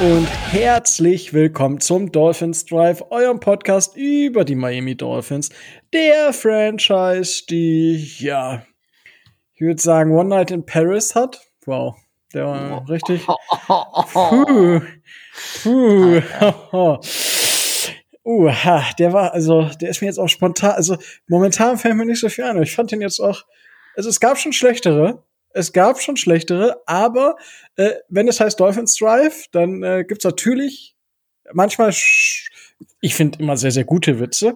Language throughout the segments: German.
und herzlich willkommen zum Dolphins Drive, eurem Podcast über die Miami Dolphins, der Franchise, die, ja, ich würde sagen, One Night in Paris hat. Wow, der war richtig. Puh, puh. Uh, ha, der war, also, der ist mir jetzt auch spontan, also momentan fällt mir nicht so viel ein. Ich fand den jetzt auch, also es gab schon schlechtere, es gab schon schlechtere, aber äh, wenn es heißt Dolphins Drive, dann äh, gibt's natürlich manchmal, ich finde immer sehr, sehr gute Witze.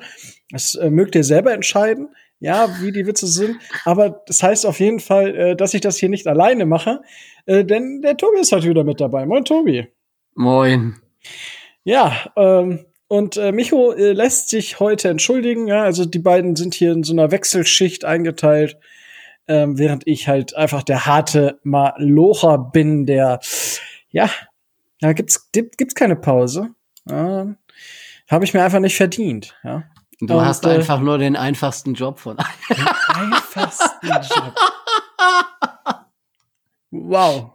Das äh, mögt ihr selber entscheiden, ja, wie die Witze sind. Aber das heißt auf jeden Fall, äh, dass ich das hier nicht alleine mache, äh, denn der Tobi ist heute wieder mit dabei. Moin, Tobi. Moin. Ja, ähm, und äh, Micho äh, lässt sich heute entschuldigen. Ja, also die beiden sind hier in so einer Wechselschicht eingeteilt ähm, während ich halt einfach der harte Malocher bin, der, ja, da gibt's, gibt's keine Pause. Ja, Habe ich mir einfach nicht verdient, ja. Du Und, hast äh, einfach nur den einfachsten Job von allen. Den einfachsten Job. Wow.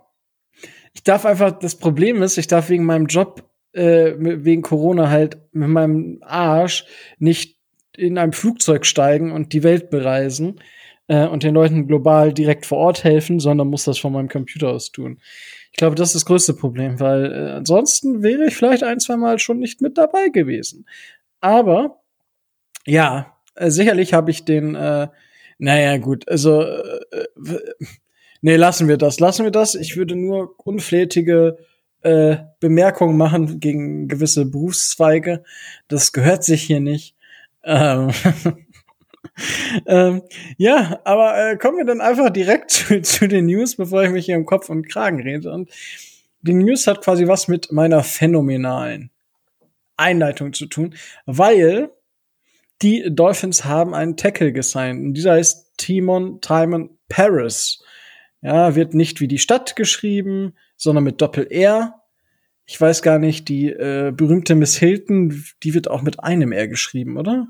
Ich darf einfach, das Problem ist, ich darf wegen meinem Job, äh, wegen Corona halt mit meinem Arsch nicht in ein Flugzeug steigen und die Welt bereisen äh, und den Leuten global direkt vor Ort helfen, sondern muss das von meinem Computer aus tun. Ich glaube, das ist das größte Problem, weil äh, ansonsten wäre ich vielleicht ein, zwei Mal schon nicht mit dabei gewesen. Aber ja, äh, sicherlich habe ich den, äh, naja, gut, also äh, nee, lassen wir das, lassen wir das. Ich würde nur unflätige äh, Bemerkungen machen gegen gewisse Berufszweige. Das gehört sich hier nicht. Ähm ähm, ja, aber äh, kommen wir dann einfach direkt zu, zu, den News, bevor ich mich hier im Kopf und Kragen rede. Und die News hat quasi was mit meiner phänomenalen Einleitung zu tun, weil die Dolphins haben einen Tackle gesigned. Und dieser heißt Timon Timon Paris. Ja, wird nicht wie die Stadt geschrieben, sondern mit Doppel-R. Ich weiß gar nicht, die äh, berühmte Miss Hilton, die wird auch mit einem R geschrieben, oder?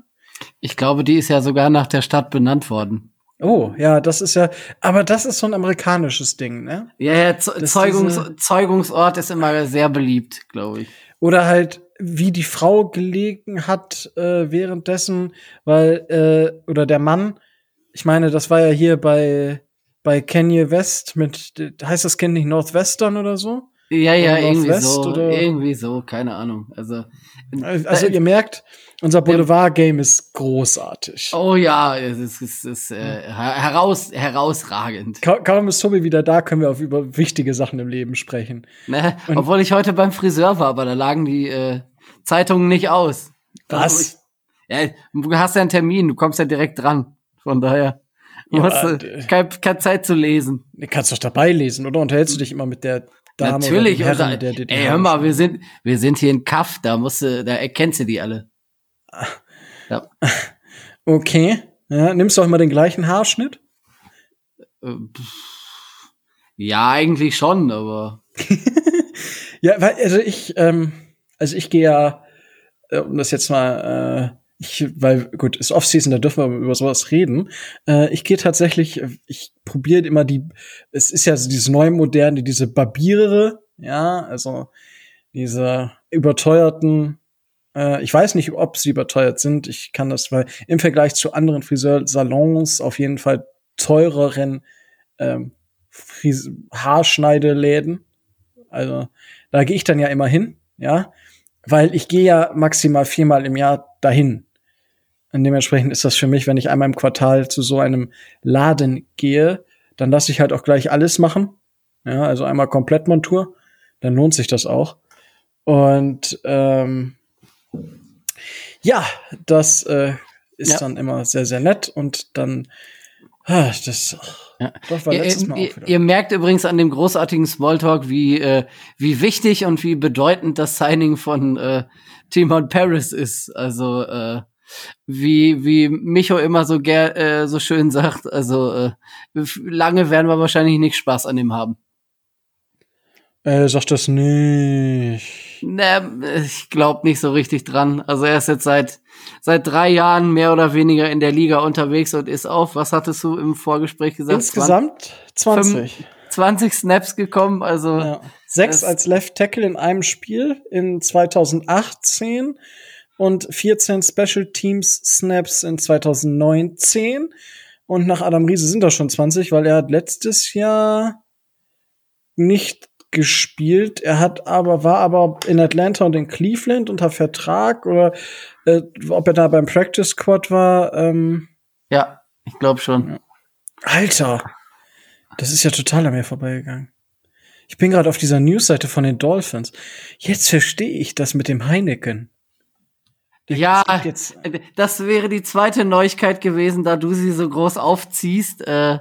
Ich glaube, die ist ja sogar nach der Stadt benannt worden. Oh, ja, das ist ja, aber das ist so ein amerikanisches Ding, ne? Ja, ja Zeugungs Zeugungsort ist immer sehr beliebt, glaube ich. Oder halt, wie die Frau gelegen hat äh, währenddessen, weil, äh, oder der Mann, ich meine, das war ja hier bei, bei Kanye West mit, heißt das Kind nicht Northwestern oder so? Ja, ja, irgendwie so, oder? irgendwie so, keine Ahnung. Also, also ihr merkt, unser Boulevard-Game ist großartig. Oh ja, es ist, es ist äh, heraus, herausragend. Ka kaum ist Tobi wieder da, können wir auch über wichtige Sachen im Leben sprechen. Ne? Obwohl ich heute beim Friseur war, aber da lagen die äh, Zeitungen nicht aus. Was? Ich, ja, du hast ja einen Termin, du kommst ja direkt dran. Von daher. Du ja, hast äh, keine, keine Zeit zu lesen. Du kannst doch dabei lesen, oder? Unterhältst du dich immer mit der Dame Natürlich, oder Herren, der, der, ey, hör mal, wir sind, wir sind hier in Kaff, da musst du, da erkennst du die alle. Ja. Okay. Ja, nimmst du auch immer den gleichen Haarschnitt? Äh, ja, eigentlich schon, aber. ja, weil, also ich, ähm, also ich gehe ja, äh, um das jetzt mal, äh, ich, weil, gut, ist Off-Season, da dürfen wir über sowas reden. Äh, ich gehe tatsächlich, ich probiere immer die, es ist ja so dieses neu moderne, diese Barbiere, ja, also diese überteuerten, äh, ich weiß nicht, ob sie überteuert sind. Ich kann das, weil im Vergleich zu anderen Friseursalons auf jeden Fall teureren ähm, Haarschneideläden. Also da gehe ich dann ja immer hin, ja, weil ich gehe ja maximal viermal im Jahr dahin. Und dementsprechend ist das für mich, wenn ich einmal im Quartal zu so einem Laden gehe, dann lasse ich halt auch gleich alles machen. Ja, also einmal Komplettmontur, dann lohnt sich das auch. Und ähm, ja, das äh, ist ja. dann immer sehr, sehr nett und dann ah, das ja. Doch, war letztes ihr, Mal ihr, ihr, merkt übrigens an dem großartigen Smalltalk, wie, äh, wie wichtig und wie bedeutend das Signing von äh, Timon Paris ist. Also äh, wie, wie Micho immer so ger äh, so schön sagt, also äh, lange werden wir wahrscheinlich nicht Spaß an dem haben. Äh, sagt das nicht. Ne, ich glaube nicht so richtig dran. Also er ist jetzt seit seit drei Jahren mehr oder weniger in der Liga unterwegs und ist auf. Was hattest du im Vorgespräch gesagt? Insgesamt 20. 20 Snaps gekommen, also. Ja. Sechs als Left Tackle in einem Spiel in 2018 und 14 Special Teams Snaps in 2019. Und nach Adam Riese sind das schon 20, weil er hat letztes Jahr nicht gespielt. Er hat aber, war aber in Atlanta und in Cleveland unter Vertrag oder äh, ob er da beim Practice Squad war. Ähm, ja, ich glaube schon. Alter, das ist ja total an mir vorbeigegangen. Ich bin gerade auf dieser Newsseite von den Dolphins. Jetzt verstehe ich das mit dem Heineken. Ja, jetzt. das wäre die zweite Neuigkeit gewesen, da du sie so groß aufziehst. Äh,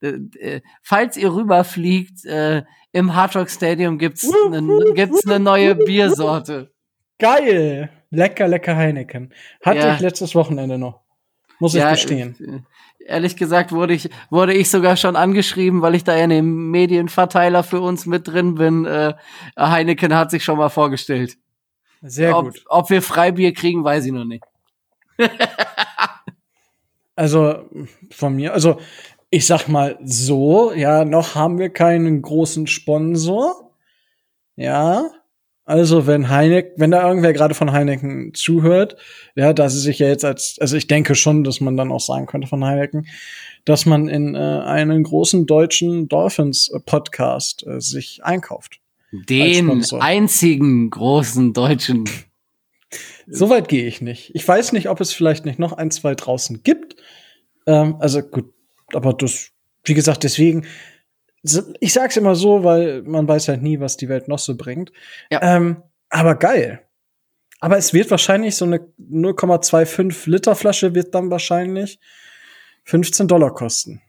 äh, äh falls ihr rüberfliegt, äh, im Hard Rock Stadium gibt's eine gibt's eine neue Biersorte. Geil, lecker, lecker Heineken. Hatte ja. ich letztes Wochenende noch. Muss ja, ich gestehen. Äh, ehrlich gesagt wurde ich wurde ich sogar schon angeschrieben, weil ich da ja in dem Medienverteiler für uns mit drin bin. Äh, Heineken hat sich schon mal vorgestellt. Sehr ob, gut. Ob wir Freibier kriegen, weiß ich noch nicht. also von mir, also ich sag mal so, ja, noch haben wir keinen großen Sponsor. Ja. Also, wenn Heineken, wenn da irgendwer gerade von Heineken zuhört, ja, dass sie sich ja jetzt als, also ich denke schon, dass man dann auch sagen könnte von Heineken, dass man in äh, einen großen deutschen Dolphins Podcast äh, sich einkauft. Den einzigen großen deutschen. Soweit gehe ich nicht. Ich weiß nicht, ob es vielleicht nicht noch ein, zwei draußen gibt. Ähm, also gut, aber das, wie gesagt, deswegen, ich sag's immer so, weil man weiß halt nie, was die Welt noch so bringt. Ja. Ähm, aber geil. Aber es wird wahrscheinlich so eine 0,25 Liter Flasche wird dann wahrscheinlich 15 Dollar kosten.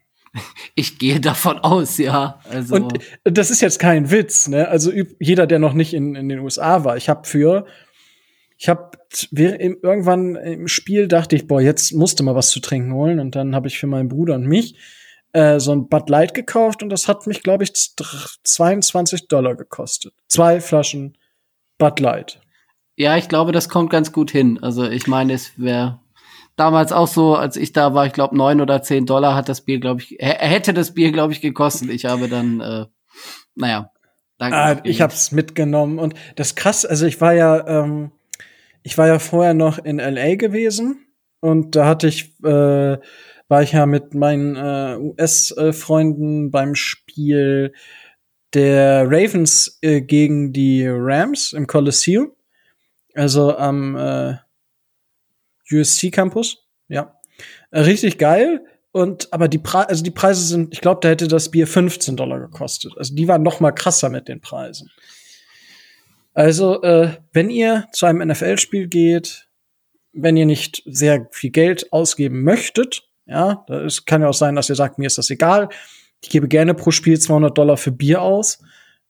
Ich gehe davon aus, ja. Also. Und das ist jetzt kein Witz, ne? Also jeder, der noch nicht in, in den USA war, ich habe für, ich habe irgendwann im Spiel dachte ich, boah, jetzt musste mal was zu trinken holen und dann habe ich für meinen Bruder und mich äh, so ein Bud Light gekauft und das hat mich, glaube ich, 22 Dollar gekostet. Zwei Flaschen Bud Light. Ja, ich glaube, das kommt ganz gut hin. Also ich meine, es wäre damals auch so, als ich da war, ich glaube, neun oder zehn Dollar hat das Bier, glaube ich, hätte das Bier, glaube ich, gekostet. Ich habe dann, äh, naja, danke. Ah, ich habe es mitgenommen und das krass, also ich war ja, ähm, ich war ja vorher noch in LA gewesen und da hatte ich, äh, war ich ja mit meinen äh, US-Freunden beim Spiel der Ravens äh, gegen die Rams im Coliseum. Also am äh, USC Campus, ja. Äh, richtig geil. Und aber die Preise, also die Preise sind, ich glaube, da hätte das Bier 15 Dollar gekostet. Also die waren noch mal krasser mit den Preisen. Also, äh, wenn ihr zu einem NFL-Spiel geht, wenn ihr nicht sehr viel Geld ausgeben möchtet, ja, es kann ja auch sein, dass ihr sagt, mir ist das egal. Ich gebe gerne pro Spiel 200 Dollar für Bier aus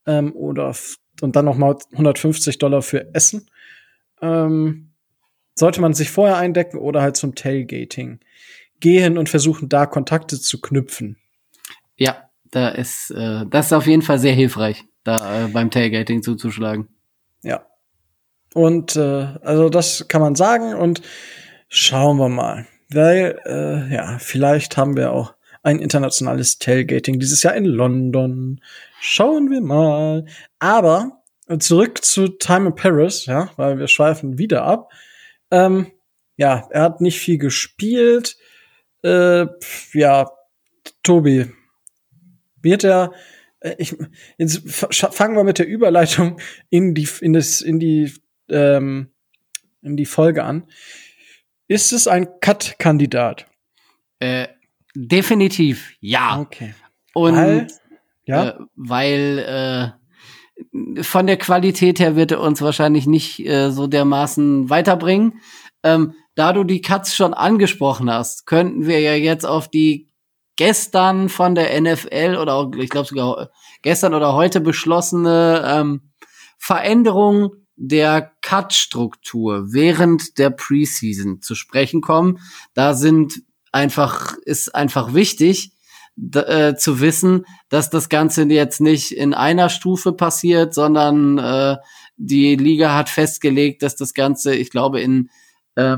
ähm, oder und dann noch mal 150 Dollar für Essen. Ähm, sollte man sich vorher eindecken oder halt zum Tailgating gehen und versuchen, da Kontakte zu knüpfen. Ja, da ist äh, das ist auf jeden Fall sehr hilfreich, da äh, beim Tailgating zuzuschlagen. Ja. Und äh, also das kann man sagen und schauen wir mal. Weil, äh, ja, vielleicht haben wir auch ein internationales Tailgating dieses Jahr in London. Schauen wir mal. Aber zurück zu Time in Paris, ja, weil wir schweifen wieder ab. Ähm, ja, er hat nicht viel gespielt. Äh, ja, Tobi, wird er äh, ich, jetzt fangen wir mit der Überleitung in die, in das, in die, ähm, in die Folge an. Ist es ein Cut-Kandidat? Äh, definitiv, ja. Okay. Und weil, ja? Äh, weil äh, von der Qualität her wird er uns wahrscheinlich nicht äh, so dermaßen weiterbringen. Ähm, da du die Cuts schon angesprochen hast, könnten wir ja jetzt auf die gestern von der NFL oder auch, ich glaube sogar gestern oder heute beschlossene ähm, Veränderung der Cut-Struktur während der Preseason zu sprechen kommen. Da sind einfach, ist einfach wichtig, äh, zu wissen, dass das Ganze jetzt nicht in einer Stufe passiert, sondern äh, die Liga hat festgelegt, dass das Ganze, ich glaube, in, äh,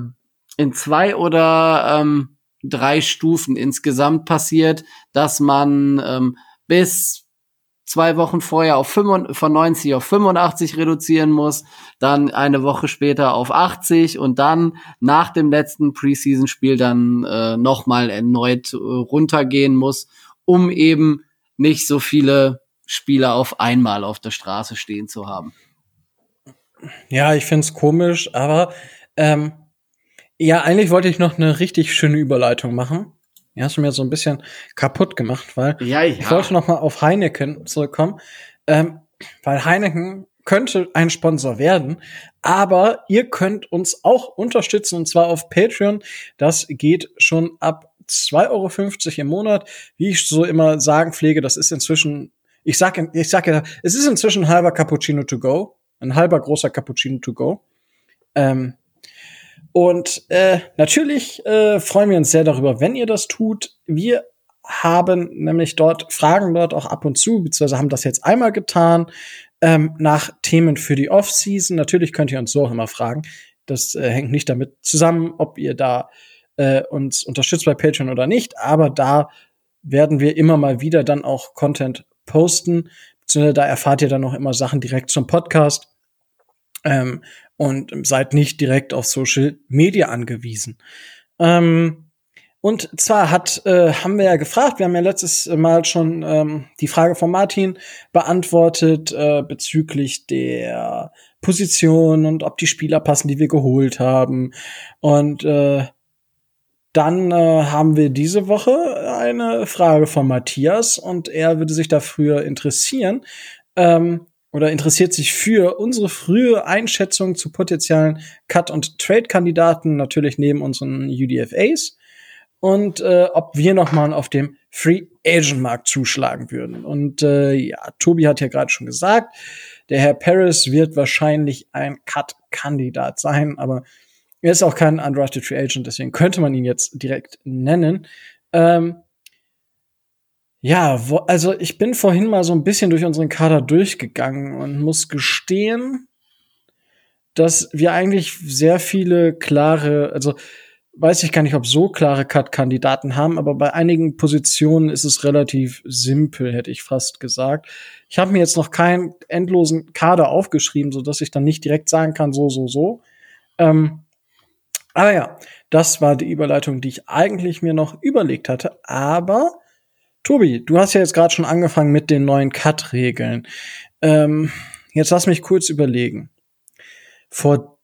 in zwei oder ähm, drei Stufen insgesamt passiert, dass man ähm, bis zwei Wochen vorher auf 5, von 90 auf 85 reduzieren muss, dann eine Woche später auf 80 und dann nach dem letzten Preseason-Spiel dann äh, nochmal erneut äh, runtergehen muss, um eben nicht so viele Spieler auf einmal auf der Straße stehen zu haben. Ja, ich find's komisch, aber ähm, ja, eigentlich wollte ich noch eine richtig schöne Überleitung machen. Die hast du mir so ein bisschen kaputt gemacht, weil ja, ja. ich wollte noch mal auf Heineken zurückkommen, ähm, weil Heineken könnte ein Sponsor werden, aber ihr könnt uns auch unterstützen und zwar auf Patreon. Das geht schon ab 2,50 Euro im Monat. Wie ich so immer sagen pflege, das ist inzwischen, ich sage ich sag ja, es ist inzwischen ein halber Cappuccino to go, ein halber großer Cappuccino to go. Ähm, und äh, natürlich äh, freuen wir uns sehr darüber, wenn ihr das tut. Wir haben nämlich dort, fragen dort auch ab und zu, beziehungsweise haben das jetzt einmal getan, ähm, nach Themen für die Off-Season. Natürlich könnt ihr uns so auch immer fragen. Das äh, hängt nicht damit zusammen, ob ihr da äh, uns unterstützt bei Patreon oder nicht, aber da werden wir immer mal wieder dann auch Content posten. Beziehungsweise da erfahrt ihr dann auch immer Sachen direkt zum Podcast. Ähm, und seid nicht direkt auf Social Media angewiesen. Ähm, und zwar hat, äh, haben wir ja gefragt, wir haben ja letztes Mal schon ähm, die Frage von Martin beantwortet äh, bezüglich der Position und ob die Spieler passen, die wir geholt haben. Und äh, dann äh, haben wir diese Woche eine Frage von Matthias und er würde sich dafür interessieren, ähm, oder interessiert sich für unsere frühe Einschätzung zu potenziellen Cut- und Trade-Kandidaten, natürlich neben unseren UDFAs und äh, ob wir noch mal auf dem Free Agent Markt zuschlagen würden. Und äh, ja, Tobi hat ja gerade schon gesagt, der Herr Paris wird wahrscheinlich ein Cut-Kandidat sein, aber er ist auch kein undrafted Free Agent, deswegen könnte man ihn jetzt direkt nennen. Ähm, ja, wo, also ich bin vorhin mal so ein bisschen durch unseren Kader durchgegangen und muss gestehen, dass wir eigentlich sehr viele klare, also weiß ich gar nicht, ob so klare Cut-Kandidaten haben, aber bei einigen Positionen ist es relativ simpel, hätte ich fast gesagt. Ich habe mir jetzt noch keinen endlosen Kader aufgeschrieben, so dass ich dann nicht direkt sagen kann, so, so, so. Ähm, aber ja, das war die Überleitung, die ich eigentlich mir noch überlegt hatte. Aber Tobi, du hast ja jetzt gerade schon angefangen mit den neuen Cut-Regeln. Ähm, jetzt lass mich kurz überlegen. Vor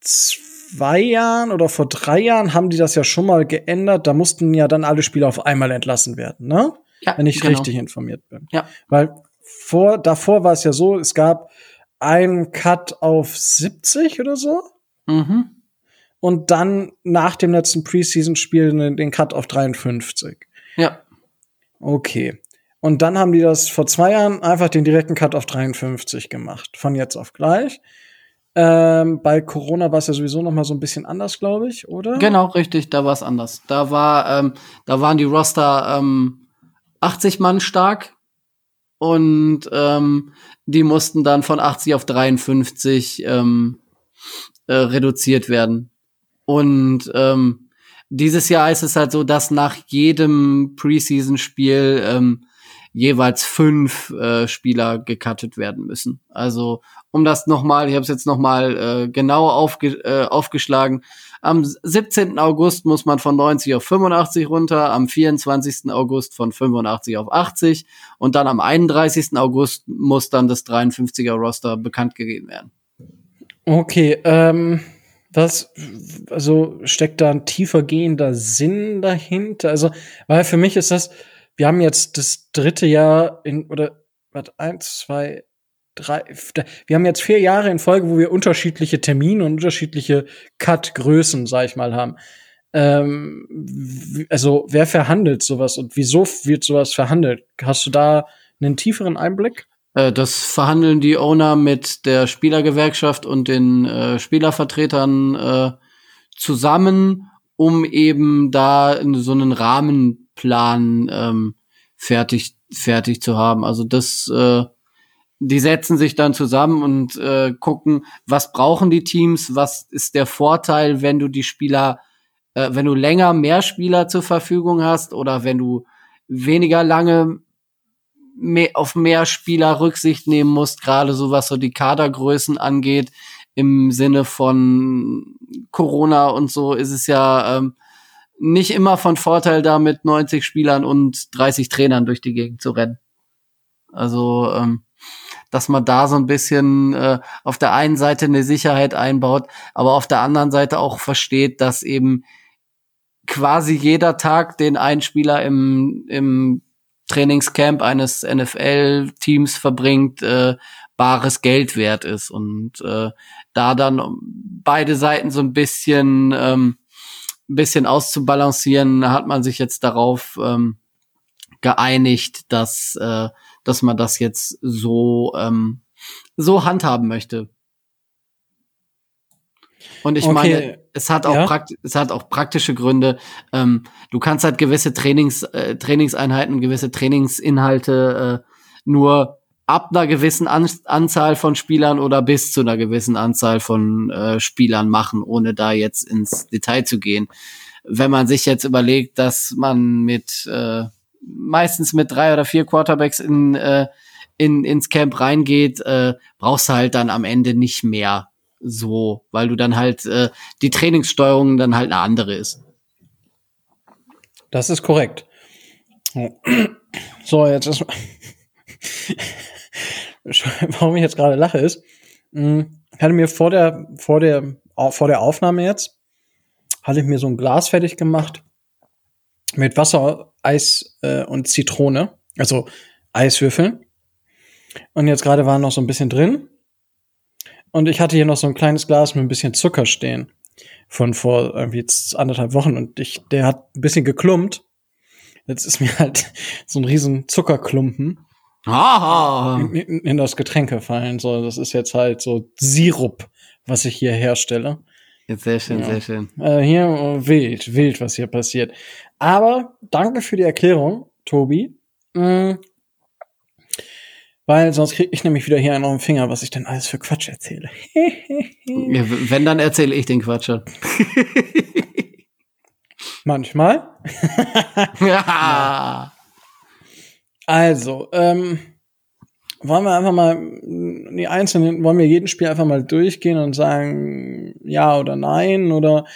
zwei Jahren oder vor drei Jahren haben die das ja schon mal geändert. Da mussten ja dann alle Spieler auf einmal entlassen werden, ne? Ja, Wenn ich genau. richtig informiert bin. Ja. Weil vor, davor war es ja so, es gab einen Cut auf 70 oder so. Mhm. Und dann nach dem letzten Preseason-Spiel den Cut auf 53. Ja. Okay. Und dann haben die das vor zwei Jahren einfach den direkten Cut auf 53 gemacht, von jetzt auf gleich. Ähm, bei Corona war es ja sowieso noch mal so ein bisschen anders, glaube ich, oder? Genau, richtig, da war es anders. Da war, ähm, da waren die Roster ähm, 80 Mann stark und ähm, die mussten dann von 80 auf 53 ähm, äh, reduziert werden. Und ähm, dieses Jahr ist es halt so, dass nach jedem Preseason-Spiel ähm, jeweils fünf äh, Spieler gecuttet werden müssen. Also um das nochmal, ich habe es jetzt nochmal äh, genau aufge äh, aufgeschlagen. Am 17. August muss man von 90 auf 85 runter, am 24. August von 85 auf 80 und dann am 31. August muss dann das 53er Roster bekannt gegeben werden. Okay, ähm, was, also steckt da ein tiefer gehender Sinn dahinter? Also, weil für mich ist das, wir haben jetzt das dritte Jahr in, oder, was, eins, zwei, drei, wir haben jetzt vier Jahre in Folge, wo wir unterschiedliche Termine und unterschiedliche Cut-Größen, sag ich mal, haben. Ähm, also, wer verhandelt sowas und wieso wird sowas verhandelt? Hast du da einen tieferen Einblick? Äh, das verhandeln die Owner mit der Spielergewerkschaft und den äh, Spielervertretern äh, zusammen, um eben da so einen Rahmenplan ähm, fertig fertig zu haben. Also das, äh, die setzen sich dann zusammen und äh, gucken, was brauchen die Teams, was ist der Vorteil, wenn du die Spieler, äh, wenn du länger mehr Spieler zur Verfügung hast oder wenn du weniger lange mehr, auf mehr Spieler Rücksicht nehmen musst, gerade so was so die Kadergrößen angeht. Im Sinne von Corona und so ist es ja ähm, nicht immer von Vorteil, da mit 90 Spielern und 30 Trainern durch die Gegend zu rennen. Also, ähm, dass man da so ein bisschen äh, auf der einen Seite eine Sicherheit einbaut, aber auf der anderen Seite auch versteht, dass eben quasi jeder Tag, den ein Spieler im, im Trainingscamp eines NFL-Teams verbringt, äh, bares Geld wert ist. Und äh, da dann beide Seiten so ein bisschen, ähm, ein bisschen auszubalancieren, hat man sich jetzt darauf ähm, geeinigt, dass, äh, dass man das jetzt so, ähm, so handhaben möchte. Und ich okay. meine, es hat auch ja. es hat auch praktische Gründe. Ähm, du kannst halt gewisse Trainings äh, Trainingseinheiten, gewisse Trainingsinhalte äh, nur ab einer gewissen An Anzahl von Spielern oder bis zu einer gewissen Anzahl von äh, Spielern machen, ohne da jetzt ins Detail zu gehen. Wenn man sich jetzt überlegt, dass man mit äh, meistens mit drei oder vier Quarterbacks in, äh, in ins Camp reingeht, äh, brauchst du halt dann am Ende nicht mehr so, weil du dann halt äh, die Trainingssteuerung dann halt eine andere ist. Das ist korrekt. So, jetzt ist warum ich jetzt gerade lache ist, hm, ich hatte mir vor der vor der vor der Aufnahme jetzt hatte ich mir so ein Glas fertig gemacht mit Wasser, Eis äh, und Zitrone, also Eiswürfeln. Und jetzt gerade war noch so ein bisschen drin. Und ich hatte hier noch so ein kleines Glas mit ein bisschen Zucker stehen. Von vor irgendwie jetzt anderthalb Wochen. Und ich, der hat ein bisschen geklumpt. Jetzt ist mir halt so ein riesen Zuckerklumpen in, in, in das Getränk gefallen. So, das ist jetzt halt so Sirup, was ich hier herstelle. Jetzt sehr schön, ja. sehr schön. Äh, hier oh, wild, wild, was hier passiert. Aber danke für die Erklärung, Tobi. Mhm. Weil sonst kriege ich nämlich wieder hier einen auf den Finger, was ich denn alles für Quatsch erzähle. ja, wenn, dann erzähle ich den Quatsch. Manchmal. ja. Also, ähm, wollen wir einfach mal die einzelnen, wollen wir jeden Spiel einfach mal durchgehen und sagen ja oder nein oder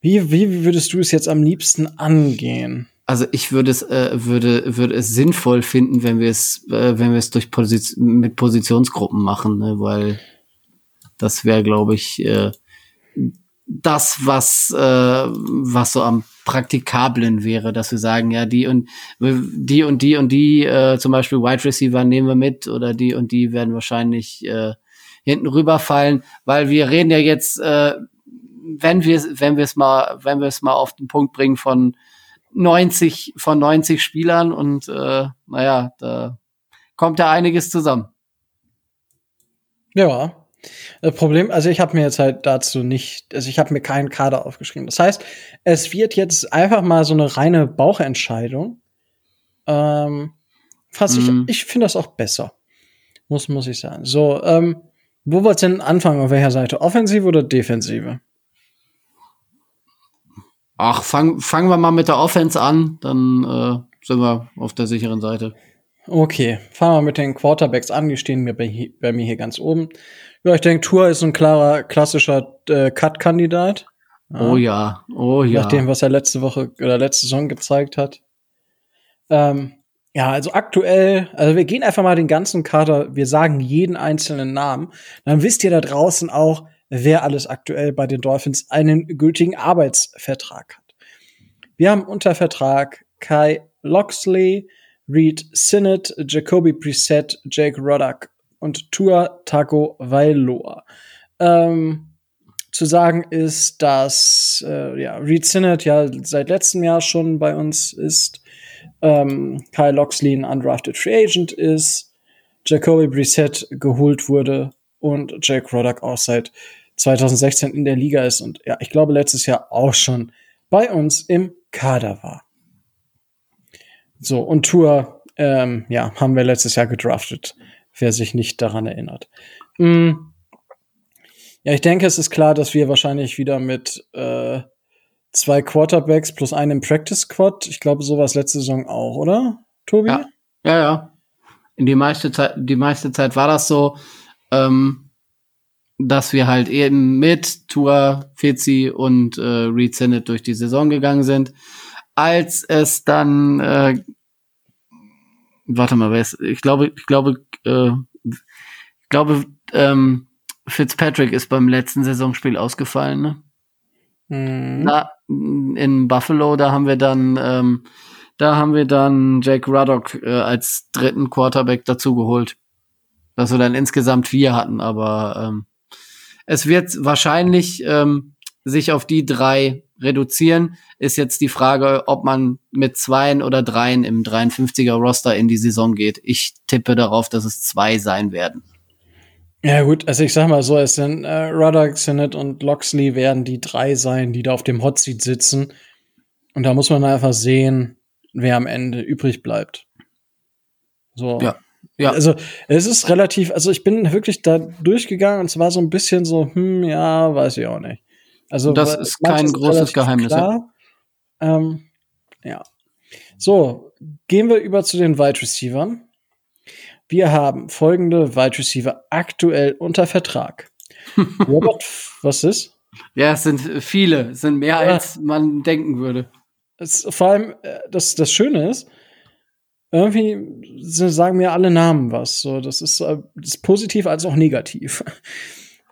wie, wie würdest du es jetzt am liebsten angehen? Also ich würde es äh, würde würde es sinnvoll finden, wenn wir es äh, wenn wir es durch Position, mit Positionsgruppen machen, ne? weil das wäre, glaube ich, äh, das was äh, was so am praktikablen wäre, dass wir sagen, ja, die und die und die und die, äh, zum Beispiel Wide Receiver nehmen wir mit oder die und die werden wahrscheinlich äh, hinten rüberfallen, weil wir reden ja jetzt, äh, wenn wir wenn wir es mal, wenn wir es mal auf den Punkt bringen von 90 von 90 Spielern und äh, naja, da kommt ja einiges zusammen. Ja, das Problem, also ich habe mir jetzt halt dazu nicht, also ich habe mir keinen Kader aufgeschrieben. Das heißt, es wird jetzt einfach mal so eine reine Bauchentscheidung. Ähm, fast mhm. ich, ich finde das auch besser. Muss, muss ich sagen. So, ähm, wo wollt ihr denn anfangen? Auf welcher Seite? Offensive oder Defensive? Ach, fangen fangen wir mal mit der Offense an, dann äh, sind wir auf der sicheren Seite. Okay, fangen wir mit den Quarterbacks an. Die stehen mir bei, bei mir hier ganz oben. Ja, ich denke, Tour ist ein klarer, klassischer äh, Cut-Kandidat. Oh ja, oh ja. Nach dem, was er letzte Woche oder letzte Saison gezeigt hat. Ähm, ja, also aktuell, also wir gehen einfach mal den ganzen Kader, wir sagen jeden einzelnen Namen. Dann wisst ihr da draußen auch, wer alles aktuell bei den Dolphins einen gültigen Arbeitsvertrag hat. Wir haben unter Vertrag Kai Loxley, Reed Sinnott, Jacoby Preset, Jake Roddock und Tua Tago Vailoa. Ähm, zu sagen ist, dass äh, ja, Reed Sinnott ja seit letztem Jahr schon bei uns ist, ähm, Kyle Loxley ein undrafted Free Agent ist, Jacoby Brissett geholt wurde und Jake Roddock auch seit 2016 in der Liga ist und ja, ich glaube letztes Jahr auch schon bei uns im Kader war. So, und Tour, ähm, ja, haben wir letztes Jahr gedraftet wer sich nicht daran erinnert. Mhm. Ja, ich denke, es ist klar, dass wir wahrscheinlich wieder mit äh, zwei Quarterbacks plus einem Practice Squad, ich glaube, sowas letzte Saison auch, oder, Tobi? Ja, ja. ja. die meiste Zeit, die meiste Zeit war das so, ähm, dass wir halt eben mit Tour, Fitzi und äh, Reed Sinnett durch die Saison gegangen sind. Als es dann, äh, warte mal, wer ist, ich glaube, ich glaube, äh, ich glaube, ähm, Fitzpatrick ist beim letzten Saisonspiel ausgefallen, ne? Mhm. Na, in Buffalo, da haben wir dann, ähm, da haben wir dann Jake Ruddock äh, als dritten Quarterback dazugeholt. Dass wir dann insgesamt vier hatten, aber ähm, es wird wahrscheinlich ähm, sich auf die drei reduzieren. Ist jetzt die Frage, ob man mit zweien oder dreien im 53er Roster in die Saison geht. Ich tippe darauf, dass es zwei sein werden. Ja gut, also ich sag mal so, es sind äh, Ruddock, Sinnott und Loxley werden die drei sein, die da auf dem Hot Seat sitzen. Und da muss man einfach sehen, wer am Ende übrig bleibt. So. Ja. Ja. Also es ist relativ, also ich bin wirklich da durchgegangen und es war so ein bisschen so, hm, ja, weiß ich auch nicht. Also das ist kein ist großes Geheimnis. Klar. Ähm, ja. So, gehen wir über zu den Wide Receivers. Wir haben folgende Wide Receiver aktuell unter Vertrag. Robert, was ist? Ja, es sind viele, es sind mehr ja. als man denken würde. Es, vor allem, äh, das, das Schöne ist, irgendwie sagen mir alle Namen was. So, das ist, das äh, ist positiv als auch negativ.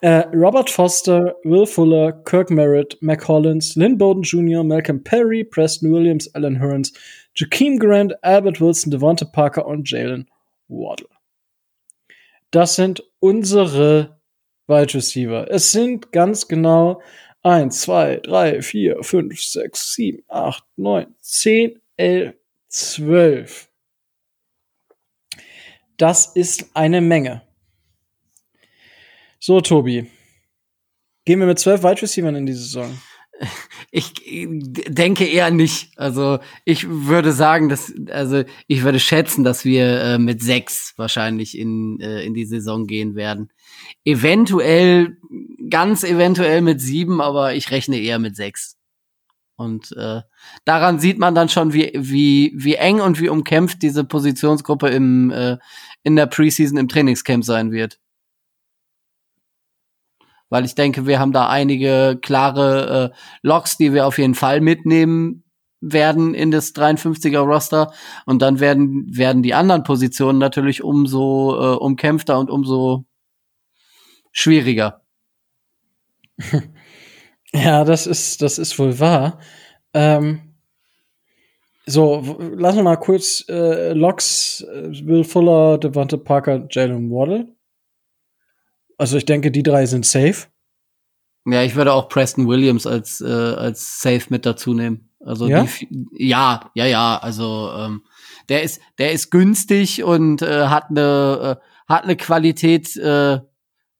Äh, Robert Foster, Will Fuller, Kirk Merritt, Mac Hollins, Lynn Bowden Jr., Malcolm Perry, Preston Williams, Alan Hearns, Jakeem Grant, Albert Wilson, Devonta Parker und Jalen Waddle. Das sind unsere Wide Receiver. Es sind ganz genau 1, 2, 3, 4, 5, 6, 7, 8, 9, 10, 11, 12. Das ist eine Menge. So, Tobi. Gehen wir mit zwölf Wide Receivers in die Saison? Ich denke eher nicht. Also ich würde sagen, dass also ich würde schätzen, dass wir äh, mit sechs wahrscheinlich in äh, in die Saison gehen werden. Eventuell, ganz eventuell mit sieben, aber ich rechne eher mit sechs. Und äh, daran sieht man dann schon, wie, wie, wie eng und wie umkämpft diese Positionsgruppe im, äh, in der Preseason im Trainingscamp sein wird. Weil ich denke, wir haben da einige klare äh, Loks, die wir auf jeden Fall mitnehmen werden in das 53er Roster. Und dann werden, werden die anderen Positionen natürlich umso äh, umkämpfter und umso schwieriger. Ja, das ist, das ist wohl wahr. Ähm, so, lassen wir mal kurz äh, Locks, äh, Will Fuller, Devonta Parker, Jalen Waddle. Also ich denke, die drei sind safe. Ja, ich würde auch Preston Williams als äh, als safe mit dazu nehmen. Also ja, die, ja, ja, ja. Also ähm, der ist der ist günstig und äh, hat eine äh, hat eine Qualität äh,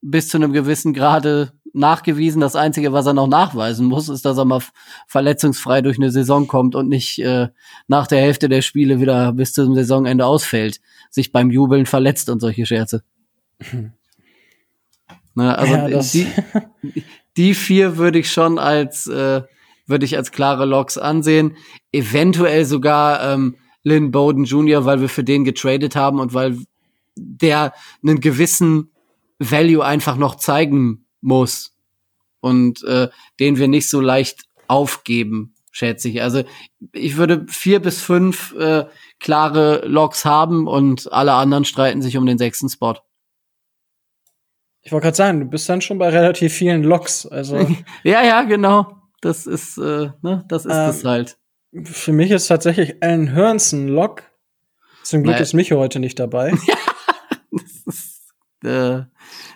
bis zu einem gewissen Grade nachgewiesen. Das Einzige, was er noch nachweisen muss, ist, dass er mal verletzungsfrei durch eine Saison kommt und nicht äh, nach der Hälfte der Spiele wieder bis zum Saisonende ausfällt, sich beim Jubeln verletzt und solche Scherze. Na, also ja, die, die vier würde ich schon als äh, würde ich als klare Logs ansehen. Eventuell sogar ähm, Lynn Bowden Jr., weil wir für den getradet haben und weil der einen gewissen Value einfach noch zeigen muss und äh, den wir nicht so leicht aufgeben, schätze ich. Also ich würde vier bis fünf äh, klare Logs haben und alle anderen streiten sich um den sechsten Spot. Ich wollte gerade sagen, du bist dann schon bei relativ vielen Logs. Also ja, ja, genau. Das ist, äh, ne, das ist ähm, das halt. Für mich ist tatsächlich Alan Hearns ein Log. Zum Glück naja. ist Micho heute nicht dabei. das ist äh,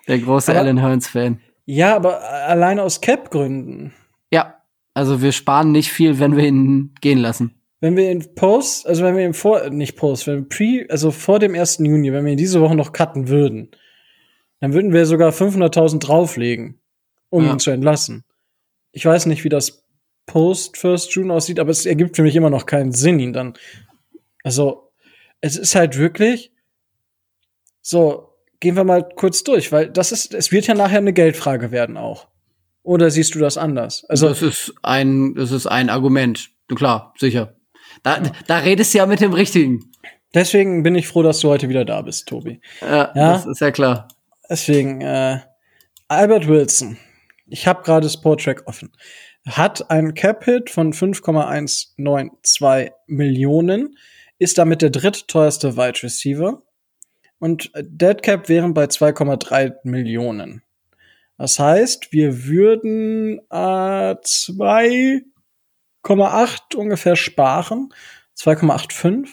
der große aber, Alan Hearns-Fan. Ja, aber allein aus Cap-Gründen. Ja, also wir sparen nicht viel, wenn wir ihn gehen lassen. Wenn wir ihn Post, also wenn wir ihn vor, nicht Post, wenn wir Pre, also vor dem 1. Juni, wenn wir ihn diese Woche noch cutten würden, dann würden wir sogar 500.000 drauflegen, um ja. ihn zu entlassen. Ich weiß nicht, wie das Post First June aussieht, aber es ergibt für mich immer noch keinen Sinn, ihn dann. Also, es ist halt wirklich so, gehen wir mal kurz durch, weil das ist, es wird ja nachher eine Geldfrage werden auch. Oder siehst du das anders? Also das ist ein, das ist ein Argument. Klar, sicher. Da, ja. da redest du ja mit dem Richtigen. Deswegen bin ich froh, dass du heute wieder da bist, Tobi. Ja, ja? das ist ja klar. Deswegen, äh, Albert Wilson, ich habe gerade Sporttrack offen, hat einen Cap-Hit von 5,192 Millionen, ist damit der drittteuerste Wide Receiver und Dead Cap wären bei 2,3 Millionen. Das heißt, wir würden äh, 2,8 ungefähr sparen, 2,85,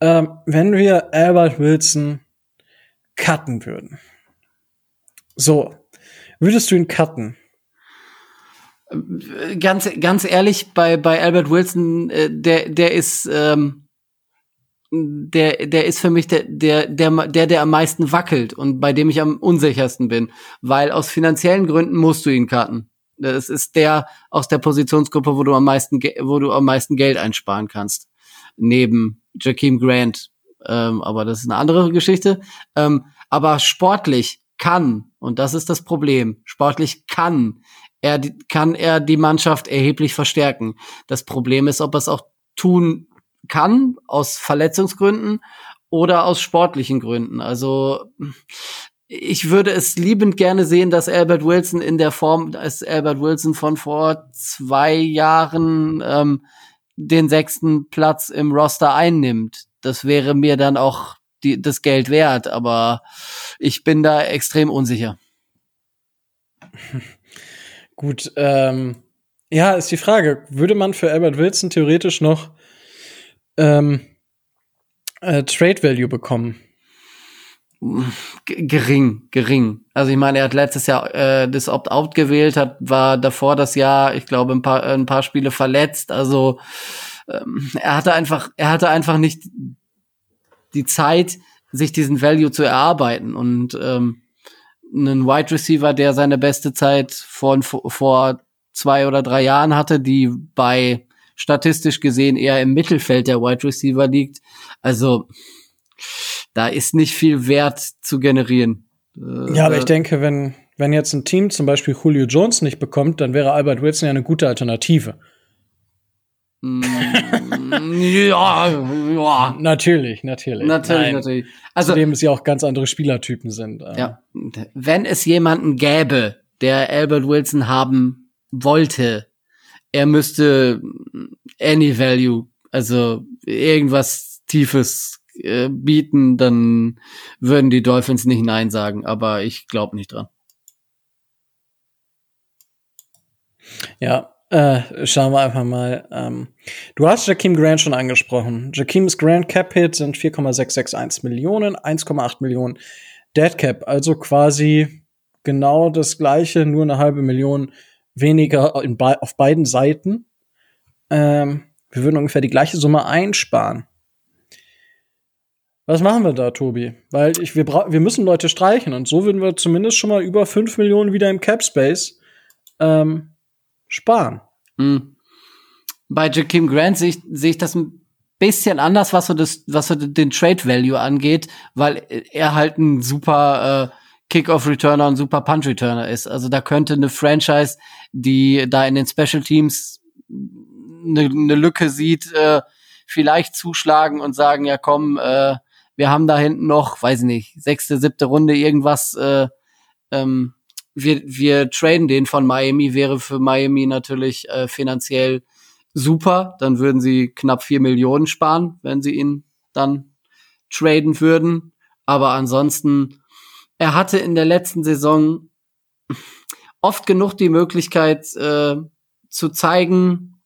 äh, wenn wir Albert Wilson cutten würden. So, würdest du ihn cutten? Ganz, ganz ehrlich, bei, bei Albert Wilson, äh, der, der ist, ähm, der, der ist für mich der, der, der, der, der am meisten wackelt und bei dem ich am unsichersten bin. Weil aus finanziellen Gründen musst du ihn cutten. Das ist der aus der Positionsgruppe, wo du am meisten, wo du am meisten Geld einsparen kannst. Neben Jakeem Grant. Ähm, aber das ist eine andere Geschichte. Ähm, aber sportlich kann, und das ist das Problem, sportlich kann er, kann er die Mannschaft erheblich verstärken. Das Problem ist, ob er es auch tun kann, aus Verletzungsgründen oder aus sportlichen Gründen. Also, ich würde es liebend gerne sehen, dass Albert Wilson in der Form, als Albert Wilson von vor zwei Jahren ähm, den sechsten Platz im Roster einnimmt. Das wäre mir dann auch die, das Geld wert, aber ich bin da extrem unsicher. Gut, ähm, ja, ist die Frage, würde man für Albert Wilson theoretisch noch ähm, äh, Trade Value bekommen? G gering, gering. Also ich meine, er hat letztes Jahr äh, das Opt-out gewählt, hat war davor das Jahr, ich glaube, ein paar ein paar Spiele verletzt. Also ähm, er hatte einfach, er hatte einfach nicht die Zeit, sich diesen Value zu erarbeiten und ähm, einen Wide Receiver, der seine beste Zeit vor, vor zwei oder drei Jahren hatte, die bei statistisch gesehen eher im Mittelfeld der Wide Receiver liegt. Also da ist nicht viel Wert zu generieren. Ja, aber ich denke, wenn, wenn jetzt ein Team zum Beispiel Julio Jones nicht bekommt, dann wäre Albert Wilson ja eine gute Alternative. Mm, ja, ja. Natürlich, natürlich. Natürlich, Nein. natürlich. Also, Zudem es ja auch ganz andere Spielertypen sind. Ja. Wenn es jemanden gäbe, der Albert Wilson haben wollte, er müsste any value, also irgendwas Tiefes äh, bieten, dann würden die Dolphins nicht Nein sagen, aber ich glaube nicht dran. Ja, äh, schauen wir einfach mal. Ähm, du hast Jakeem Grant schon angesprochen. Jakeems Grant Cap Hit sind 4,661 Millionen, 1,8 Millionen Dead Cap, also quasi genau das gleiche, nur eine halbe Million weniger be auf beiden Seiten. Ähm, wir würden ungefähr die gleiche Summe einsparen. Was machen wir da, Tobi? Weil ich, wir, wir müssen Leute streichen und so würden wir zumindest schon mal über 5 Millionen wieder im Cap Space ähm, sparen. Mhm. Bei Jakeem Grant sehe ich, sehe ich das ein bisschen anders, was so das, was so den Trade Value angeht, weil er halt ein super äh, Kickoff-Returner und super Punch-Returner ist. Also da könnte eine Franchise, die da in den Special Teams eine, eine Lücke sieht, äh, vielleicht zuschlagen und sagen, ja komm, äh, wir haben da hinten noch, weiß ich nicht, sechste, siebte Runde irgendwas äh, ähm, wir, wir traden den von Miami, wäre für Miami natürlich äh, finanziell super. Dann würden sie knapp vier Millionen sparen, wenn sie ihn dann traden würden. Aber ansonsten, er hatte in der letzten Saison oft genug die Möglichkeit äh, zu zeigen,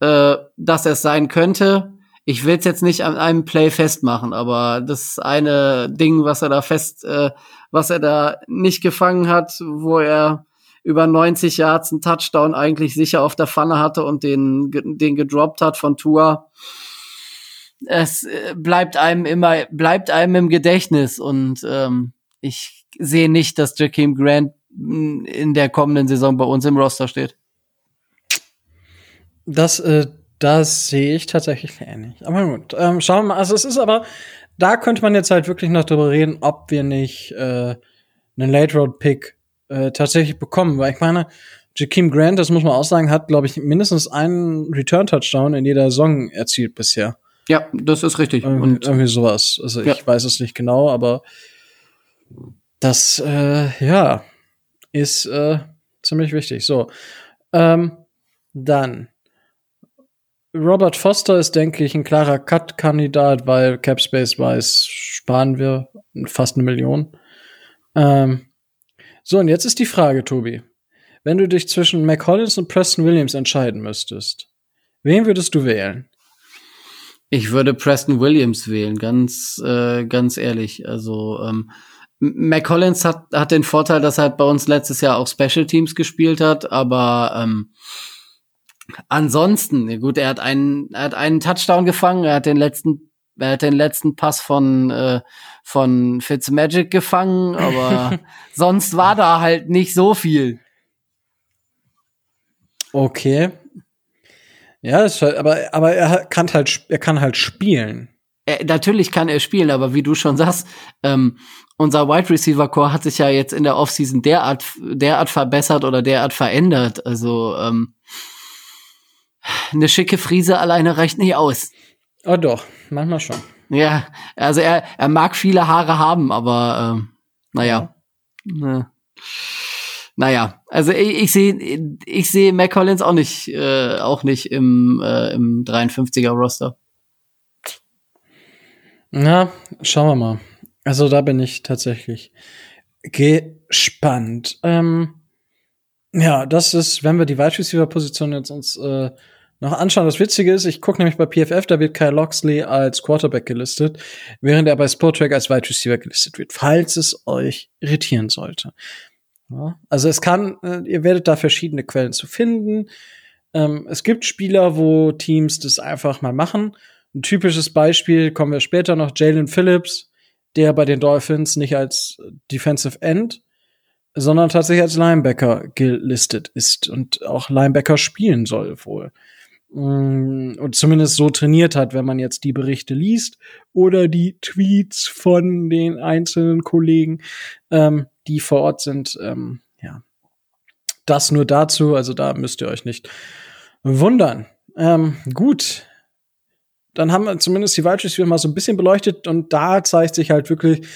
äh, dass er es sein könnte ich will es jetzt nicht an einem Play festmachen, aber das eine Ding, was er da fest, äh, was er da nicht gefangen hat, wo er über 90 Yards einen Touchdown eigentlich sicher auf der Pfanne hatte und den, den gedroppt hat von Tour. Es äh, bleibt einem immer, bleibt einem im Gedächtnis und ähm, ich sehe nicht, dass Jakeem Grant in der kommenden Saison bei uns im Roster steht. Das äh, das sehe ich tatsächlich ähnlich. Aber gut, ähm, schauen wir mal. Also es ist aber, da könnte man jetzt halt wirklich noch drüber reden, ob wir nicht äh, einen Late Road Pick äh, tatsächlich bekommen. Weil ich meine, Jakeem Grant, das muss man auch sagen, hat, glaube ich, mindestens einen Return Touchdown in jeder Saison erzielt bisher. Ja, das ist richtig. Irgendwie, und irgendwie sowas. Also ja. ich weiß es nicht genau, aber das, äh, ja, ist äh, ziemlich wichtig. So, ähm, dann Robert Foster ist, denke ich, ein klarer Cut-Kandidat, weil Capspace weiß, sparen wir fast eine Million. Ähm, so, und jetzt ist die Frage, Tobi. Wenn du dich zwischen McCollins und Preston Williams entscheiden müsstest, wen würdest du wählen? Ich würde Preston Williams wählen, ganz, äh, ganz ehrlich. Also ähm, McCollins hat, hat den Vorteil, dass er halt bei uns letztes Jahr auch Special Teams gespielt hat, aber ähm, ansonsten, gut, er hat einen, er hat einen Touchdown gefangen, er hat den letzten, er hat den letzten Pass von äh, von Fitzmagic gefangen, aber sonst war da halt nicht so viel. Okay. Ja, ist halt, aber aber er kann halt er kann halt spielen. Er, natürlich kann er spielen, aber wie du schon sagst, ähm, unser Wide Receiver Core hat sich ja jetzt in der Offseason derart derart verbessert oder derart verändert. Also ähm, eine schicke Frise alleine reicht nicht aus. Oh doch, manchmal schon. Ja, also er, er mag viele Haare haben, aber äh, naja. Ja. Naja, also ich, ich sehe ich sehe Mac Collins auch nicht äh, auch nicht im äh, im 53er Roster. Na, schauen wir mal. Also da bin ich tatsächlich gespannt. Ähm, ja, das ist, wenn wir die Wide Receiver Position jetzt uns äh, noch anschauen. Das Witzige ist, ich gucke nämlich bei PFF, da wird Kyle Loxley als Quarterback gelistet, während er bei Sportrack als Wide Receiver gelistet wird, falls es euch irritieren sollte. Ja, also es kann, äh, ihr werdet da verschiedene Quellen zu finden. Ähm, es gibt Spieler, wo Teams das einfach mal machen. Ein typisches Beispiel kommen wir später noch, Jalen Phillips, der bei den Dolphins nicht als Defensive End, sondern tatsächlich als Linebacker gelistet ist und auch Linebacker spielen soll wohl. Mm, und zumindest so trainiert hat, wenn man jetzt die Berichte liest oder die Tweets von den einzelnen Kollegen, ähm, die vor Ort sind. Ähm, ja, das nur dazu. Also da müsst ihr euch nicht wundern. Ähm, gut, dann haben wir zumindest die Wide Receiver mal so ein bisschen beleuchtet und da zeigt sich halt wirklich,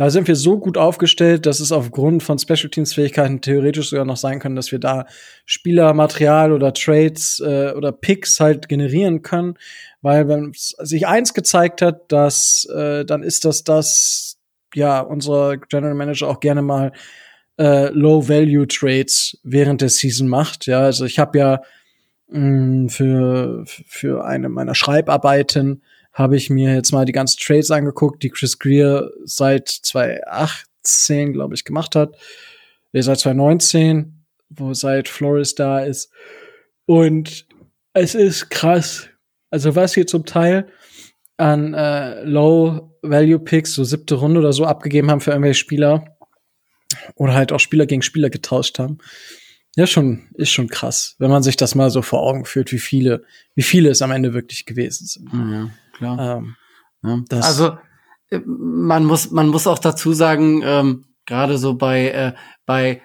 da sind wir so gut aufgestellt, dass es aufgrund von Special Teams Fähigkeiten theoretisch sogar noch sein kann, dass wir da Spielermaterial oder Trades äh, oder Picks halt generieren können, weil wenn sich eins gezeigt hat, dass äh, dann ist das das ja unser General Manager auch gerne mal äh, Low Value Trades während der Season macht. Ja, also ich habe ja mh, mm, für für eine meiner Schreibarbeiten habe ich mir jetzt mal die ganzen Trades angeguckt, die Chris Greer seit 2018, glaube ich, gemacht hat. Nee, seit 2019, wo seit Flores da ist. Und es ist krass. Also was hier zum Teil an äh, Low-Value-Picks, so siebte Runde oder so, abgegeben haben für irgendwelche Spieler. Oder halt auch Spieler gegen Spieler getauscht haben. Ja, schon, ist schon krass, wenn man sich das mal so vor Augen führt, wie viele, wie viele es am Ende wirklich gewesen sind. Ja klar. Ähm, ja, also äh, man muss man muss auch dazu sagen, ähm, gerade so bei äh, bei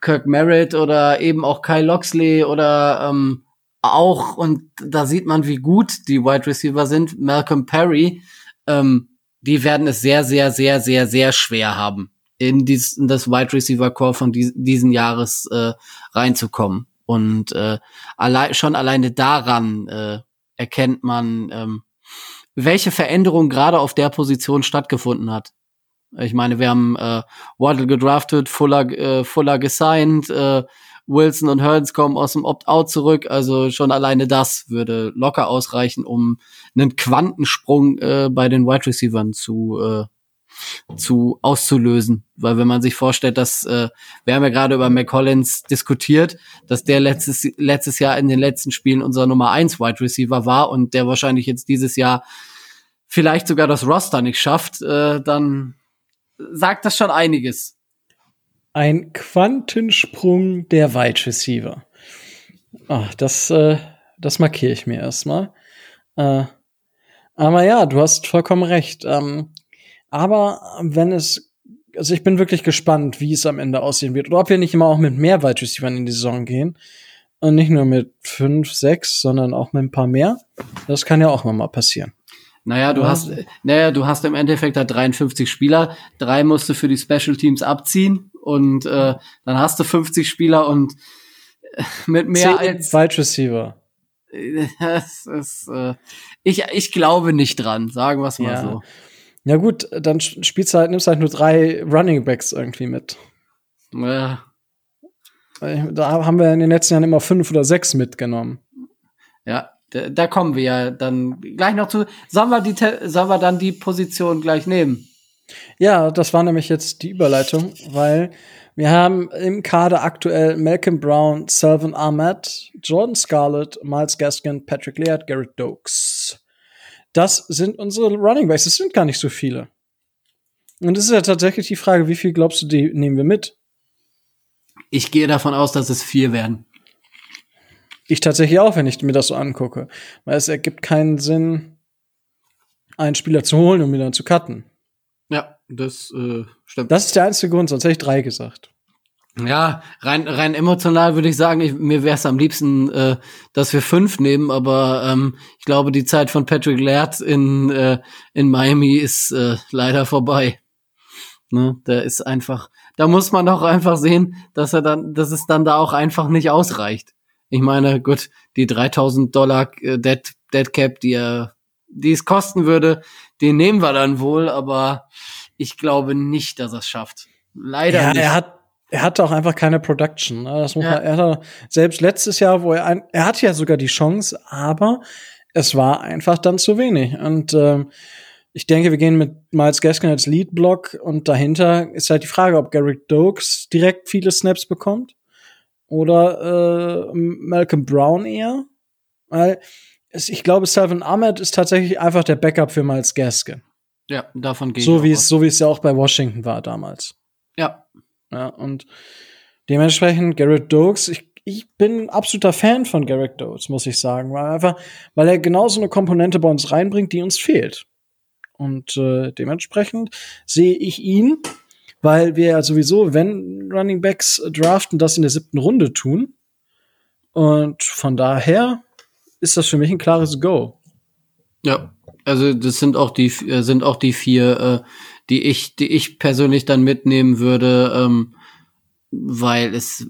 Kirk Merritt oder eben auch Kyle Loxley oder ähm, auch und da sieht man, wie gut die Wide Receiver sind. Malcolm Perry, ähm, die werden es sehr sehr sehr sehr sehr schwer haben in, dies, in das Wide Receiver Core von dies, diesen Jahres äh, reinzukommen. Und äh, allein schon alleine daran äh, erkennt man, ähm, welche Veränderung gerade auf der Position stattgefunden hat. Ich meine, wir haben äh, Waddle gedraftet, Fuller, äh, Fuller gesigned, äh, Wilson und Hearns kommen aus dem Opt-out zurück. Also schon alleine das würde locker ausreichen, um einen Quantensprung äh, bei den Wide Receivers zu äh, zu auszulösen. Weil wenn man sich vorstellt, dass äh, wir haben ja gerade über McCollins diskutiert, dass der letztes, letztes Jahr in den letzten Spielen unser Nummer eins Wide Receiver war und der wahrscheinlich jetzt dieses Jahr vielleicht sogar das Roster nicht schafft, äh, dann sagt das schon einiges. Ein Quantensprung der Wide Receiver. Ach, das, äh, das markiere ich mir erstmal. Äh, aber ja, du hast vollkommen recht. Ähm, aber wenn es, also ich bin wirklich gespannt, wie es am Ende aussehen wird. Oder ob wir nicht immer auch mit mehr Wide Receivers in die Saison gehen. Und nicht nur mit fünf, sechs, sondern auch mit ein paar mehr. Das kann ja auch mal passieren. Naja, du hast, naja, du hast im Endeffekt da 53 Spieler, drei musst du für die Special Teams abziehen und äh, dann hast du 50 Spieler und äh, mit mehr als Wide Receiver. Das ist, äh, ich, ich glaube nicht dran, sagen wir es mal ja. so. Ja gut, dann spielst du halt, nimmst halt nur drei Running Backs irgendwie mit. Ja. Da haben wir in den letzten Jahren immer fünf oder sechs mitgenommen. Ja, da, da kommen wir ja dann gleich noch zu. Sollen wir, die, sollen wir dann die Position gleich nehmen? Ja, das war nämlich jetzt die Überleitung, weil wir haben im Kader aktuell Malcolm Brown, Selvin Ahmed, Jordan Scarlett, Miles Gaskin, Patrick Leard, Garrett Dokes. Das sind unsere Running Backs. Das sind gar nicht so viele. Und es ist ja tatsächlich die Frage, wie viel glaubst du, die nehmen wir mit? Ich gehe davon aus, dass es vier werden. Ich tatsächlich auch, wenn ich mir das so angucke. Weil es ergibt keinen Sinn, einen Spieler zu holen und ihn dann zu cutten. Ja, das äh, stimmt. Das ist der einzige Grund, sonst hätte ich drei gesagt. Ja, rein, rein emotional würde ich sagen, ich, mir wäre es am liebsten, äh, dass wir fünf nehmen, aber ähm, ich glaube, die Zeit von Patrick Laird in, äh, in Miami ist äh, leider vorbei. Ne, der ist einfach, da muss man doch einfach sehen, dass er dann, dass es dann da auch einfach nicht ausreicht. Ich meine, gut, die 3000 Dollar äh, Dead, Dead Cap, die er, die es kosten würde, den nehmen wir dann wohl, aber ich glaube nicht, dass er es schafft. Leider ja, nicht. Er hat, er hatte auch einfach keine Production. Ne? Das muss ja. man, er hatte, selbst letztes Jahr, wo er ein, er hatte ja sogar die Chance, aber es war einfach dann zu wenig. Und ähm, ich denke, wir gehen mit Miles Gaskin als Lead-Block und dahinter ist halt die Frage, ob Garrett Dokes direkt viele Snaps bekommt oder äh, Malcolm Brown eher. Weil es, ich glaube, Selvin Ahmed ist tatsächlich einfach der Backup für Miles Gaskin. Ja, davon gehe so ich. Wie es, so wie es ja auch bei Washington war damals. Ja. Und dementsprechend Garrett Dokes, ich, ich bin ein absoluter Fan von Garrett Dokes, muss ich sagen. Weil einfach, weil er genau so eine Komponente bei uns reinbringt, die uns fehlt. Und äh, dementsprechend sehe ich ihn weil wir ja sowieso, wenn Running Backs draften, das in der siebten Runde tun. Und von daher ist das für mich ein klares Go. Ja, also das sind auch die äh, sind auch die vier, äh, die ich die ich persönlich dann mitnehmen würde, ähm, weil es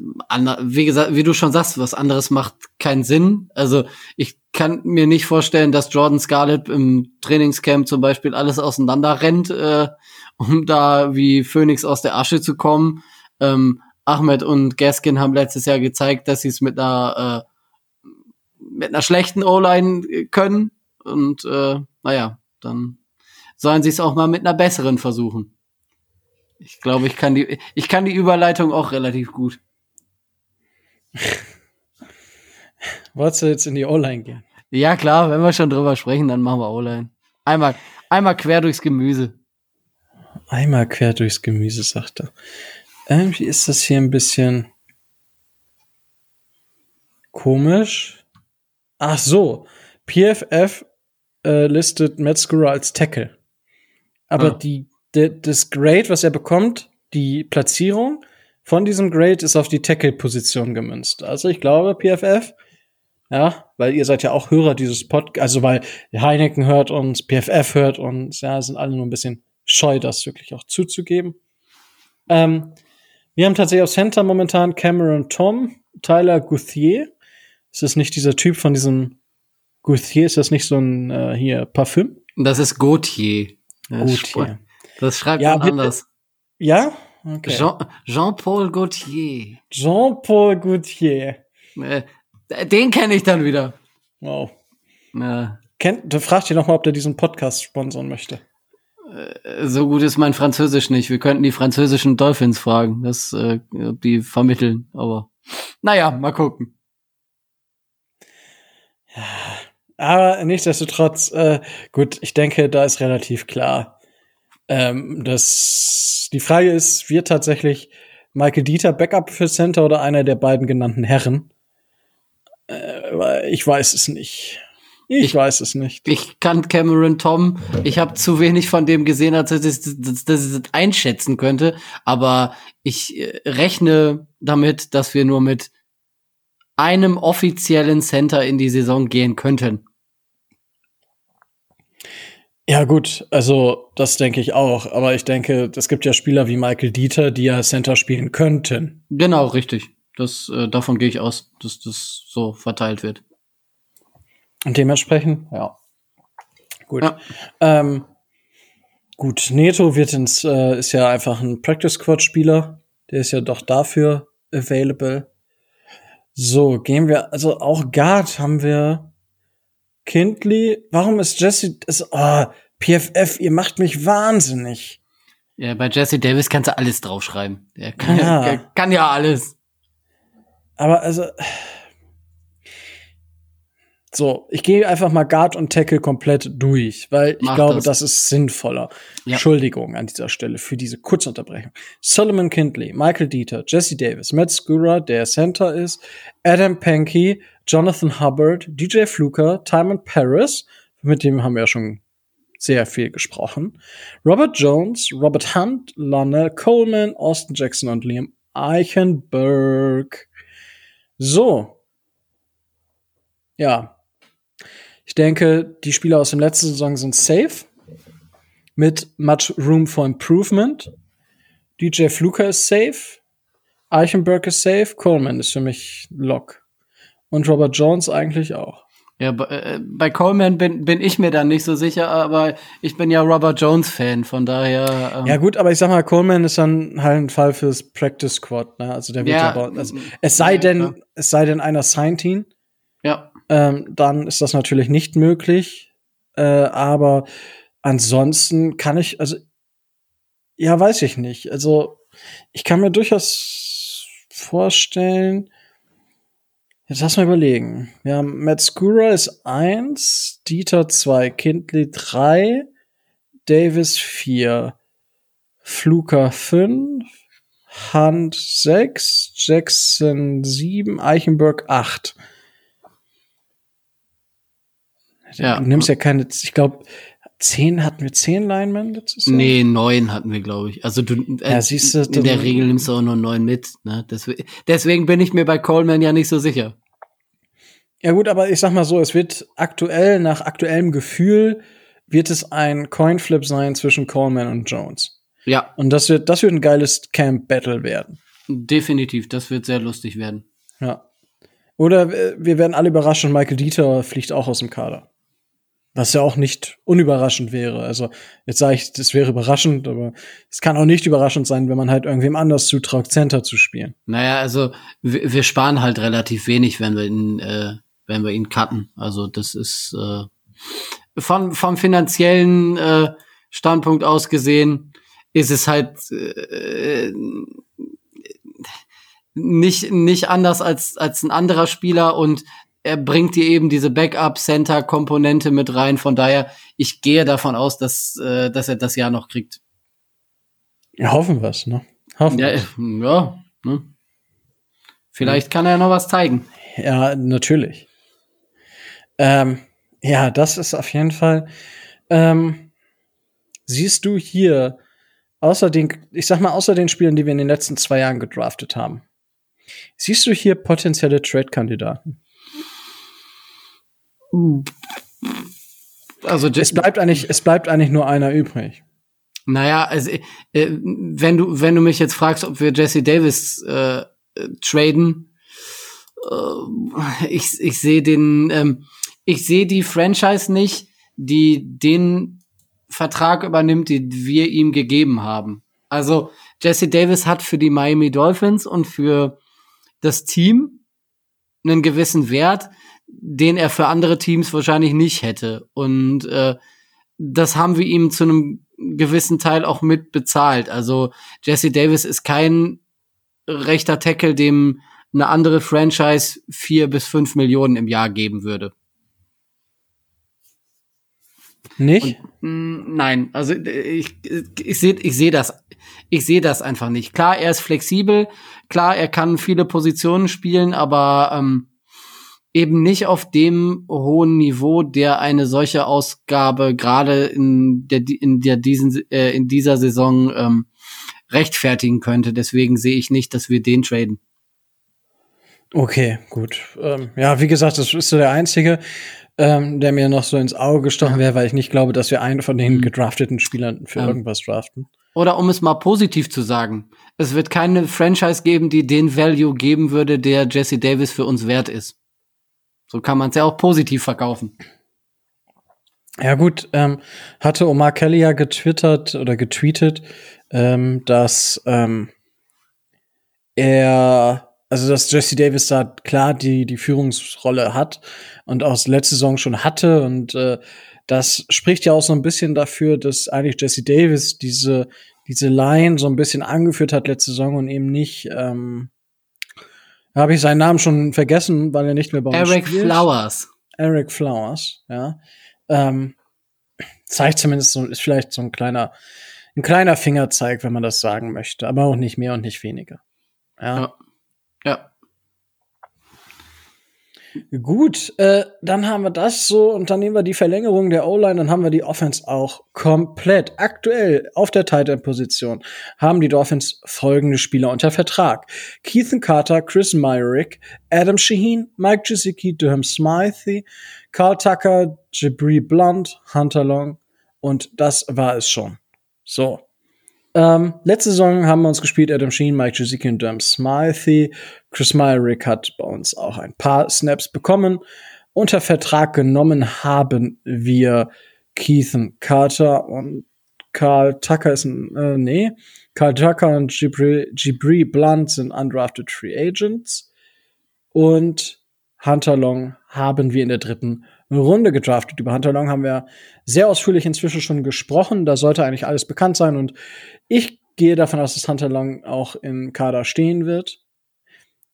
wie gesagt, wie du schon sagst, was anderes macht keinen Sinn. Also ich kann mir nicht vorstellen, dass Jordan Scarlett im Trainingscamp zum Beispiel alles auseinander rennt äh, um da wie Phoenix aus der Asche zu kommen. Ähm, Ahmed und Gaskin haben letztes Jahr gezeigt, dass sie es mit einer äh, mit einer schlechten O-Line können. Und äh, naja, dann sollen sie es auch mal mit einer besseren versuchen. Ich glaube, ich kann die, ich kann die Überleitung auch relativ gut. Wolltest du jetzt in die O-Line gehen? Ja, klar, wenn wir schon drüber sprechen, dann machen wir O-Line. Einmal, einmal quer durchs Gemüse. Einmal quer durchs Gemüse, sagt er. Irgendwie ist das hier ein bisschen komisch. Ach so, PFF äh, listet Metzger als Tackle. Aber ah. die, de, das Grade, was er bekommt, die Platzierung von diesem Grade ist auf die Tackle-Position gemünzt. Also ich glaube, PFF, ja, weil ihr seid ja auch Hörer dieses Podcasts, also weil Heineken hört uns, PFF hört uns, ja, sind alle nur ein bisschen scheu, das wirklich auch zuzugeben. Ähm, wir haben tatsächlich auf Center momentan Cameron Tom, Tyler Gouthier. Ist das nicht dieser Typ von diesem Gouthier? Ist das nicht so ein äh, hier Parfüm? Das ist Gauthier. Gauthier. Das schreibt ja, man anders. Ja? Okay. Jean, Jean-Paul Gauthier. Jean-Paul Gauthier. Äh, den kenne ich dann wieder. Wow. Ja. Kennt, du fragst dich noch mal, ob der diesen Podcast sponsern möchte. Äh, so gut ist mein Französisch nicht. Wir könnten die französischen Dolphins fragen, dass äh, die vermitteln. Aber naja, mal gucken. Ja, aber nichtsdestotrotz, äh, gut, ich denke, da ist relativ klar. Ähm, dass die Frage ist, wird tatsächlich Michael Dieter Backup für Center oder einer der beiden genannten Herren? Äh, ich weiß es nicht. Ich, ich, weiß es nicht. Ich kann Cameron Tom. Ich habe zu wenig von dem gesehen, als dass ich das einschätzen könnte. Aber ich äh, rechne damit, dass wir nur mit einem offiziellen Center in die Saison gehen könnten. Ja, gut, also das denke ich auch. Aber ich denke, es gibt ja Spieler wie Michael Dieter, die ja Center spielen könnten. Genau, richtig. Das, äh, davon gehe ich aus, dass das so verteilt wird. Und dementsprechend, ja. Gut. Ja. Ähm, gut, Neto wird ins, äh, ist ja einfach ein Practice Squad Spieler. Der ist ja doch dafür available. So, gehen wir, also auch Guard haben wir Kindly. Warum ist Jesse, ist, oh, PFF, ihr macht mich wahnsinnig. Ja, bei Jesse Davis kannst du alles draufschreiben. Er kann ja, er kann ja alles. Aber also, so, ich gehe einfach mal Guard und Tackle komplett durch, weil ich Mach glaube, das. das. ist sinnvoller. Ja. Entschuldigung an dieser Stelle für diese Kurzunterbrechung. Solomon Kindley, Michael Dieter, Jesse Davis, Matt Skura, der Center ist, Adam Pankey, Jonathan Hubbard, DJ Fluker, Timon Paris, mit dem haben wir ja schon sehr viel gesprochen, Robert Jones, Robert Hunt, Lionel Coleman, Austin Jackson und Liam Eichenberg. So. Ja, ich denke, die Spieler aus dem letzten Saison sind safe. Mit much room for improvement. DJ Fluker ist safe. Eichenberg ist safe. Coleman ist für mich Lock. Und Robert Jones eigentlich auch. Ja, äh, bei Coleman bin, bin ich mir dann nicht so sicher, aber ich bin ja Robert Jones Fan, von daher. Ähm ja gut, aber ich sag mal, Coleman ist dann halt ein Fall fürs Practice Squad, ne? Also der wird ja, ja also, es sei ja, denn, klar. es sei denn einer signed ihn. Ja ähm, dann ist das natürlich nicht möglich. Äh, aber ansonsten kann ich, also, ja, weiß ich nicht. Also, ich kann mir durchaus vorstellen, jetzt lass mal überlegen. Matt Skura ist eins, Dieter zwei, Kindley drei, Davis vier, Fluker fünf, Hunt sechs, Jackson sieben, Eichenberg acht. Ja. Du nimmst ja keine, ich glaube, zehn hatten wir zehn Linemen letztes Jahr? Nee, neun hatten wir, glaube ich. Also du, äh, ja, siehst du, in der Regel nimmst du auch nur neun mit. Ne? Deswegen, deswegen bin ich mir bei Coleman ja nicht so sicher. Ja gut, aber ich sag mal so, es wird aktuell, nach aktuellem Gefühl, wird es ein Coinflip sein zwischen Coleman und Jones. Ja. Und das wird, das wird ein geiles Camp-Battle werden. Definitiv, das wird sehr lustig werden. Ja. Oder äh, wir werden alle überrascht und Michael Dieter fliegt auch aus dem Kader. Was ja auch nicht unüberraschend wäre. Also jetzt sage ich, das wäre überraschend, aber es kann auch nicht überraschend sein, wenn man halt irgendwem anders zutraut, Center zu spielen. Naja, also wir, wir sparen halt relativ wenig, wenn wir ihn, äh, wenn wir ihn cutten. Also das ist äh, von, vom finanziellen äh, Standpunkt aus gesehen, ist es halt äh, nicht, nicht anders als, als ein anderer Spieler und er bringt dir eben diese Backup-Center-Komponente mit rein. Von daher, ich gehe davon aus, dass, äh, dass er das Jahr noch kriegt. Ja, hoffen wir es, ne? Hoffen ja, ja ne? Vielleicht ja. kann er noch was zeigen. Ja, natürlich. Ähm, ja, das ist auf jeden Fall. Ähm, siehst du hier, außer den, ich sag mal, außer den Spielen, die wir in den letzten zwei Jahren gedraftet haben, siehst du hier potenzielle Trade-Kandidaten? Also es bleibt eigentlich, es bleibt eigentlich nur einer übrig. Naja, also äh, wenn du wenn du mich jetzt fragst, ob wir Jesse Davis äh, traden, äh, ich ich sehe den, ähm, ich sehe die Franchise nicht, die den Vertrag übernimmt, den wir ihm gegeben haben. Also Jesse Davis hat für die Miami Dolphins und für das Team einen gewissen Wert den er für andere Teams wahrscheinlich nicht hätte. Und äh, das haben wir ihm zu einem gewissen Teil auch mit bezahlt. Also Jesse Davis ist kein rechter Tackle, dem eine andere Franchise vier bis fünf Millionen im Jahr geben würde. Nicht? Und, mh, nein, also ich, ich sehe ich seh das. Ich sehe das einfach nicht. Klar, er ist flexibel, klar, er kann viele Positionen spielen, aber ähm, eben nicht auf dem hohen Niveau, der eine solche Ausgabe gerade in der in der diesen äh, in dieser Saison ähm, rechtfertigen könnte. Deswegen sehe ich nicht, dass wir den traden. Okay, gut. Ähm, ja, wie gesagt, das ist so der einzige, ähm, der mir noch so ins Auge gestochen wäre, weil ich nicht glaube, dass wir einen von den mhm. gedrafteten Spielern für ja. irgendwas draften. Oder um es mal positiv zu sagen, es wird keine Franchise geben, die den Value geben würde, der Jesse Davis für uns wert ist. So kann man es ja auch positiv verkaufen. Ja gut, ähm, hatte Omar Kelly ja getwittert oder getweetet, ähm, dass ähm, er, also dass Jesse Davis da klar die die Führungsrolle hat und auch letzte Saison schon hatte und äh, das spricht ja auch so ein bisschen dafür, dass eigentlich Jesse Davis diese diese Line so ein bisschen angeführt hat letzte Saison und eben nicht ähm, habe ich seinen Namen schon vergessen, weil er nicht mehr bei uns Eric spielt. Flowers. Eric Flowers, ja. Ähm, zeigt zumindest so, ist vielleicht so ein kleiner, ein kleiner Fingerzeig, wenn man das sagen möchte, aber auch nicht mehr und nicht weniger. Ja. ja. ja. Gut, äh, dann haben wir das so und dann nehmen wir die Verlängerung der O-Line, dann haben wir die Offense auch komplett. Aktuell auf der Tight End Position haben die Dolphins folgende Spieler unter Vertrag. Keithan Carter, Chris Myrick, Adam Shaheen, Mike Gesicki, Durham Smythe, Carl Tucker, Jabri Blunt, Hunter Long und das war es schon. So. Ähm, letzte Saison haben wir uns gespielt Adam Sheen, Mike Gesicki und Durham Smythe. Chris Myrick hat bei uns auch ein paar Snaps bekommen. Unter Vertrag genommen haben wir Keithan Carter und Carl Tucker ist ein, äh, nee, Carl Tucker und Gibri, Blunt sind undrafted Free Agents. Und Hunter Long haben wir in der dritten Runde gedraftet. Über Hunter Long haben wir sehr ausführlich inzwischen schon gesprochen. Da sollte eigentlich alles bekannt sein. Und ich gehe davon aus, dass Hunter Long auch im Kader stehen wird.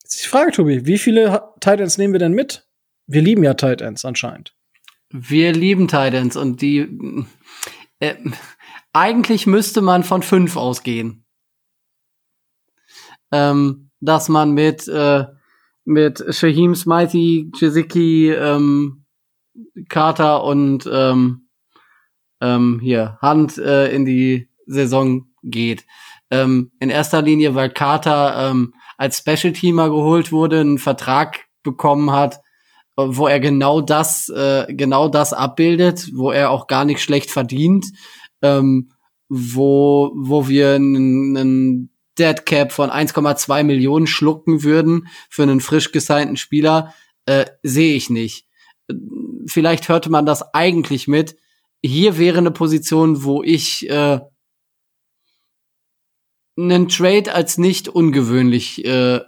Jetzt ist Frage, Tobi, wie viele Titans nehmen wir denn mit? Wir lieben ja Titans anscheinend. Wir lieben Titans und die äh, eigentlich müsste man von fünf ausgehen. Ähm, dass man mit äh, mit Shaheem Smythe, Jiziki, ähm, Carter und ähm, ähm, hier Hand äh, in die Saison geht. Ähm, in erster Linie, weil Carter ähm, als Special Teamer geholt wurde, einen Vertrag bekommen hat, wo er genau das, äh, genau das abbildet, wo er auch gar nicht schlecht verdient, ähm, wo, wo wir einen, einen Dead Cap von 1,2 Millionen schlucken würden für einen frisch gesignten Spieler, äh, sehe ich nicht. Vielleicht hörte man das eigentlich mit. Hier wäre eine Position, wo ich äh, einen Trade als nicht ungewöhnlich äh,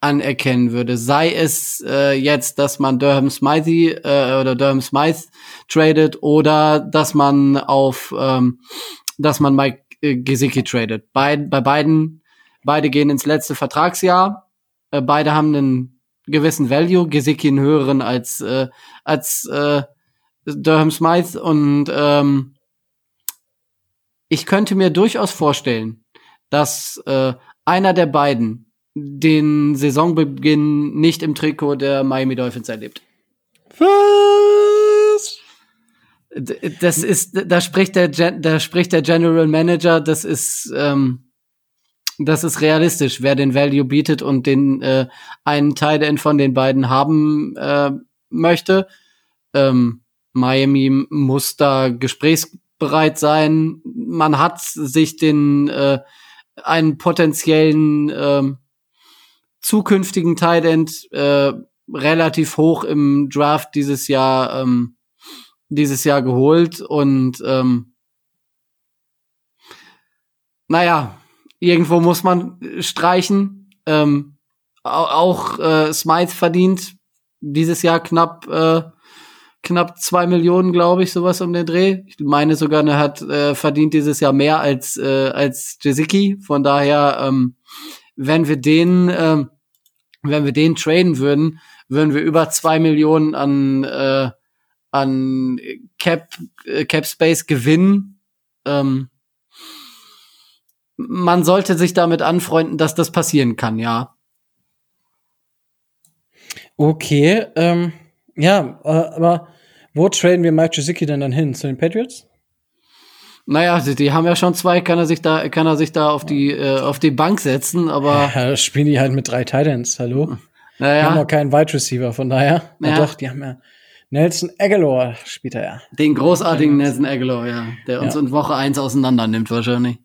anerkennen würde. Sei es äh, jetzt, dass man Durham Smythe äh, oder Durham Smythe tradet oder dass man auf, ähm, dass man Mike äh, Gesicki tradet. Bei, bei beiden, beide gehen ins letzte Vertragsjahr. Äh, beide haben einen gewissen Value. Gesicki einen höheren als äh, als äh, Durham Smythe und ähm, ich könnte mir durchaus vorstellen, dass äh, einer der beiden den Saisonbeginn nicht im Trikot der Miami Dolphins erlebt. Was? Das ist, da spricht der, da spricht der General Manager. Das ist, ähm, das ist realistisch, wer den Value bietet und den äh, einen Teil von den beiden haben äh, möchte. Ähm, Miami muss da gesprächsbereit sein. Man hat sich den äh, einen potenziellen ähm, zukünftigen Tight äh, relativ hoch im Draft dieses Jahr ähm, dieses Jahr geholt und ähm, naja, irgendwo muss man streichen. Ähm, auch äh, Smythe verdient dieses Jahr knapp äh, knapp zwei Millionen, glaube ich, sowas um den Dreh. Ich meine sogar, er hat äh, verdient dieses Jahr mehr als äh, als Jazicki. Von daher, ähm, wenn wir den, ähm, wenn wir den traden würden, würden wir über zwei Millionen an äh, an Cap äh, Cap Space gewinnen. Ähm, man sollte sich damit anfreunden, dass das passieren kann, ja. Okay, ähm, ja, äh, aber wo traden wir Mike Gesicki denn dann hin? Zu den Patriots? Naja, die, die haben ja schon zwei, kann er sich da, kann er sich da auf die, äh, auf die Bank setzen, aber. Ja, spielen die halt mit drei Titans, hallo? Naja. Die haben noch keinen Wide Receiver, von daher. Ja. ja doch, die haben ja Nelson Aguilar spielt er ja. Den großartigen Nelson Aguilar, ja. Der uns ja. in Woche eins auseinander nimmt wahrscheinlich.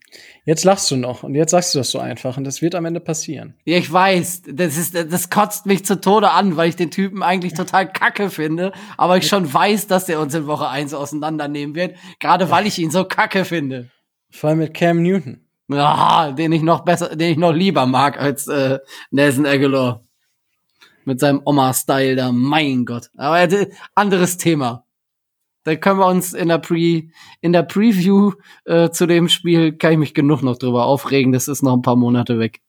Jetzt lachst du noch und jetzt sagst du das so einfach und das wird am Ende passieren. Ja, ich weiß. Das ist, das kotzt mich zu Tode an, weil ich den Typen eigentlich total kacke finde, aber ich schon weiß, dass der uns in Woche eins auseinandernehmen wird. Gerade weil ich ihn so kacke finde. Vor allem mit Cam Newton. Ja, den ich noch besser, den ich noch lieber mag als äh, Nelson Aguilar. Mit seinem Oma-Style da, mein Gott. Aber anderes Thema. Da können wir uns in der Pre, in der Preview äh, zu dem Spiel kann ich mich genug noch drüber aufregen. Das ist noch ein paar Monate weg.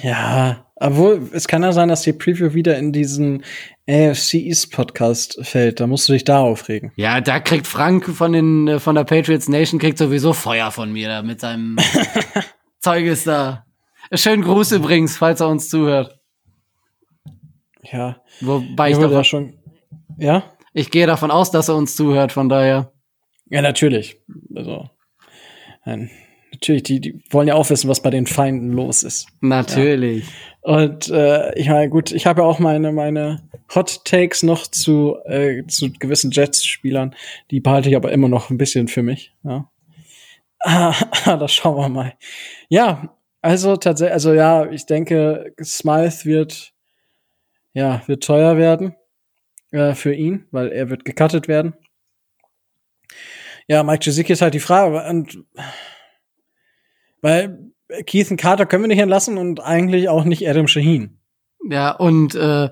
Ja, obwohl es kann ja sein, dass die Preview wieder in diesen AFC East Podcast fällt. Da musst du dich da aufregen. Ja, da kriegt Frank von den äh, von der Patriots Nation kriegt sowieso Feuer von mir da mit seinem Zeuges da. Schönen Gruß übrigens, falls er uns zuhört. Ja. Wobei ich, ich doch schon. Ja. Ich gehe davon aus, dass er uns zuhört, von daher. Ja, natürlich. Also, nein, natürlich, die, die wollen ja auch wissen, was bei den Feinden los ist. Natürlich. Ja. Und äh, ich meine, gut, ich habe ja auch meine, meine Hot Takes noch zu, äh, zu gewissen Jets-Spielern. Die behalte ich aber immer noch ein bisschen für mich. Ja. Ah, das schauen wir mal. Ja, also tatsächlich, also ja, ich denke, Smythe wird, ja, wird teuer werden äh, für ihn, weil er wird gecuttet werden. Ja, Mike Gesicki ist halt die Frage. Und weil Keith und Carter können wir nicht entlassen und eigentlich auch nicht Adam Shaheen. Ja, und äh,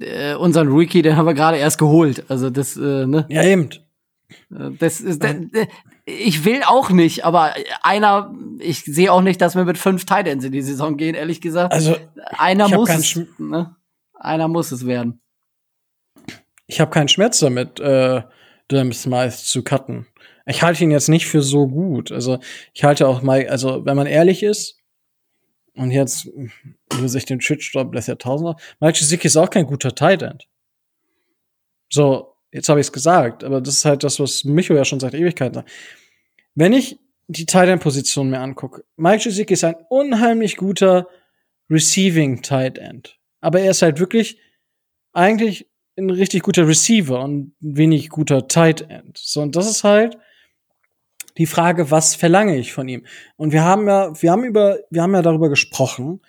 äh, unseren Rookie, den haben wir gerade erst geholt. Also das, äh, ne? Ja, eben. Äh, das ist, das, ich will auch nicht, aber einer, ich sehe auch nicht, dass wir mit fünf Titans in die Saison gehen, ehrlich gesagt. Also einer muss es, ne? Einer muss es werden ich habe keinen Schmerz damit, äh, Durham Smythe zu cutten. Ich halte ihn jetzt nicht für so gut. Also ich halte auch mal, also wenn man ehrlich ist, und jetzt löse ich den Shitstorm des Jahrtausender, Mike Gesicki ist auch kein guter Tight End. So, jetzt habe ich es gesagt, aber das ist halt das, was Micho ja schon seit Ewigkeiten sagt. Wenn ich die Tight End Position mir angucke, Mike Gesicki ist ein unheimlich guter Receiving Tight End. Aber er ist halt wirklich eigentlich ein richtig guter Receiver und ein wenig guter Tight End. So, und das ist halt die Frage, was verlange ich von ihm? Und wir haben ja, wir haben über, wir haben ja darüber gesprochen,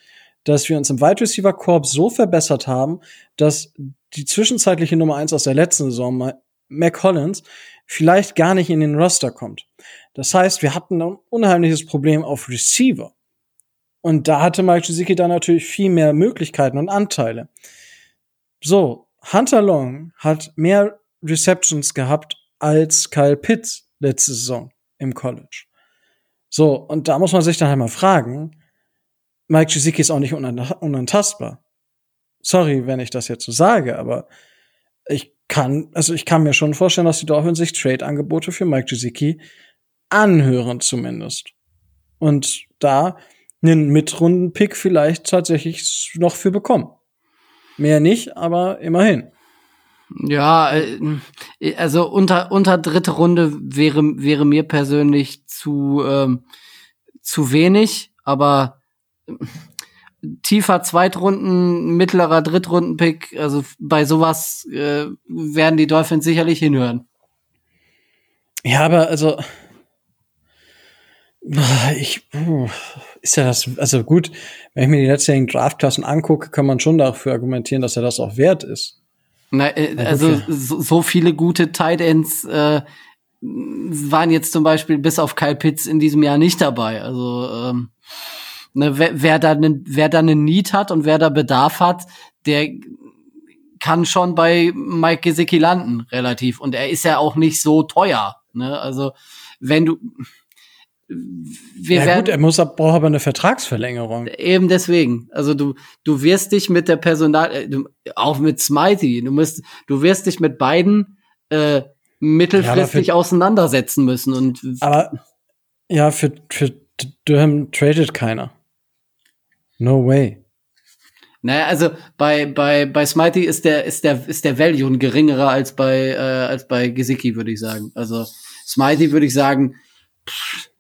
dass wir uns im Wide Receiver Korb so verbessert haben, dass die zwischenzeitliche Nummer eins aus der letzten Saison, Mac Collins, vielleicht gar nicht in den Roster kommt. Das heißt, wir hatten ein unheimliches Problem auf Receiver. Und da hatte Mike Gesicki dann natürlich viel mehr Möglichkeiten und Anteile. So, Hunter Long hat mehr Receptions gehabt als Kyle Pitts letzte Saison im College. So, und da muss man sich dann halt mal fragen, Mike Gesicki ist auch nicht unantastbar. Sorry, wenn ich das jetzt so sage, aber ich kann, also ich kann mir schon vorstellen, dass die Dolphins sich Trade-Angebote für Mike Gesicki anhören zumindest. Und da einen Mitrunden-Pick vielleicht tatsächlich noch für bekommen. Mehr nicht, aber immerhin. Ja, äh, also unter unter dritte Runde wäre wäre mir persönlich zu ähm, zu wenig, aber äh, tiefer Zweitrunden, mittlerer Drittrunden-Pick, also bei sowas äh, werden die Dolphins sicherlich hinhören. Ja, aber also ich ist ja das, also gut, wenn ich mir die letztjährigen Draftklassen angucke, kann man schon dafür argumentieren, dass er das auch wert ist. Na, äh, also so, so viele gute Tight Ends äh, waren jetzt zum Beispiel bis auf Kyle Pitts in diesem Jahr nicht dabei. Also ähm, ne, wer, wer da ne, wer da einen Need hat und wer da Bedarf hat, der kann schon bei Mike Gesicki landen, relativ. Und er ist ja auch nicht so teuer. Ne? Also wenn du wir ja, werden, gut, er muss braucht aber eine Vertragsverlängerung. Eben deswegen. Also du du wirst dich mit der Personal äh, du, auch mit Smitey, du musst du wirst dich mit beiden äh, mittelfristig ja, für, auseinandersetzen müssen und aber ja, für für Durham tradet keiner. No way. Naja, also bei bei bei Smitey ist der ist der ist der Value ein geringerer als bei äh, als bei Gesicki, würde ich sagen. Also Smitey würde ich sagen pff,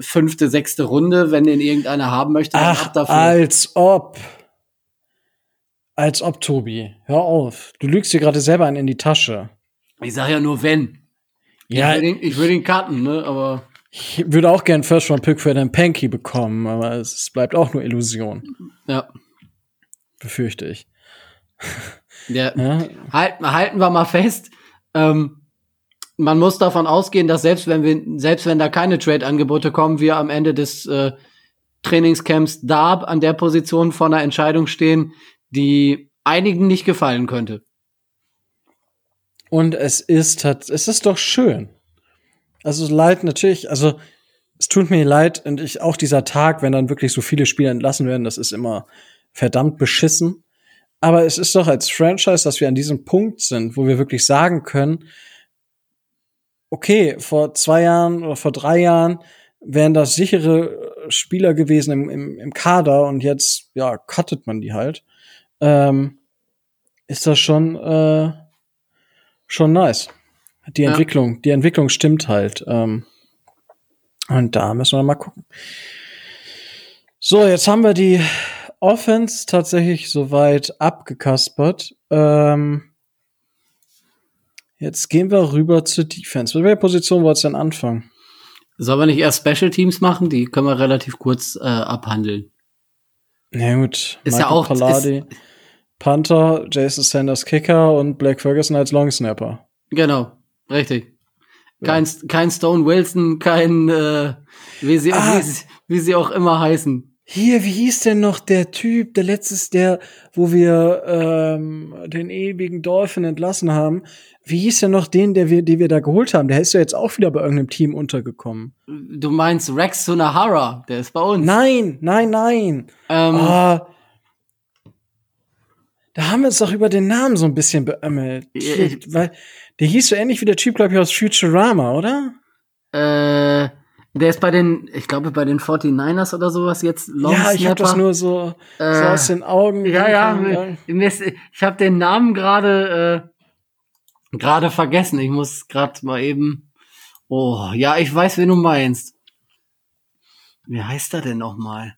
fünfte, sechste Runde, wenn den irgendeiner haben möchte. Ach, als ob. Als ob, Tobi. Hör auf. Du lügst dir gerade selber einen in die Tasche. Ich sag ja nur wenn. Ja. Ich will den Karten, ne, aber. Ich würde auch gern First Round Pick für den Panky bekommen, aber es bleibt auch nur Illusion. Ja. Befürchte ich. Ja. ja. Halten, halten wir mal fest. Ähm, man muss davon ausgehen, dass selbst wenn wir, selbst wenn da keine Trade-Angebote kommen, wir am Ende des äh, Trainingscamps da an der Position vor einer Entscheidung stehen, die einigen nicht gefallen könnte. Und es ist, es ist doch schön. Also leid natürlich, also es tut mir leid und ich auch dieser Tag, wenn dann wirklich so viele Spieler entlassen werden, das ist immer verdammt beschissen. Aber es ist doch als Franchise, dass wir an diesem Punkt sind, wo wir wirklich sagen können, okay, vor zwei Jahren oder vor drei Jahren wären das sichere Spieler gewesen im, im, im Kader und jetzt, ja, cuttet man die halt. Ähm, ist das schon, äh, schon nice. Die ja. Entwicklung, die Entwicklung stimmt halt. Ähm, und da müssen wir mal gucken. So, jetzt haben wir die Offense tatsächlich soweit abgekaspert. Ähm, jetzt gehen wir rüber zur Defense. Mit welcher Position wollt's denn anfangen? Sollen wir nicht erst Special Teams machen? Die können wir relativ kurz äh, abhandeln. Na gut. Ist Michael ja auch Palladi, Panther, Jason Sanders Kicker und Black Ferguson als Long Snapper. Genau, richtig. Kein, ja. kein Stone Wilson, kein, äh, wie, sie, ah. wie, wie sie auch immer heißen. Hier, wie hieß denn noch der Typ, der letztes, der, wo wir ähm, den ewigen Dolphin entlassen haben? Wie hieß denn noch den, der wir, den wir da geholt haben? Der ist ja jetzt auch wieder bei irgendeinem Team untergekommen. Du meinst Rex Sunahara, der ist bei uns. Nein, nein, nein. Ähm, oh, da haben wir uns doch über den Namen so ein bisschen beömmelt. Ich, weil der hieß so ähnlich wie der Typ, glaube ich, aus Futurama, oder? Äh, der ist bei den, ich glaube, bei den 49ers oder sowas jetzt Long Ja, ich habe das nur so, äh, so aus den Augen. Ja, ja, ja. ich habe den Namen gerade äh, gerade vergessen. Ich muss gerade mal eben. Oh, ja, ich weiß, wen du meinst. Wie heißt er denn noch mal?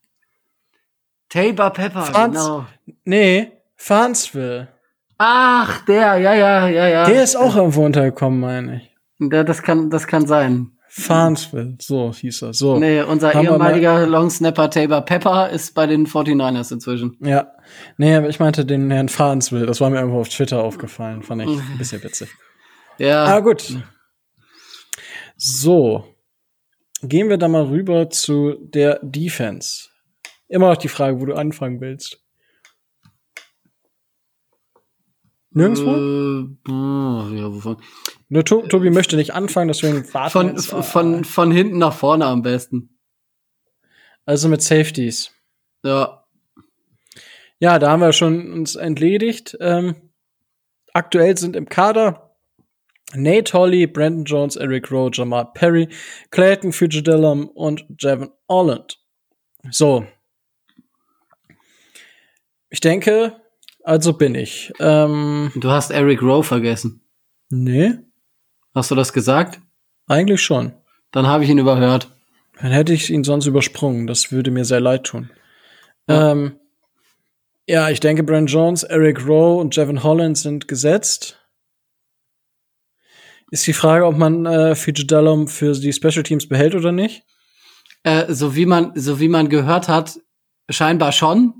Tabor Pepper, Franz, genau. Nee, Farnsville. Ach, der, ja, ja, ja, ja. Der ist auch irgendwo untergekommen, meine ich. Der, das kann, das kann sein. Farnsville, so hieß er. So. Nee, unser ehemaliger Longsnapper Tabor Pepper ist bei den 49ers inzwischen. Ja. Nee, aber ich meinte den Herrn Farnsville. Das war mir irgendwo auf Twitter aufgefallen. Fand ich ein bisschen witzig. Ja. Ah, gut. So. Gehen wir da mal rüber zu der Defense. Immer noch die Frage, wo du anfangen willst. Nirgendwo? Äh, ja, wovon? Nur to Tobi möchte nicht anfangen, deswegen warten von, jetzt, von, von hinten nach vorne am besten. Also mit Safeties. Ja. Ja, da haben wir schon uns entledigt. Ähm, aktuell sind im Kader Nate Holly, Brandon Jones, Eric Rowe, Jamal Perry, Clayton Fujidillum und Javon Holland. So. Ich denke, also bin ich. Ähm, du hast Eric Rowe vergessen. Nee. Hast du das gesagt? Eigentlich schon. Dann habe ich ihn überhört. Dann hätte ich ihn sonst übersprungen. Das würde mir sehr leid tun. Ja, ähm, ja ich denke, Brent Jones, Eric Rowe und Jevin Holland sind gesetzt. Ist die Frage, ob man äh, Fijidellum für die Special Teams behält oder nicht? Äh, so wie man, so wie man gehört hat, scheinbar schon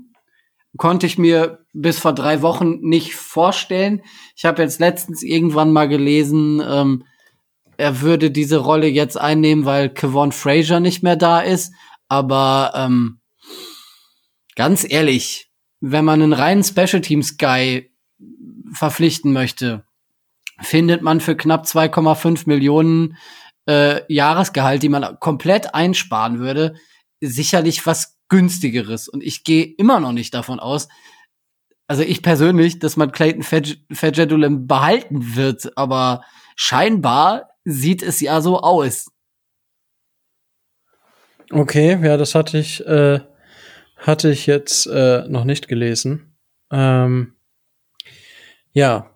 konnte ich mir bis vor drei Wochen nicht vorstellen. Ich habe jetzt letztens irgendwann mal gelesen, ähm, er würde diese Rolle jetzt einnehmen, weil Kevon Frazier nicht mehr da ist. Aber ähm, ganz ehrlich, wenn man einen reinen Special Teams Guy verpflichten möchte, findet man für knapp 2,5 Millionen äh, Jahresgehalt, die man komplett einsparen würde, sicherlich was günstigeres. Und ich gehe immer noch nicht davon aus, also ich persönlich, dass man Clayton Fajadulem behalten wird, aber scheinbar sieht es ja so aus. Okay, ja, das hatte ich, äh, hatte ich jetzt äh, noch nicht gelesen. Ähm, ja.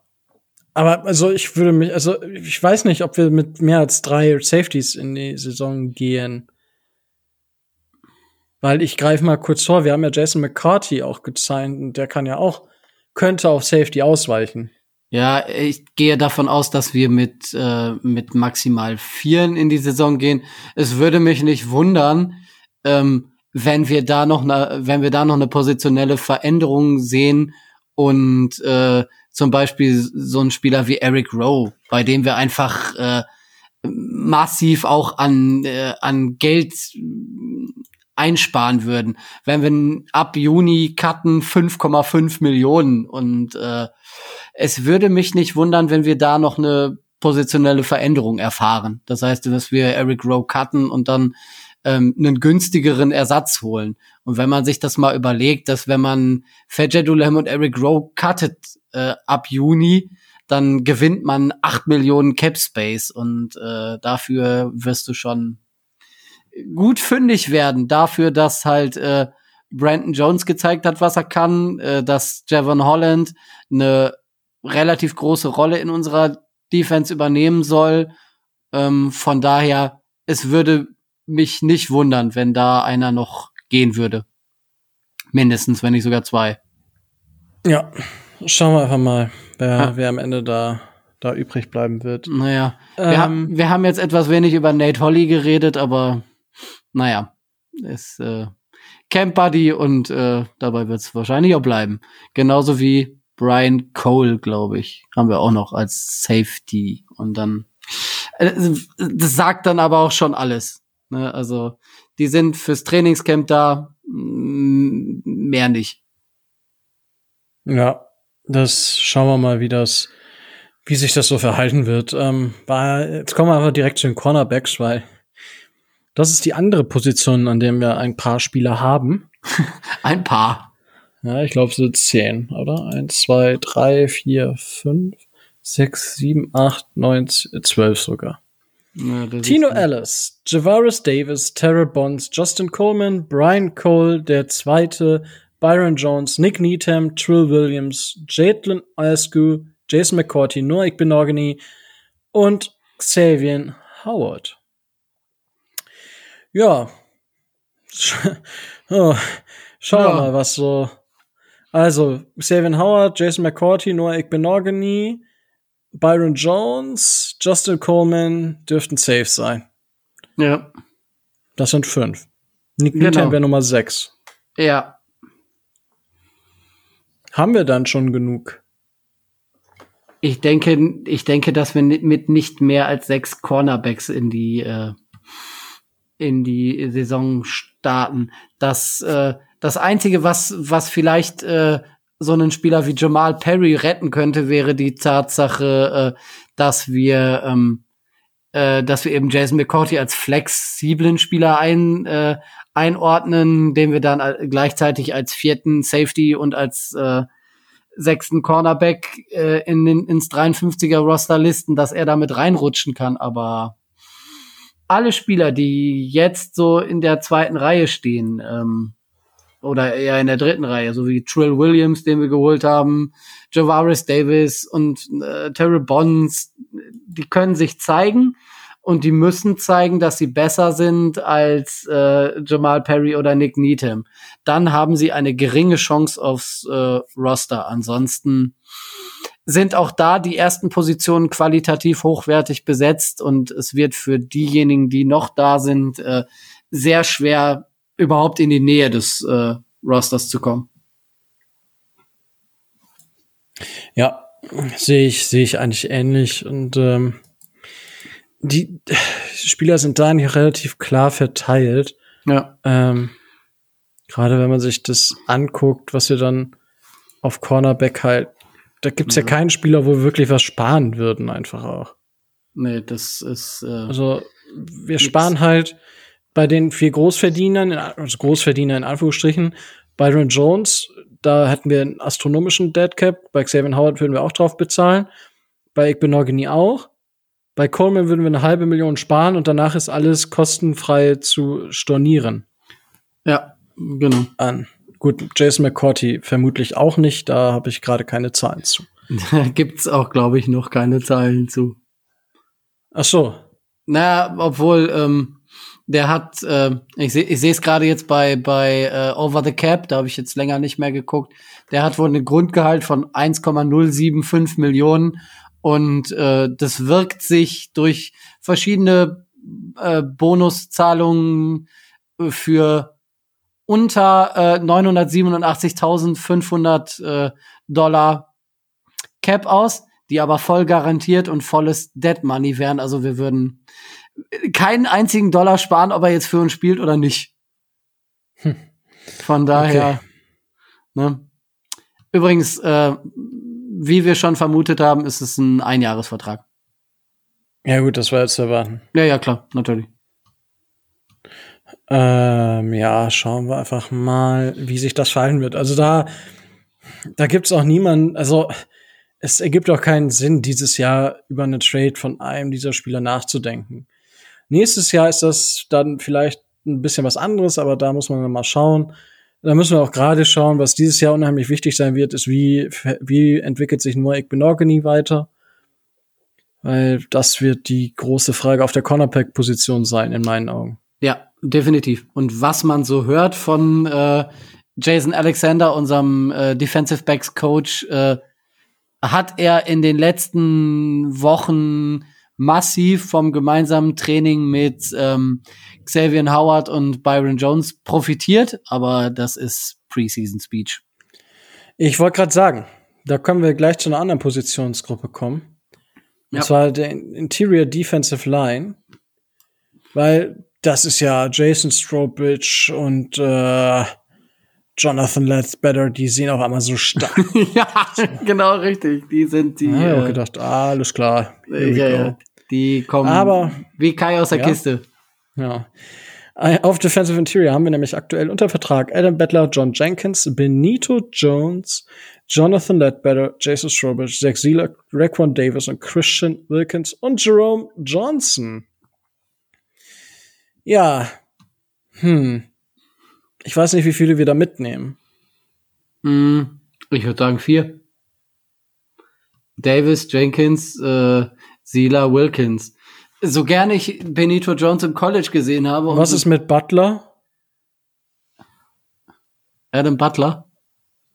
Aber also ich würde mich, also ich weiß nicht, ob wir mit mehr als drei Safeties in die Saison gehen. Weil ich greife mal kurz vor, wir haben ja Jason McCarthy auch gezeigt und der kann ja auch könnte auf Safety ausweichen. Ja, ich gehe davon aus, dass wir mit, äh, mit maximal Vieren in die Saison gehen. Es würde mich nicht wundern, ähm, wenn wir da noch eine, wenn wir da noch eine positionelle Veränderung sehen und äh, zum Beispiel so ein Spieler wie Eric Rowe, bei dem wir einfach äh, massiv auch an, äh, an Geld einsparen würden. Wenn wir ab Juni cutten 5,5 Millionen und äh, es würde mich nicht wundern, wenn wir da noch eine positionelle Veränderung erfahren. Das heißt, dass wir Eric Rowe cutten und dann ähm, einen günstigeren Ersatz holen. Und wenn man sich das mal überlegt, dass wenn man Fedjedulem und Eric Rowe cuttet äh, ab Juni, dann gewinnt man acht Millionen Cap Space und äh, dafür wirst du schon gut fündig werden. Dafür, dass halt äh, Brandon Jones gezeigt hat, was er kann, äh, dass Javon Holland eine relativ große Rolle in unserer Defense übernehmen soll. Ähm, von daher, es würde mich nicht wundern, wenn da einer noch gehen würde. Mindestens, wenn nicht sogar zwei. Ja, schauen wir einfach mal, wer, ja. wer am Ende da, da übrig bleiben wird. Naja, ähm, wir, haben, wir haben jetzt etwas wenig über Nate Holly geredet, aber naja, ist äh, Camp Buddy und äh, dabei wird es wahrscheinlich auch bleiben. Genauso wie Brian Cole, glaube ich, haben wir auch noch als Safety. Und dann, äh, das sagt dann aber auch schon alles. Ne? Also, die sind fürs Trainingscamp da, mehr nicht. Ja, das schauen wir mal, wie das, wie sich das so verhalten wird. Ähm, war, jetzt kommen wir einfach direkt zu den Cornerbacks, weil das ist die andere Position, an der wir ein paar Spieler haben. ein paar. Ja, ich glaube, es sind zehn, oder? Eins, zwei, drei, vier, fünf, sechs, sieben, acht, neun, zwölf sogar. Ja, Tino Ellis, Javaris Davis, Terrell Bonds, Justin Coleman, Brian Cole, der Zweite, Byron Jones, Nick Needham, Trill Williams, Jadlin Askew, Jason McCourty, Noah Benogany und Xavier Howard. Ja. oh, schauen wir ja. mal, was so. Also, Xavier Howard, Jason McCourty, Noah Igbenogany, Byron Jones, Justin Coleman dürften safe sein. Ja. Das sind fünf. Nick genau. wäre Nummer sechs. Ja. Haben wir dann schon genug? Ich denke, ich denke, dass wir mit nicht mehr als sechs Cornerbacks in die äh, in die Saison starten. Das äh, das einzige, was was vielleicht äh, so einen Spieler wie Jamal Perry retten könnte, wäre die Tatsache, äh, dass wir, ähm, äh, dass wir eben Jason McCourty als flexiblen Spieler ein, äh, einordnen, den wir dann gleichzeitig als vierten Safety und als äh, sechsten Cornerback äh, in den, ins 53er Roster listen, dass er damit reinrutschen kann. Aber alle Spieler, die jetzt so in der zweiten Reihe stehen, ähm, oder eher in der dritten Reihe, so wie Trill Williams, den wir geholt haben, Javaris Davis und äh, Terry Bonds, die können sich zeigen und die müssen zeigen, dass sie besser sind als äh, Jamal Perry oder Nick Needham. Dann haben sie eine geringe Chance aufs äh, Roster. Ansonsten sind auch da die ersten Positionen qualitativ hochwertig besetzt und es wird für diejenigen, die noch da sind, äh, sehr schwer überhaupt in die Nähe des äh, Rosters zu kommen. Ja, sehe ich, sehe ich eigentlich ähnlich. Und ähm, die Spieler sind da nicht relativ klar verteilt. Ja. Ähm, Gerade wenn man sich das anguckt, was wir dann auf Cornerback halt, da gibt's ja. ja keinen Spieler, wo wir wirklich was sparen würden, einfach auch. Nee, das ist. Äh, also wir sparen halt bei den vier Großverdienern, also Großverdiener in Anführungsstrichen, Byron Jones, da hätten wir einen astronomischen Deadcap. Bei Xavier Howard würden wir auch drauf bezahlen. Bei Igbenogany auch. Bei Coleman würden wir eine halbe Million sparen und danach ist alles kostenfrei zu stornieren. Ja, genau. An. Gut, Jason McCourty vermutlich auch nicht, da habe ich gerade keine Zahlen zu. Da gibt's auch, glaube ich, noch keine Zahlen zu. Ach so. Naja, obwohl, ähm, der hat, äh, ich sehe ich es gerade jetzt bei bei äh, Over the Cap, da habe ich jetzt länger nicht mehr geguckt. Der hat wohl ein Grundgehalt von 1,075 Millionen und äh, das wirkt sich durch verschiedene äh, Bonuszahlungen für unter äh, 987.500 äh, Dollar Cap aus, die aber voll garantiert und volles Dead Money wären. Also wir würden keinen einzigen Dollar sparen, ob er jetzt für uns spielt oder nicht. Hm. Von daher. Okay. Ne? Übrigens, äh, wie wir schon vermutet haben, ist es ein Einjahresvertrag. Ja gut, das war jetzt zu erwarten. Ja, ja, klar, natürlich. Ähm, ja, schauen wir einfach mal, wie sich das fallen wird. Also da, da gibt's auch niemanden, also es ergibt auch keinen Sinn, dieses Jahr über eine Trade von einem dieser Spieler nachzudenken. Nächstes Jahr ist das dann vielleicht ein bisschen was anderes, aber da muss man dann mal schauen. Da müssen wir auch gerade schauen, was dieses Jahr unheimlich wichtig sein wird, ist, wie, wie entwickelt sich Noah Benogany weiter. Weil das wird die große Frage auf der Cornerback-Position sein, in meinen Augen. Ja, definitiv. Und was man so hört von äh, Jason Alexander, unserem äh, Defensive Backs Coach, äh, hat er in den letzten Wochen massiv vom gemeinsamen Training mit ähm, Xavier Howard und Byron Jones profitiert, aber das ist Preseason Speech. Ich wollte gerade sagen, da können wir gleich zu einer anderen Positionsgruppe kommen. Ja. Und zwar der Interior Defensive Line. Weil das ist ja Jason Strobridge und äh, Jonathan Ledbetter, die sehen auch einmal so stark. ja, genau richtig. Die sind die. Ja, ich äh, gedacht, alles klar. Ja, ja. Die kommen Aber, wie Kai aus der ja, Kiste. Ja. Auf Defensive Interior haben wir nämlich aktuell unter Vertrag Adam Bettler, John Jenkins, Benito Jones, Jonathan Ledbetter, Jason Strobridge, Zach Zieler, Raquan Davis und Christian Wilkins und Jerome Johnson. Ja. Hm. Ich weiß nicht, wie viele wir da mitnehmen. Hm, ich würde sagen vier. Davis, Jenkins, äh, Sila, Wilkins. So gerne ich Benito Jones im College gesehen habe. Was ist mit Butler? Adam Butler?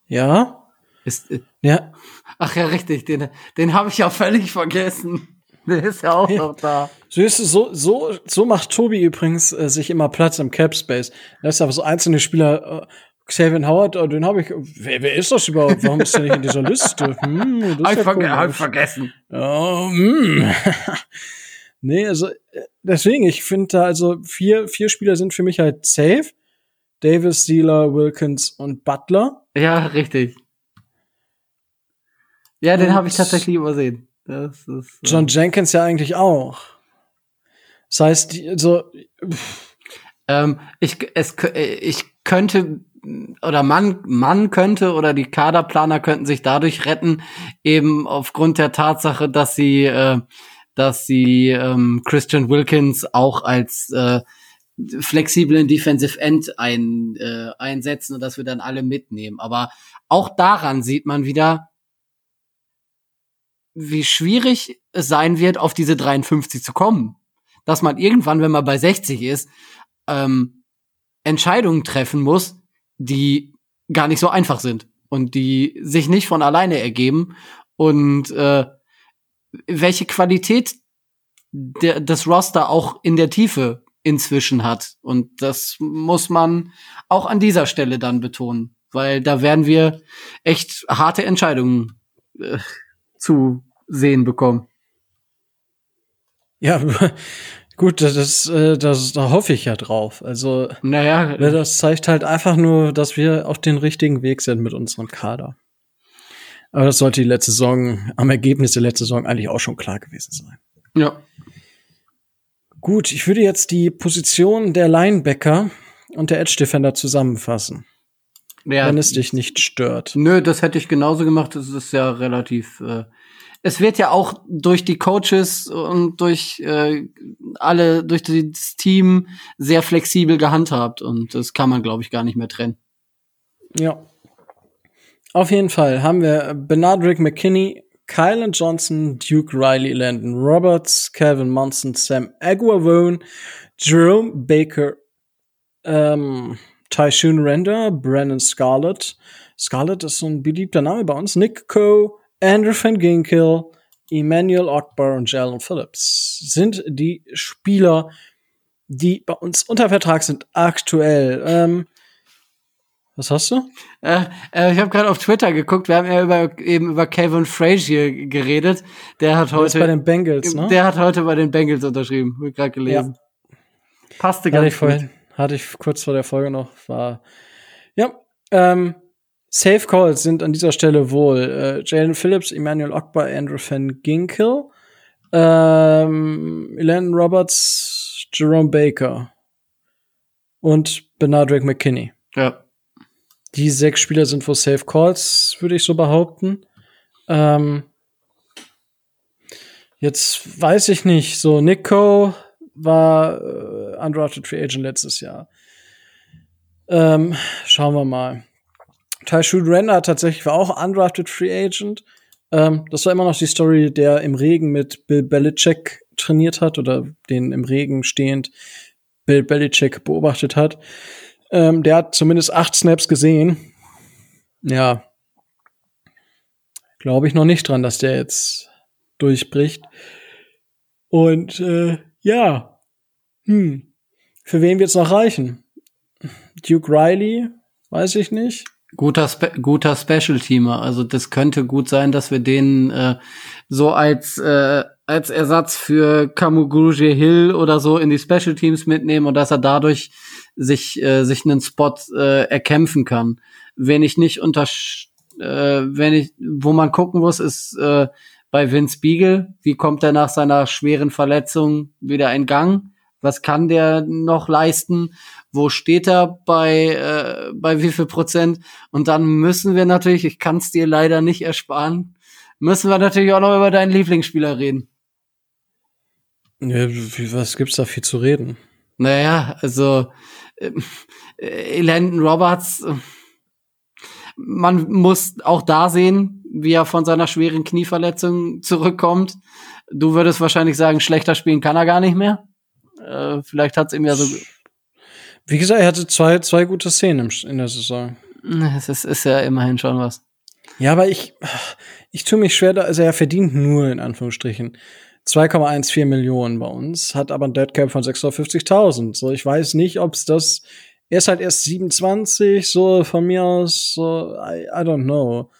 Ja. Ist, äh, ja. Ach ja, richtig. Den, den habe ich ja völlig vergessen. Der ist ja auch ja. noch da. Siehst du, so, so, so macht Tobi übrigens äh, sich immer Platz im Cap Space. Da ist aber so einzelne Spieler, äh, Xavier Howard, oh, den habe ich. Wer, wer ist das überhaupt? Warum ist der nicht in dieser Liste? Hm, das hab, ja verge hab vergessen. Ja, hm. nee, also äh, deswegen, ich finde da also vier, vier Spieler sind für mich halt safe. Davis, Sealer, Wilkins und Butler. Ja, richtig. Ja, den habe ich tatsächlich übersehen. Das ist, äh John Jenkins ja eigentlich auch. Das heißt, die, also ähm, ich, es, ich könnte oder man, man könnte oder die Kaderplaner könnten sich dadurch retten, eben aufgrund der Tatsache, dass sie, äh, dass sie ähm, Christian Wilkins auch als äh, flexiblen Defensive End ein, äh, einsetzen und dass wir dann alle mitnehmen. Aber auch daran sieht man wieder, wie schwierig es sein wird, auf diese 53 zu kommen. Dass man irgendwann, wenn man bei 60 ist, ähm, Entscheidungen treffen muss, die gar nicht so einfach sind und die sich nicht von alleine ergeben und äh, welche Qualität der, das Roster auch in der Tiefe inzwischen hat. Und das muss man auch an dieser Stelle dann betonen, weil da werden wir echt harte Entscheidungen äh, zu sehen bekommen. Ja, gut, das, äh, das, da hoffe ich ja drauf. Also, naja, das zeigt halt einfach nur, dass wir auf den richtigen Weg sind mit unserem Kader. Aber das sollte die letzte Saison, am Ergebnis der letzten Saison eigentlich auch schon klar gewesen sein. Ja. Gut, ich würde jetzt die Position der Linebacker und der Edge Defender zusammenfassen. Ja, wenn es dich nicht stört. Nö, das hätte ich genauso gemacht. Das ist ja relativ äh, es wird ja auch durch die Coaches und durch äh, alle, durch das Team sehr flexibel gehandhabt und das kann man, glaube ich, gar nicht mehr trennen. Ja. Auf jeden Fall haben wir Benardrick McKinney, Kylan Johnson, Duke Riley, Landon Roberts, Calvin Munson, Sam Aguavone, Jerome Baker, ähm, Tyshun Render, Brandon Scarlett. Scarlett ist so ein beliebter Name bei uns. Nick Coe, Andrew Van Ginkel, Emmanuel Ogbar und Jalen Phillips sind die Spieler, die bei uns unter Vertrag sind aktuell. Ähm, was hast du? Äh, äh, ich habe gerade auf Twitter geguckt. Wir haben ja über, eben über Kevin Frazier geredet. Der hat heute bei den Bengals, ne? Der hat heute bei den Bengals unterschrieben. Hab gerade gelesen. Ja. Passte ganz hatte ich vorhin, Hatte ich kurz vor der Folge noch. War ja. Ähm, Safe Calls sind an dieser Stelle wohl äh, Jalen Phillips, Emmanuel Ogbar, Andrew Van Ginkel, ähm, Elan Roberts, Jerome Baker und Bernardrick McKinney. Ja. Die sechs Spieler sind wohl Safe Calls, würde ich so behaupten. Ähm, jetzt weiß ich nicht, so Nico war äh, undrafted Free Agent letztes Jahr. Ähm, schauen wir mal. Tyshud Renner tatsächlich war auch undrafted Free Agent. Ähm, das war immer noch die Story, der im Regen mit Bill Belichick trainiert hat oder den im Regen stehend Bill Belichick beobachtet hat. Ähm, der hat zumindest acht Snaps gesehen. Ja. Glaube ich noch nicht dran, dass der jetzt durchbricht. Und äh, ja. Hm. Für wen wird's noch reichen? Duke Riley? Weiß ich nicht. Guter, Spe guter Special-Teamer. Also das könnte gut sein, dass wir den äh, so als äh, als Ersatz für Kamuguje Hill oder so in die Special Teams mitnehmen und dass er dadurch sich äh, sich einen Spot äh, erkämpfen kann. Wenn ich nicht unter äh, wenn ich wo man gucken muss ist äh, bei Vince Beagle, wie kommt er nach seiner schweren Verletzung wieder in Gang? Was kann der noch leisten? Wo steht er bei äh, bei wie viel Prozent? Und dann müssen wir natürlich, ich kann es dir leider nicht ersparen, müssen wir natürlich auch noch über deinen Lieblingsspieler reden. Ja, was gibt's da viel zu reden? Naja, also äh, Landon Roberts, man muss auch da sehen, wie er von seiner schweren Knieverletzung zurückkommt. Du würdest wahrscheinlich sagen, schlechter spielen kann er gar nicht mehr. Äh, vielleicht hat's ihm ja so. Wie gesagt, er hatte zwei, zwei gute Szenen in der Saison. Es ist, ist ja immerhin schon was. Ja, aber ich, ich tue mich schwer, also er verdient nur in Anführungsstrichen 2,14 Millionen bei uns, hat aber ein Deadcap von 650.000. So, ich weiß nicht, ob es das, er ist halt erst 27, so von mir aus, so, I, I don't know.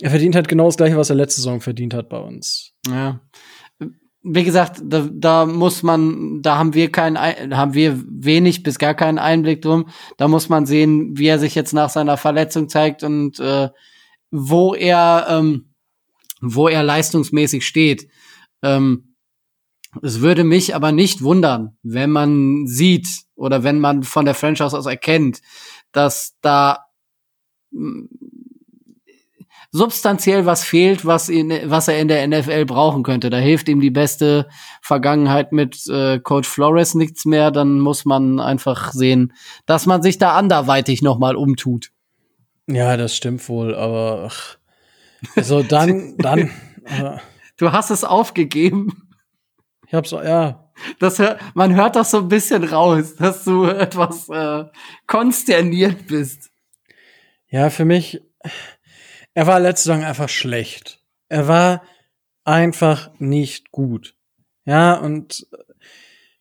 Er verdient halt genau das gleiche, was er letzte Saison verdient hat bei uns. Ja. Wie gesagt, da, da muss man, da haben wir keinen, haben wir wenig bis gar keinen Einblick drum. Da muss man sehen, wie er sich jetzt nach seiner Verletzung zeigt und äh, wo er, ähm, wo er leistungsmäßig steht. Ähm, es würde mich aber nicht wundern, wenn man sieht oder wenn man von der Franchise aus erkennt, dass da substanziell was fehlt, was, ihn, was er in der NFL brauchen könnte. Da hilft ihm die beste Vergangenheit mit äh, Coach Flores nichts mehr. Dann muss man einfach sehen, dass man sich da anderweitig noch mal umtut. Ja, das stimmt wohl, aber ach, also dann, dann. Äh, Du hast es aufgegeben. Ich hab's, ja. Das hört, man hört das so ein bisschen raus, dass du etwas äh, konsterniert bist. Ja, für mich, er war letzte Saison einfach schlecht. Er war einfach nicht gut. Ja, und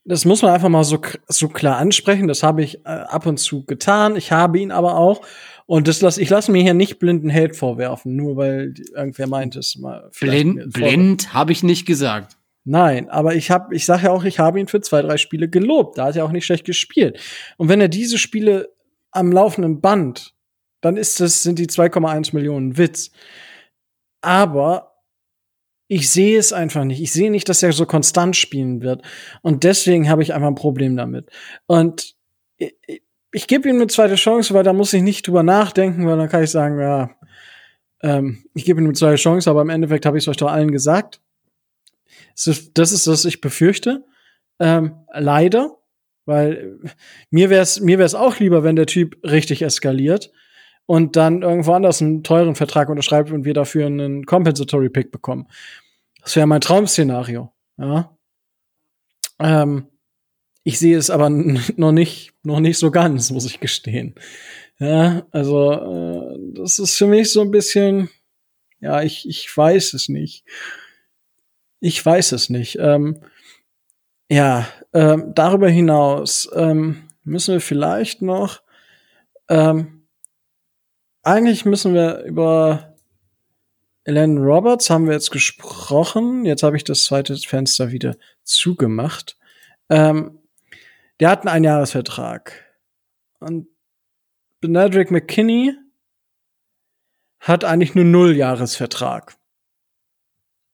das muss man einfach mal so, so klar ansprechen. Das habe ich äh, ab und zu getan. Ich habe ihn aber auch. Und das lass, ich lasse mir hier nicht blinden Hate vorwerfen, nur weil irgendwer meint es mal. Blind, blind habe ich nicht gesagt. Nein, aber ich habe, ich sage ja auch, ich habe ihn für zwei, drei Spiele gelobt. Da hat er auch nicht schlecht gespielt. Und wenn er diese Spiele am laufenden Band, dann ist das, sind die 2,1 Millionen Witz. Aber ich sehe es einfach nicht. Ich sehe nicht, dass er so konstant spielen wird. Und deswegen habe ich einfach ein Problem damit. Und ich, ich gebe ihm eine zweite Chance, weil da muss ich nicht drüber nachdenken, weil dann kann ich sagen, ja, ähm, ich gebe ihm eine zweite Chance, aber im Endeffekt habe ich es euch doch allen gesagt. Das ist, das, was ich befürchte. Ähm, leider, weil mir wäre es mir wär's auch lieber, wenn der Typ richtig eskaliert und dann irgendwo anders einen teuren Vertrag unterschreibt und wir dafür einen Compensatory Pick bekommen. Das wäre mein Traumszenario. Ja. Ähm, Ich sehe es aber noch nicht, noch nicht so ganz, muss ich gestehen. Ja, also äh, das ist für mich so ein bisschen, ja, ich, ich weiß es nicht. Ich weiß es nicht. Ähm, ja, ähm, darüber hinaus ähm, müssen wir vielleicht noch, ähm, eigentlich müssen wir über Ellen Roberts haben wir jetzt gesprochen. Jetzt habe ich das zweite Fenster wieder zugemacht. Ähm, der hat einen Einjahresvertrag. Und Benedrick McKinney hat eigentlich nur null Jahresvertrag.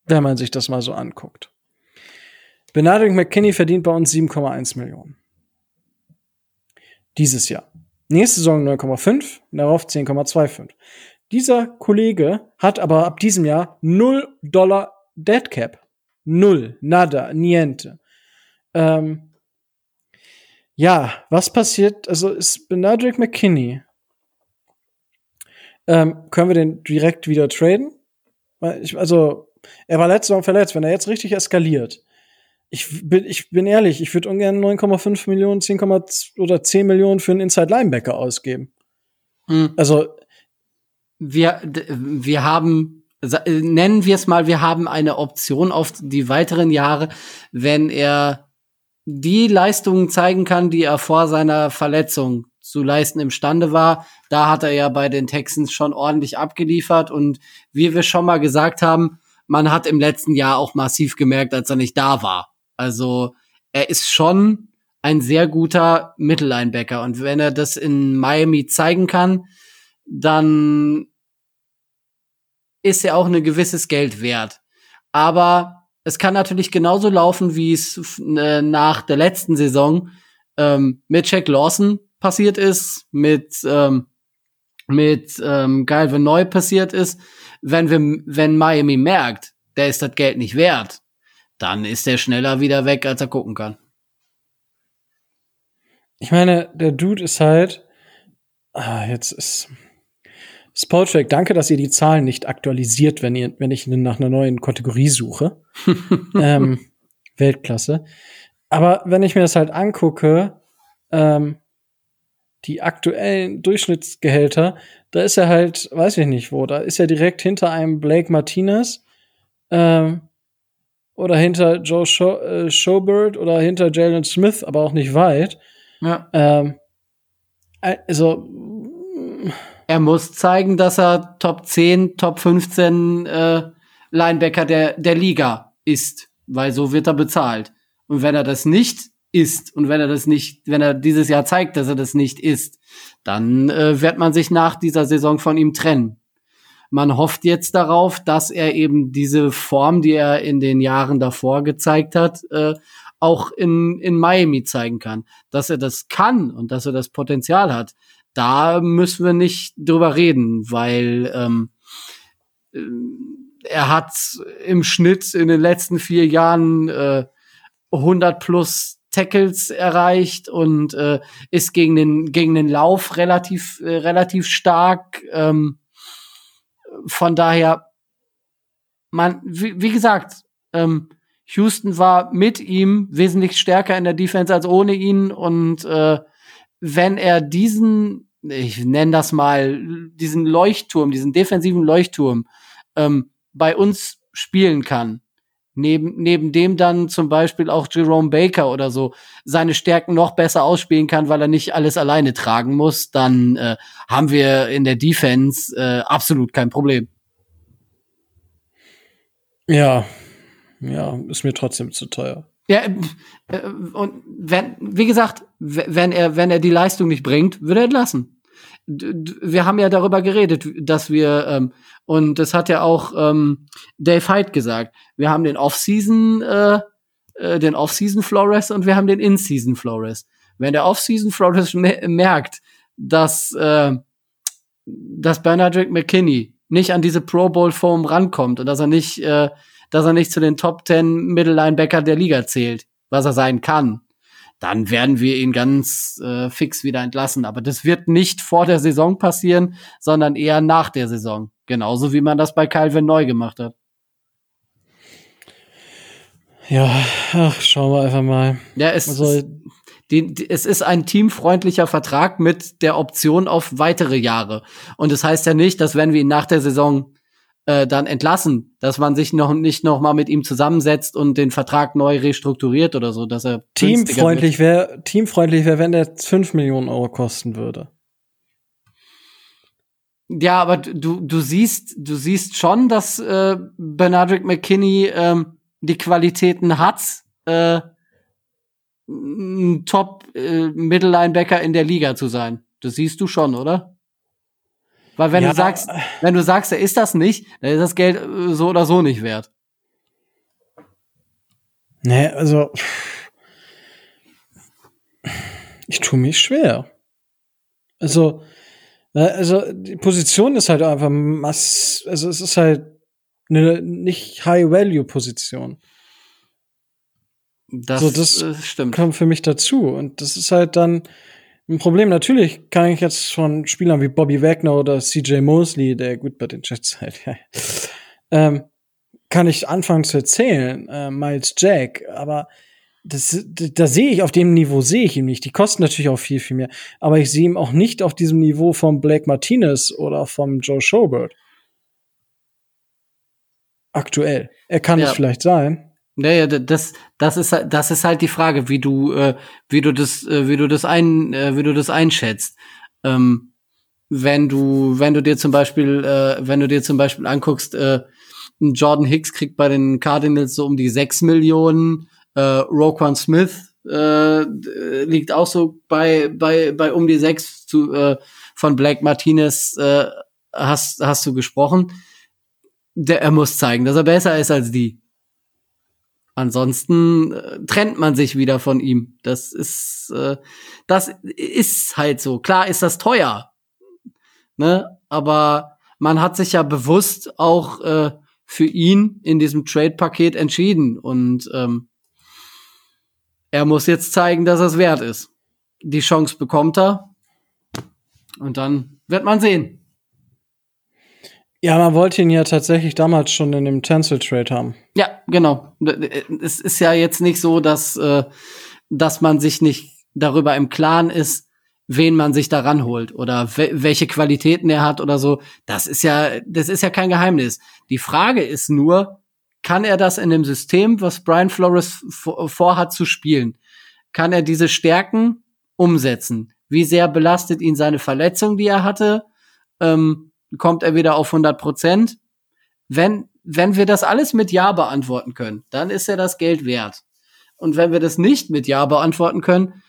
Wenn man sich das mal so anguckt. Benedict McKinney verdient bei uns 7,1 Millionen. Dieses Jahr. Nächste Saison 9,5, darauf 10,25. Dieser Kollege hat aber ab diesem Jahr 0 Dollar Dead Cap. Null. Nada. Niente. Ähm, ja, was passiert? Also ist Benadryl McKinney. Ähm, können wir den direkt wieder traden? Also, er war letzte Saison verletzt. Wenn er jetzt richtig eskaliert, ich bin, ich bin ehrlich, ich würde ungern 9,5 Millionen, 10, oder 10 Millionen für einen Inside Linebacker ausgeben. Mhm. Also, wir, wir haben, nennen wir es mal, wir haben eine Option auf die weiteren Jahre, wenn er die Leistungen zeigen kann, die er vor seiner Verletzung zu leisten imstande war. Da hat er ja bei den Texans schon ordentlich abgeliefert und wie wir schon mal gesagt haben, man hat im letzten Jahr auch massiv gemerkt, als er nicht da war. Also er ist schon ein sehr guter Mittellinebacker und wenn er das in Miami zeigen kann, dann ist er auch ein gewisses Geld wert. Aber es kann natürlich genauso laufen, wie es äh, nach der letzten Saison ähm, mit Jack Lawson passiert ist, mit ähm, mit ähm, Galvin Neu passiert ist. Wenn wir, wenn Miami merkt, der ist das Geld nicht wert, dann ist er schneller wieder weg, als er gucken kann. Ich meine, der Dude ist halt, ah, jetzt ist Spottrack, danke, dass ihr die Zahlen nicht aktualisiert, wenn ihr, wenn ich nach einer neuen Kategorie suche. ähm, Weltklasse. Aber wenn ich mir das halt angucke, ähm, die aktuellen Durchschnittsgehälter, da ist er halt, weiß ich nicht wo, da ist er direkt hinter einem Blake Martinez ähm, oder hinter Joe Show, äh, Showbird oder hinter Jalen Smith, aber auch nicht weit. Ja. Ähm, also er muss zeigen, dass er Top 10, Top 15 äh, Linebacker der, der Liga ist, weil so wird er bezahlt. Und wenn er das nicht ist und wenn er das nicht, wenn er dieses Jahr zeigt, dass er das nicht ist, dann äh, wird man sich nach dieser Saison von ihm trennen. Man hofft jetzt darauf, dass er eben diese Form, die er in den Jahren davor gezeigt hat, äh, auch in, in Miami zeigen kann. Dass er das kann und dass er das Potenzial hat, da müssen wir nicht drüber reden, weil ähm, äh, er hat im Schnitt in den letzten vier Jahren äh, 100 plus Tackles erreicht und äh, ist gegen den gegen den Lauf relativ äh, relativ stark. Ähm, von daher, man wie, wie gesagt, ähm, Houston war mit ihm wesentlich stärker in der Defense als ohne ihn und äh, wenn er diesen, ich nenne das mal, diesen Leuchtturm, diesen defensiven Leuchtturm ähm, bei uns spielen kann, neben, neben dem dann zum Beispiel auch Jerome Baker oder so seine Stärken noch besser ausspielen kann, weil er nicht alles alleine tragen muss, dann äh, haben wir in der Defense äh, absolut kein Problem. Ja, ja, ist mir trotzdem zu teuer. Ja, äh, und wenn, wie gesagt, wenn er, wenn er die Leistung nicht bringt, würde er entlassen. Wir haben ja darüber geredet, dass wir, ähm, und das hat ja auch ähm, Dave Hyde gesagt, wir haben den Off-Season, äh, äh, den Off-Season Flores und wir haben den In-Season Flores. Wenn der Off-Season Flores merkt, dass, äh, dass Bernardrick McKinney nicht an diese Pro Bowl Form rankommt und dass er nicht äh, dass er nicht zu den Top 10 Mittellinebacker der Liga zählt, was er sein kann, dann werden wir ihn ganz äh, fix wieder entlassen. Aber das wird nicht vor der Saison passieren, sondern eher nach der Saison. Genauso wie man das bei Calvin neu gemacht hat. Ja, ach, schauen wir einfach mal. Ja, es, also, Die, die, es ist ein teamfreundlicher Vertrag mit der Option auf weitere Jahre. Und das heißt ja nicht, dass wenn wir ihn nach der Saison äh, dann entlassen, dass man sich noch nicht noch mal mit ihm zusammensetzt und den Vertrag neu restrukturiert oder so, dass er teamfreundlich wäre, teamfreundlich wäre, wenn der 5 Millionen Euro kosten würde. Ja, aber du du siehst du siehst schon, dass äh, Bernardrick McKinney ähm, die Qualitäten hat, äh, ein Top äh, Mittellinebacker in der Liga zu sein. Das siehst du schon, oder? Weil wenn ja. du sagst, wenn du sagst, er ist das nicht, dann ist das Geld äh, so oder so nicht wert. Nee, also ich tue mich schwer. Also, also die Position ist halt einfach mass, also es ist halt eine nicht High-Value-Position. Das, so, das stimmt. kommt für mich dazu. Und das ist halt dann ein Problem. Natürlich kann ich jetzt von Spielern wie Bobby Wagner oder CJ Mosley, der gut bei den Jets halt, ja, ähm, kann ich anfangen zu erzählen, äh, Miles Jack, aber das, da sehe ich auf dem Niveau sehe ich ihn nicht. Die kosten natürlich auch viel, viel mehr. Aber ich sehe ihn auch nicht auf diesem Niveau von Blake Martinez oder vom Joe Schobert. Aktuell. Er kann ja. es vielleicht sein. Naja, das, das ist, das ist halt die Frage, wie du, äh, wie du das, äh, wie du das ein, äh, wie du das einschätzt. Ähm, wenn du, wenn du dir zum Beispiel, äh, wenn du dir zum Beispiel anguckst, äh, Jordan Hicks kriegt bei den Cardinals so um die sechs Millionen, äh, Roquan Smith äh, liegt auch so bei, bei, bei um die sechs zu, äh, von Black Martinez äh, hast, hast du gesprochen. Der, er muss zeigen, dass er besser ist als die. Ansonsten äh, trennt man sich wieder von ihm. Das ist, äh, das ist halt so. Klar ist das teuer, ne? Aber man hat sich ja bewusst auch äh, für ihn in diesem Trade-Paket entschieden und ähm, er muss jetzt zeigen, dass es wert ist. Die Chance bekommt er und dann wird man sehen. Ja, man wollte ihn ja tatsächlich damals schon in dem Tencel Trade haben. Ja, genau. Es ist ja jetzt nicht so, dass, äh, dass man sich nicht darüber im Klaren ist, wen man sich daran holt oder welche Qualitäten er hat oder so. Das ist ja, das ist ja kein Geheimnis. Die Frage ist nur, kann er das in dem System, was Brian Flores vorhat zu spielen? Kann er diese Stärken umsetzen? Wie sehr belastet ihn seine Verletzung, die er hatte? Ähm, kommt er wieder auf 100 Prozent. Wenn, wenn wir das alles mit Ja beantworten können, dann ist er das Geld wert. Und wenn wir das nicht mit Ja beantworten können,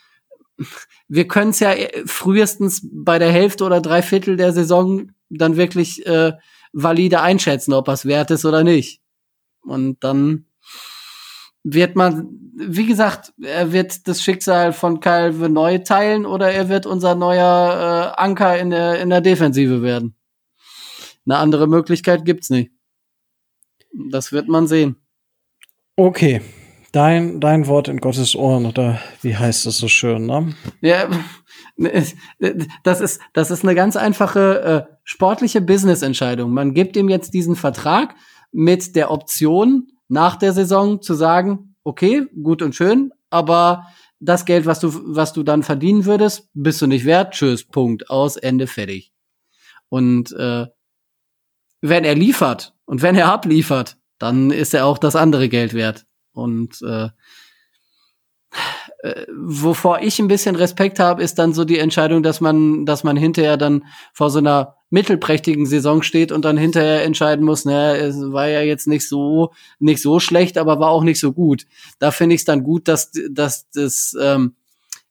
wir können es ja frühestens bei der Hälfte oder drei Viertel der Saison dann wirklich äh, valide einschätzen, ob es wert ist oder nicht. Und dann wird man, wie gesagt, er wird das Schicksal von Kyle neu teilen oder er wird unser neuer äh, Anker in der, in der Defensive werden. Eine andere Möglichkeit gibt's nicht. Das wird man sehen. Okay. Dein, dein Wort in Gottes Ohren, oder wie heißt es so schön, ne? Ja, das ist, das ist eine ganz einfache äh, sportliche Business-Entscheidung. Man gibt ihm jetzt diesen Vertrag mit der Option, nach der Saison zu sagen, okay, gut und schön, aber das Geld, was du, was du dann verdienen würdest, bist du nicht wert. Tschüss, Punkt, aus, Ende, fertig. Und äh, wenn er liefert und wenn er abliefert, dann ist er auch das andere Geld wert. Und äh, äh, wovor ich ein bisschen Respekt habe, ist dann so die Entscheidung, dass man, dass man hinterher dann vor so einer mittelprächtigen Saison steht und dann hinterher entscheiden muss, naja, es war ja jetzt nicht so, nicht so schlecht, aber war auch nicht so gut. Da finde ich es dann gut, dass, dass das, ähm,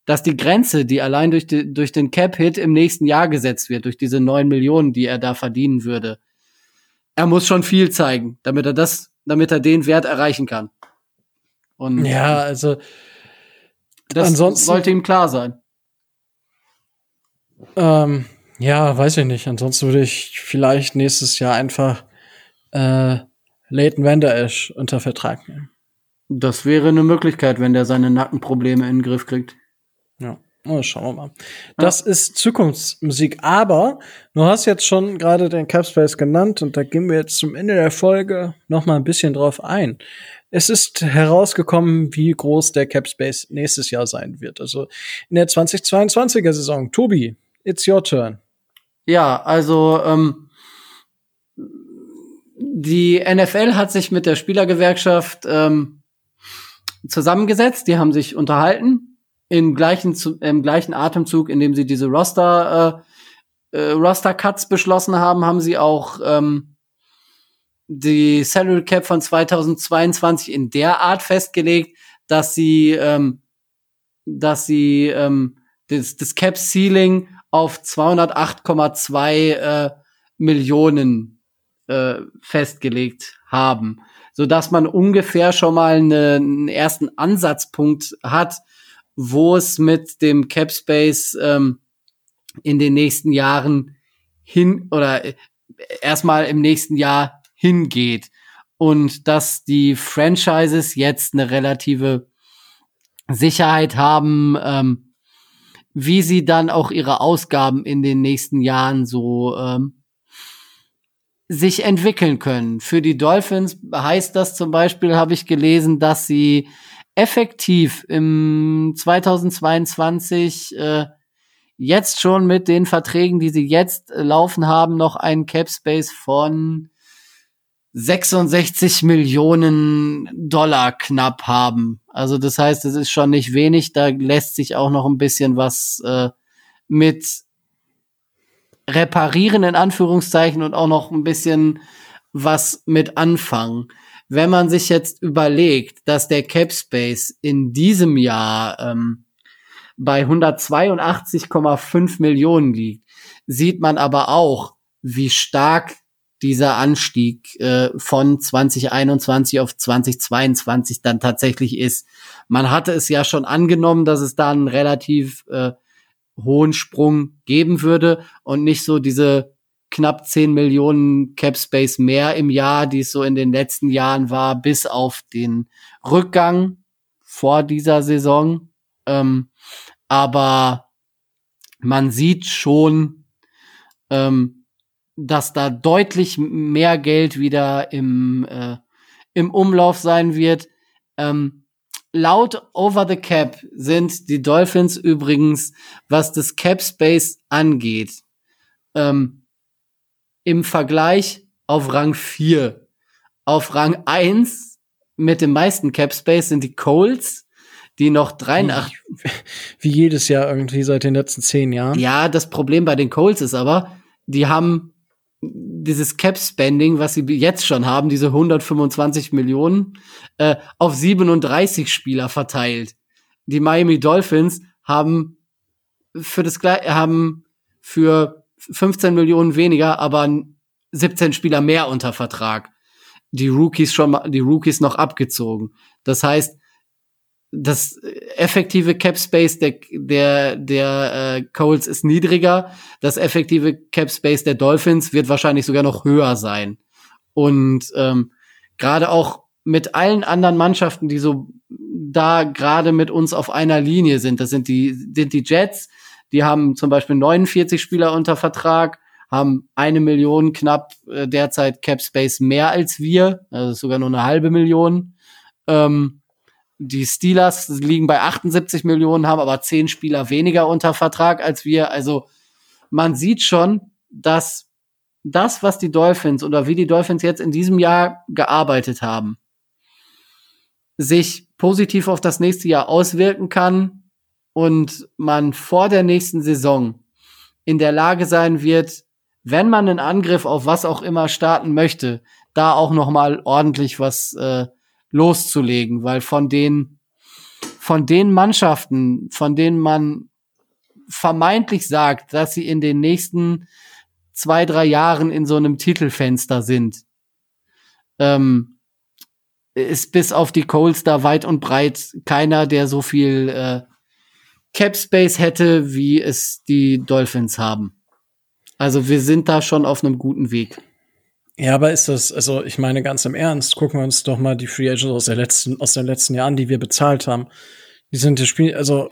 dass die Grenze, die allein durch, die, durch den Cap-Hit im nächsten Jahr gesetzt wird, durch diese neun Millionen, die er da verdienen würde, er muss schon viel zeigen, damit er das, damit er den Wert erreichen kann. Und ja, also das ansonsten, sollte ihm klar sein. Ähm, ja, weiß ich nicht. Ansonsten würde ich vielleicht nächstes Jahr einfach äh, Leighton Vander Esch unter Vertrag nehmen. Das wäre eine Möglichkeit, wenn der seine Nackenprobleme in den Griff kriegt. Ja. Oh, schauen wir mal. Das ja. ist Zukunftsmusik. Aber du hast jetzt schon gerade den Capspace genannt und da gehen wir jetzt zum Ende der Folge noch mal ein bisschen drauf ein. es ist herausgekommen, wie groß der Cap Space nächstes Jahr sein wird. Also in der 2022er Saison. Tobi, it's your turn. Ja, also ähm, die NFL hat sich mit der Spielergewerkschaft ähm, zusammengesetzt. Die haben sich unterhalten im gleichen im gleichen Atemzug, in dem sie diese Roster äh, äh, Roster Cuts beschlossen haben, haben sie auch ähm, die Salary Cap von 2022 in der Art festgelegt, dass sie ähm, dass sie ähm, das, das Cap Ceiling auf 208,2 äh, Millionen äh, festgelegt haben, so dass man ungefähr schon mal eine, einen ersten Ansatzpunkt hat, wo es mit dem Cap Space ähm, in den nächsten Jahren hin oder äh, erstmal im nächsten Jahr hingeht und dass die Franchises jetzt eine relative Sicherheit haben, ähm, wie sie dann auch ihre Ausgaben in den nächsten Jahren so ähm, sich entwickeln können. Für die Dolphins heißt das zum Beispiel, habe ich gelesen, dass sie effektiv im 2022 äh, jetzt schon mit den Verträgen, die sie jetzt äh, laufen haben, noch einen Cap Space von 66 Millionen Dollar knapp haben. Also das heißt, es ist schon nicht wenig. Da lässt sich auch noch ein bisschen was äh, mit reparieren in Anführungszeichen und auch noch ein bisschen was mit anfangen. Wenn man sich jetzt überlegt, dass der Cap Space in diesem Jahr ähm, bei 182,5 Millionen liegt, sieht man aber auch, wie stark dieser Anstieg äh, von 2021 auf 2022 dann tatsächlich ist. Man hatte es ja schon angenommen, dass es da einen relativ äh, hohen Sprung geben würde und nicht so diese knapp 10 Millionen Cap Space mehr im Jahr, die es so in den letzten Jahren war, bis auf den Rückgang vor dieser Saison. Ähm, aber man sieht schon, ähm, dass da deutlich mehr Geld wieder im, äh, im Umlauf sein wird. Ähm, laut Over the Cap sind die Dolphins übrigens, was das Cap Space angeht, ähm, im Vergleich auf Rang 4. Auf Rang 1 mit dem meisten Cap Space sind die Colts, die noch 83. Wie, wie jedes Jahr irgendwie seit den letzten zehn Jahren. Ja, das Problem bei den Colts ist aber, die haben dieses Cap-Spending, was sie jetzt schon haben, diese 125 Millionen, äh, auf 37 Spieler verteilt. Die Miami Dolphins haben für das haben für 15 Millionen weniger, aber 17 Spieler mehr unter Vertrag. Die Rookies schon mal, die Rookies noch abgezogen. Das heißt, das effektive Cap Space der der der äh, Coles ist niedriger, das effektive Cap Space der Dolphins wird wahrscheinlich sogar noch höher sein. Und ähm, gerade auch mit allen anderen Mannschaften, die so da gerade mit uns auf einer Linie sind, das sind die sind die Jets, die haben zum Beispiel 49 Spieler unter Vertrag, haben eine Million knapp äh, derzeit Cap Space mehr als wir, also sogar nur eine halbe Million. Ähm, die Steelers liegen bei 78 Millionen, haben aber zehn Spieler weniger unter Vertrag als wir. Also man sieht schon, dass das, was die Dolphins oder wie die Dolphins jetzt in diesem Jahr gearbeitet haben, sich positiv auf das nächste Jahr auswirken kann und man vor der nächsten Saison in der Lage sein wird, wenn man einen Angriff auf was auch immer starten möchte, da auch noch mal ordentlich was äh, loszulegen, weil von den, von den Mannschaften, von denen man vermeintlich sagt, dass sie in den nächsten zwei, drei Jahren in so einem Titelfenster sind, ähm, ist bis auf die Coles da weit und breit keiner, der so viel äh, Cap Space hätte, wie es die Dolphins haben. Also wir sind da schon auf einem guten Weg. Ja, aber ist das, also ich meine ganz im Ernst, gucken wir uns doch mal die Free Agents aus der letzten, aus den letzten Jahren, die wir bezahlt haben. Die sind das Spiel, also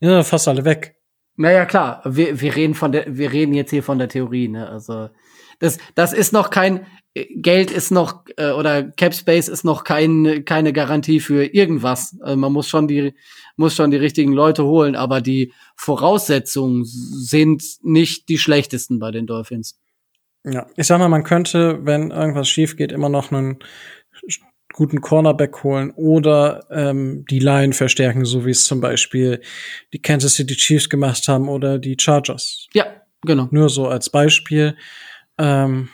ja, fast alle weg. Naja, klar, wir, wir reden von der, wir reden jetzt hier von der Theorie, ne? Also das, das ist noch kein, Geld ist noch äh, oder Cap Space ist noch kein, keine Garantie für irgendwas. Also man muss schon die muss schon die richtigen Leute holen, aber die Voraussetzungen sind nicht die schlechtesten bei den Dolphins. Ja, ich sag mal, man könnte, wenn irgendwas schief geht, immer noch einen guten Cornerback holen oder ähm, die Line verstärken, so wie es zum Beispiel die Kansas City Chiefs gemacht haben oder die Chargers. Ja, genau. Nur so als Beispiel. Ähm,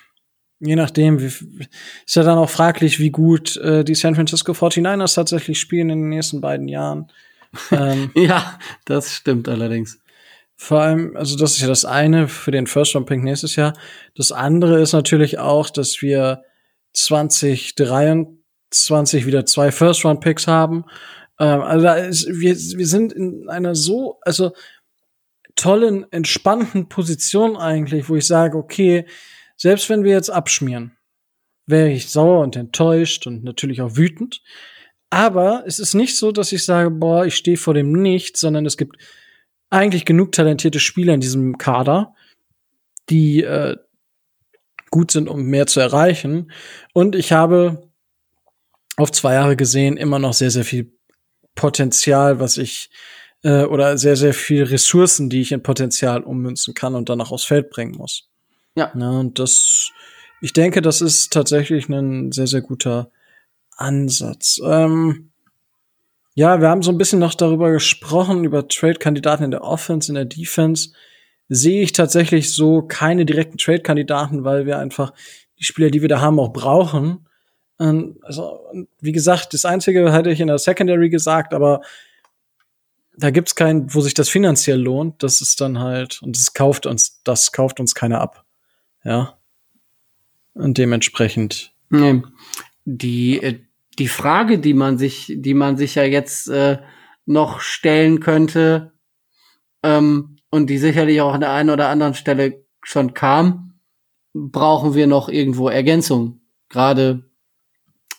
je nachdem, wie, ist ja dann auch fraglich, wie gut äh, die San Francisco 49ers tatsächlich spielen in den nächsten beiden Jahren. Ähm, ja, das stimmt allerdings. Vor allem, also das ist ja das eine für den First Round Pick nächstes Jahr. Das andere ist natürlich auch, dass wir 2023 wieder zwei First Round Picks haben. Ähm, also da ist, wir, wir sind in einer so, also tollen, entspannten Position eigentlich, wo ich sage, okay, selbst wenn wir jetzt abschmieren, wäre ich sauer und enttäuscht und natürlich auch wütend. Aber es ist nicht so, dass ich sage, boah, ich stehe vor dem Nichts, sondern es gibt eigentlich genug talentierte Spieler in diesem Kader, die äh, gut sind, um mehr zu erreichen. Und ich habe auf zwei Jahre gesehen immer noch sehr, sehr viel Potenzial, was ich äh, oder sehr, sehr viel Ressourcen, die ich in Potenzial ummünzen kann und dann auch aufs Feld bringen muss. Ja. ja und das, ich denke, das ist tatsächlich ein sehr, sehr guter Ansatz. Ähm, ja, wir haben so ein bisschen noch darüber gesprochen, über Trade-Kandidaten in der Offense, in der Defense. Sehe ich tatsächlich so keine direkten Trade-Kandidaten, weil wir einfach die Spieler, die wir da haben, auch brauchen. Ähm, also, wie gesagt, das Einzige hätte ich in der Secondary gesagt, aber da gibt's keinen, wo sich das finanziell lohnt. Das ist dann halt, und das kauft uns, das kauft uns keiner ab. Ja. Und dementsprechend. Nee. Die, äh, die Frage, die man sich, die man sich ja jetzt äh, noch stellen könnte, ähm, und die sicherlich auch an der einen oder anderen Stelle schon kam, brauchen wir noch irgendwo Ergänzung, gerade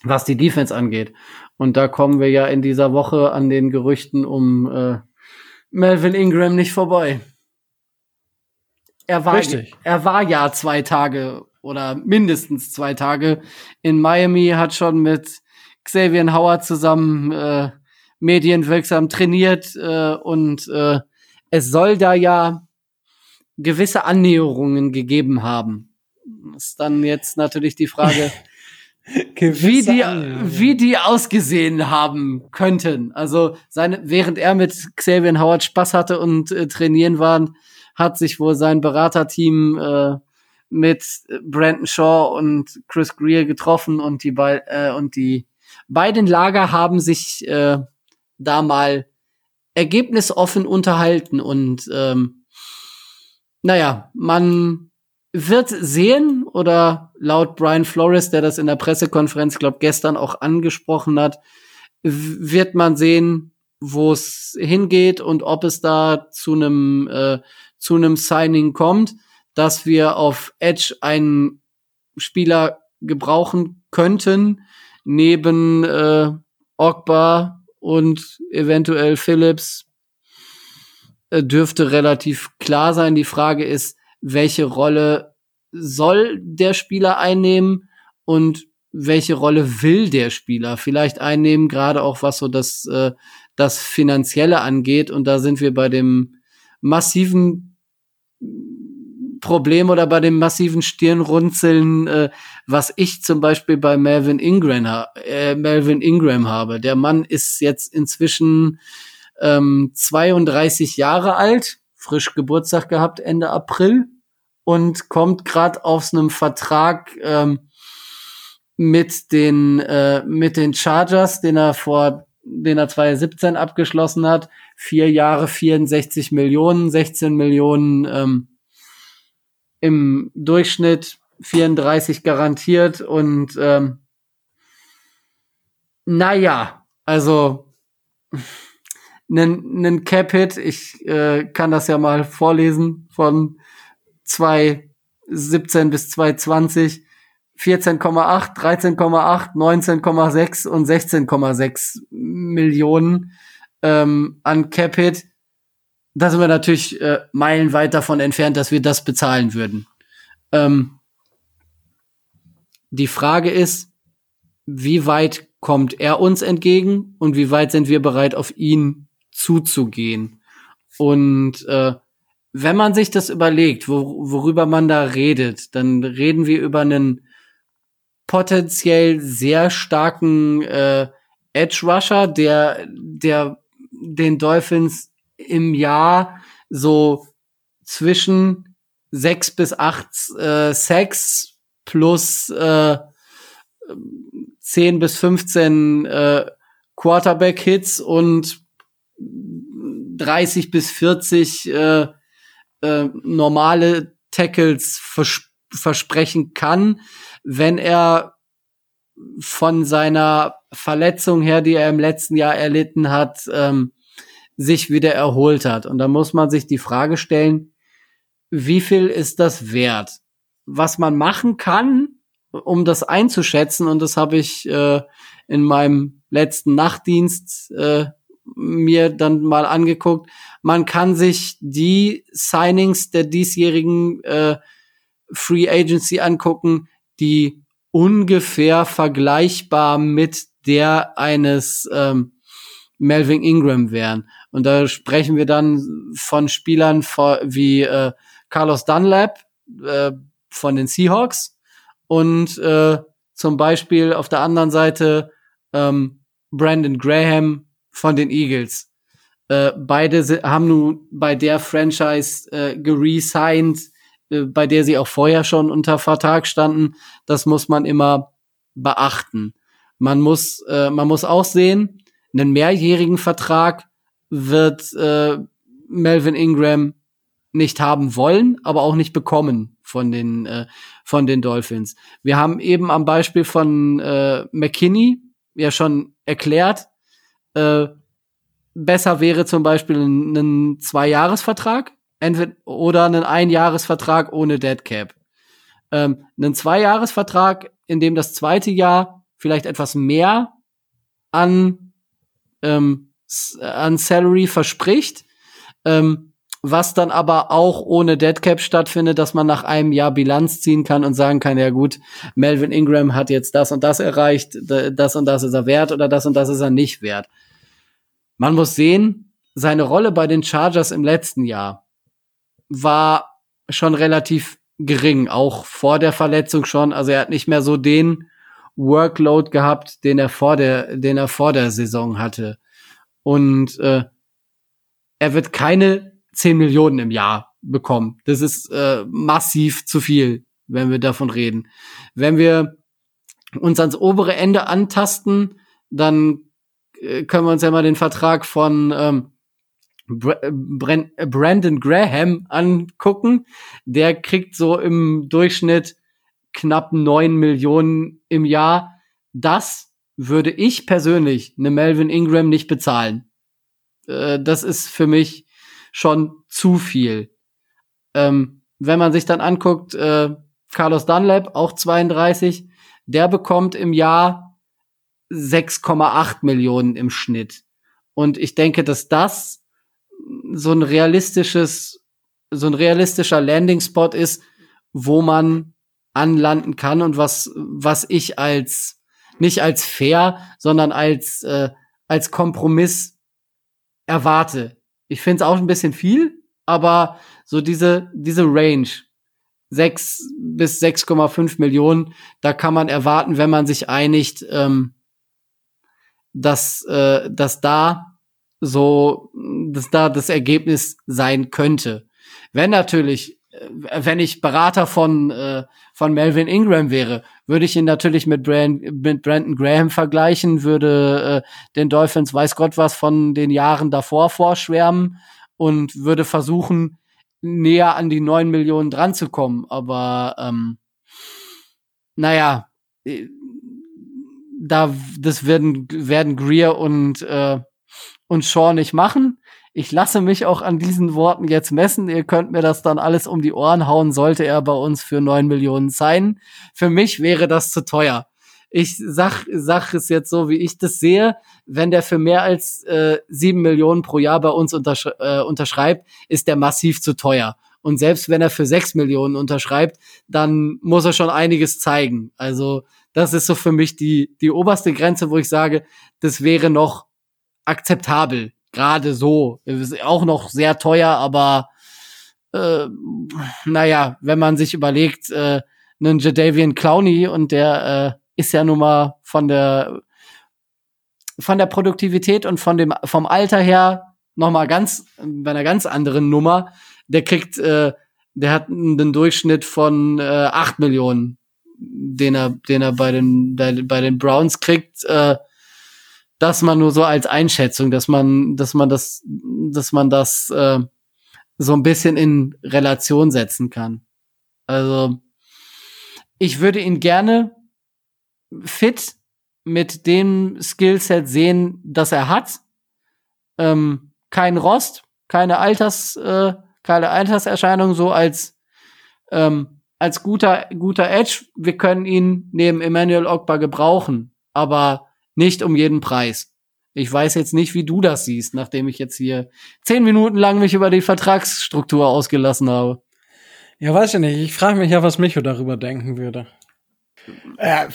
was die Defense angeht. Und da kommen wir ja in dieser Woche an den Gerüchten um äh, Melvin Ingram nicht vorbei. Er war, Richtig. er war ja zwei Tage oder mindestens zwei Tage in Miami, hat schon mit Xavier Howard zusammen äh, medienwirksam trainiert äh, und äh, es soll da ja gewisse Annäherungen gegeben haben. Ist dann jetzt natürlich die Frage, wie die, wie die ausgesehen haben könnten. Also seine, während er mit Xavier Howard Spaß hatte und äh, trainieren waren, hat sich wohl sein Beraterteam äh, mit Brandon Shaw und Chris Greer getroffen und die, äh, und die beiden Lager haben sich äh, da mal ergebnisoffen unterhalten und ähm, naja, man wird sehen oder laut Brian Flores, der das in der Pressekonferenz, glaube gestern auch angesprochen hat, wird man sehen, wo es hingeht und ob es da zu einem äh, zu einem Signing kommt, dass wir auf Edge einen Spieler gebrauchen könnten, neben äh, Ogba und eventuell Phillips äh, dürfte relativ klar sein. Die Frage ist, welche Rolle soll der Spieler einnehmen und welche Rolle will der Spieler vielleicht einnehmen, gerade auch was so das, äh, das Finanzielle angeht. Und da sind wir bei dem massiven Problem oder bei dem massiven Stirnrunzeln, äh, was ich zum Beispiel bei Melvin Ingram, äh, Melvin Ingram habe. Der Mann ist jetzt inzwischen ähm, 32 Jahre alt, frisch Geburtstag gehabt Ende April und kommt gerade aus einem Vertrag ähm, mit den äh, mit den Chargers, den er vor den er 2017 abgeschlossen hat. Vier Jahre, 64 Millionen, 16 Millionen ähm, im Durchschnitt 34 garantiert und ähm, naja, also einen Cap-Hit, ich äh, kann das ja mal vorlesen, von 2017 bis 2020, 14,8, 13,8, 19,6 und 16,6 Millionen ähm, an Cap-Hit da sind wir natürlich äh, meilenweit davon entfernt, dass wir das bezahlen würden. Ähm, die Frage ist, wie weit kommt er uns entgegen und wie weit sind wir bereit, auf ihn zuzugehen? Und äh, wenn man sich das überlegt, wo, worüber man da redet, dann reden wir über einen potenziell sehr starken äh, Edge Rusher, der, der den Dolphins im Jahr so zwischen sechs bis acht äh, Sacks plus äh, 10 bis 15 äh, Quarterback-Hits und 30 bis 40 äh, äh, normale Tackles vers versprechen kann, wenn er von seiner Verletzung her, die er im letzten Jahr erlitten hat, ähm, sich wieder erholt hat. Und da muss man sich die Frage stellen, wie viel ist das wert? Was man machen kann, um das einzuschätzen, und das habe ich äh, in meinem letzten Nachtdienst äh, mir dann mal angeguckt. Man kann sich die Signings der diesjährigen äh, Free Agency angucken, die ungefähr vergleichbar mit der eines ähm, Melvin Ingram wären. Und da sprechen wir dann von Spielern wie äh, Carlos Dunlap äh, von den Seahawks und äh, zum Beispiel auf der anderen Seite ähm, Brandon Graham von den Eagles. Äh, beide haben nun bei der Franchise äh, geresigned, äh, bei der sie auch vorher schon unter Vertrag standen. Das muss man immer beachten. Man muss, äh, man muss auch sehen, einen mehrjährigen Vertrag wird äh, Melvin Ingram nicht haben wollen, aber auch nicht bekommen von den äh, von den Dolphins. Wir haben eben am Beispiel von äh, McKinney ja schon erklärt, äh, besser wäre zum Beispiel ein, ein Zwei-Jahres-Vertrag entweder oder ein Ein-Jahres-Vertrag ohne Dead Cap. Ähm, ein Zwei-Jahres-Vertrag, in dem das zweite Jahr vielleicht etwas mehr an ähm, an Salary verspricht, ähm, was dann aber auch ohne Deadcap stattfindet, dass man nach einem Jahr Bilanz ziehen kann und sagen kann, ja gut, Melvin Ingram hat jetzt das und das erreicht, das und das ist er wert oder das und das ist er nicht wert. Man muss sehen, seine Rolle bei den Chargers im letzten Jahr war schon relativ gering, auch vor der Verletzung schon. Also er hat nicht mehr so den Workload gehabt, den er vor der, den er vor der Saison hatte. Und äh, er wird keine 10 Millionen im Jahr bekommen. Das ist äh, massiv zu viel, wenn wir davon reden. Wenn wir uns ans obere Ende antasten, dann äh, können wir uns ja mal den Vertrag von ähm, Brandon Graham angucken. Der kriegt so im Durchschnitt knapp neun Millionen im Jahr. Das würde ich persönlich eine Melvin Ingram nicht bezahlen. Äh, das ist für mich schon zu viel. Ähm, wenn man sich dann anguckt, äh, Carlos Dunlap, auch 32, der bekommt im Jahr 6,8 Millionen im Schnitt. Und ich denke, dass das so ein realistisches, so ein realistischer Landing-Spot ist, wo man anlanden kann und was, was ich als, nicht als fair, sondern als, äh, als Kompromiss erwarte. Ich finde es auch ein bisschen viel, aber so diese, diese Range, 6 bis 6,5 Millionen, da kann man erwarten, wenn man sich einigt, ähm, dass, äh, dass da so, dass da das Ergebnis sein könnte. Wenn natürlich, äh, wenn ich Berater von, äh, von Melvin Ingram wäre, würde ich ihn natürlich mit, Brand, mit Brandon Graham vergleichen, würde äh, den Dolphins weiß Gott was von den Jahren davor vorschwärmen und würde versuchen, näher an die neun Millionen dran zu kommen. Aber ähm, naja, äh, da das werden werden Greer und äh, und Shaw nicht machen. Ich lasse mich auch an diesen Worten jetzt messen. Ihr könnt mir das dann alles um die Ohren hauen, sollte er bei uns für neun Millionen sein. Für mich wäre das zu teuer. Ich sag, sag es jetzt so, wie ich das sehe. Wenn der für mehr als äh, sieben Millionen pro Jahr bei uns untersch äh, unterschreibt, ist der massiv zu teuer. Und selbst wenn er für sechs Millionen unterschreibt, dann muss er schon einiges zeigen. Also das ist so für mich die, die oberste Grenze, wo ich sage, das wäre noch akzeptabel. Gerade so. Ist auch noch sehr teuer, aber äh, naja, wenn man sich überlegt, äh, einen Jadavian Clowney und der äh, ist ja nun mal von der von der Produktivität und von dem vom Alter her noch mal ganz bei einer ganz anderen Nummer. Der kriegt, äh, der hat einen Durchschnitt von äh, 8 Millionen, den er, den er bei den bei den Browns kriegt. Äh, dass man nur so als Einschätzung, dass man, dass man das, dass man das äh, so ein bisschen in Relation setzen kann. Also ich würde ihn gerne fit mit dem Skillset sehen, das er hat. Ähm, kein Rost, keine Alters, äh, keine Alterserscheinung, so als ähm, als guter guter Edge. Wir können ihn neben Emmanuel Ogba gebrauchen, aber nicht um jeden Preis. Ich weiß jetzt nicht, wie du das siehst, nachdem ich jetzt hier zehn Minuten lang mich über die Vertragsstruktur ausgelassen habe. Ja, weiß ich nicht. Ich frage mich ja, was Micho darüber denken würde. Äh,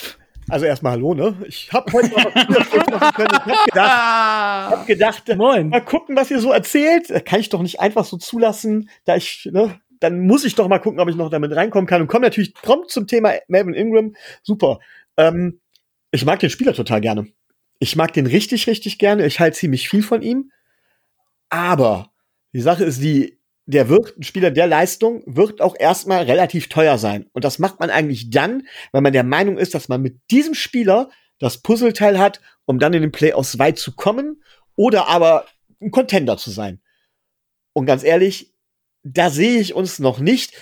also erstmal hallo, ne? Ich habe heute noch was machen können. Ich hab gedacht, hab gedacht Moin. mal gucken, was ihr so erzählt. Kann ich doch nicht einfach so zulassen, da ich, ne? Dann muss ich doch mal gucken, ob ich noch damit reinkommen kann und komme natürlich prompt zum Thema Melvin Ingram. Super. Ähm, ich mag den Spieler total gerne. Ich mag den richtig, richtig gerne. Ich halte ziemlich viel von ihm. Aber die Sache ist die, der wird, ein Spieler der Leistung wird auch erstmal relativ teuer sein. Und das macht man eigentlich dann, wenn man der Meinung ist, dass man mit diesem Spieler das Puzzleteil hat, um dann in den Playoffs weit zu kommen oder aber ein Contender zu sein. Und ganz ehrlich, da sehe ich uns noch nicht.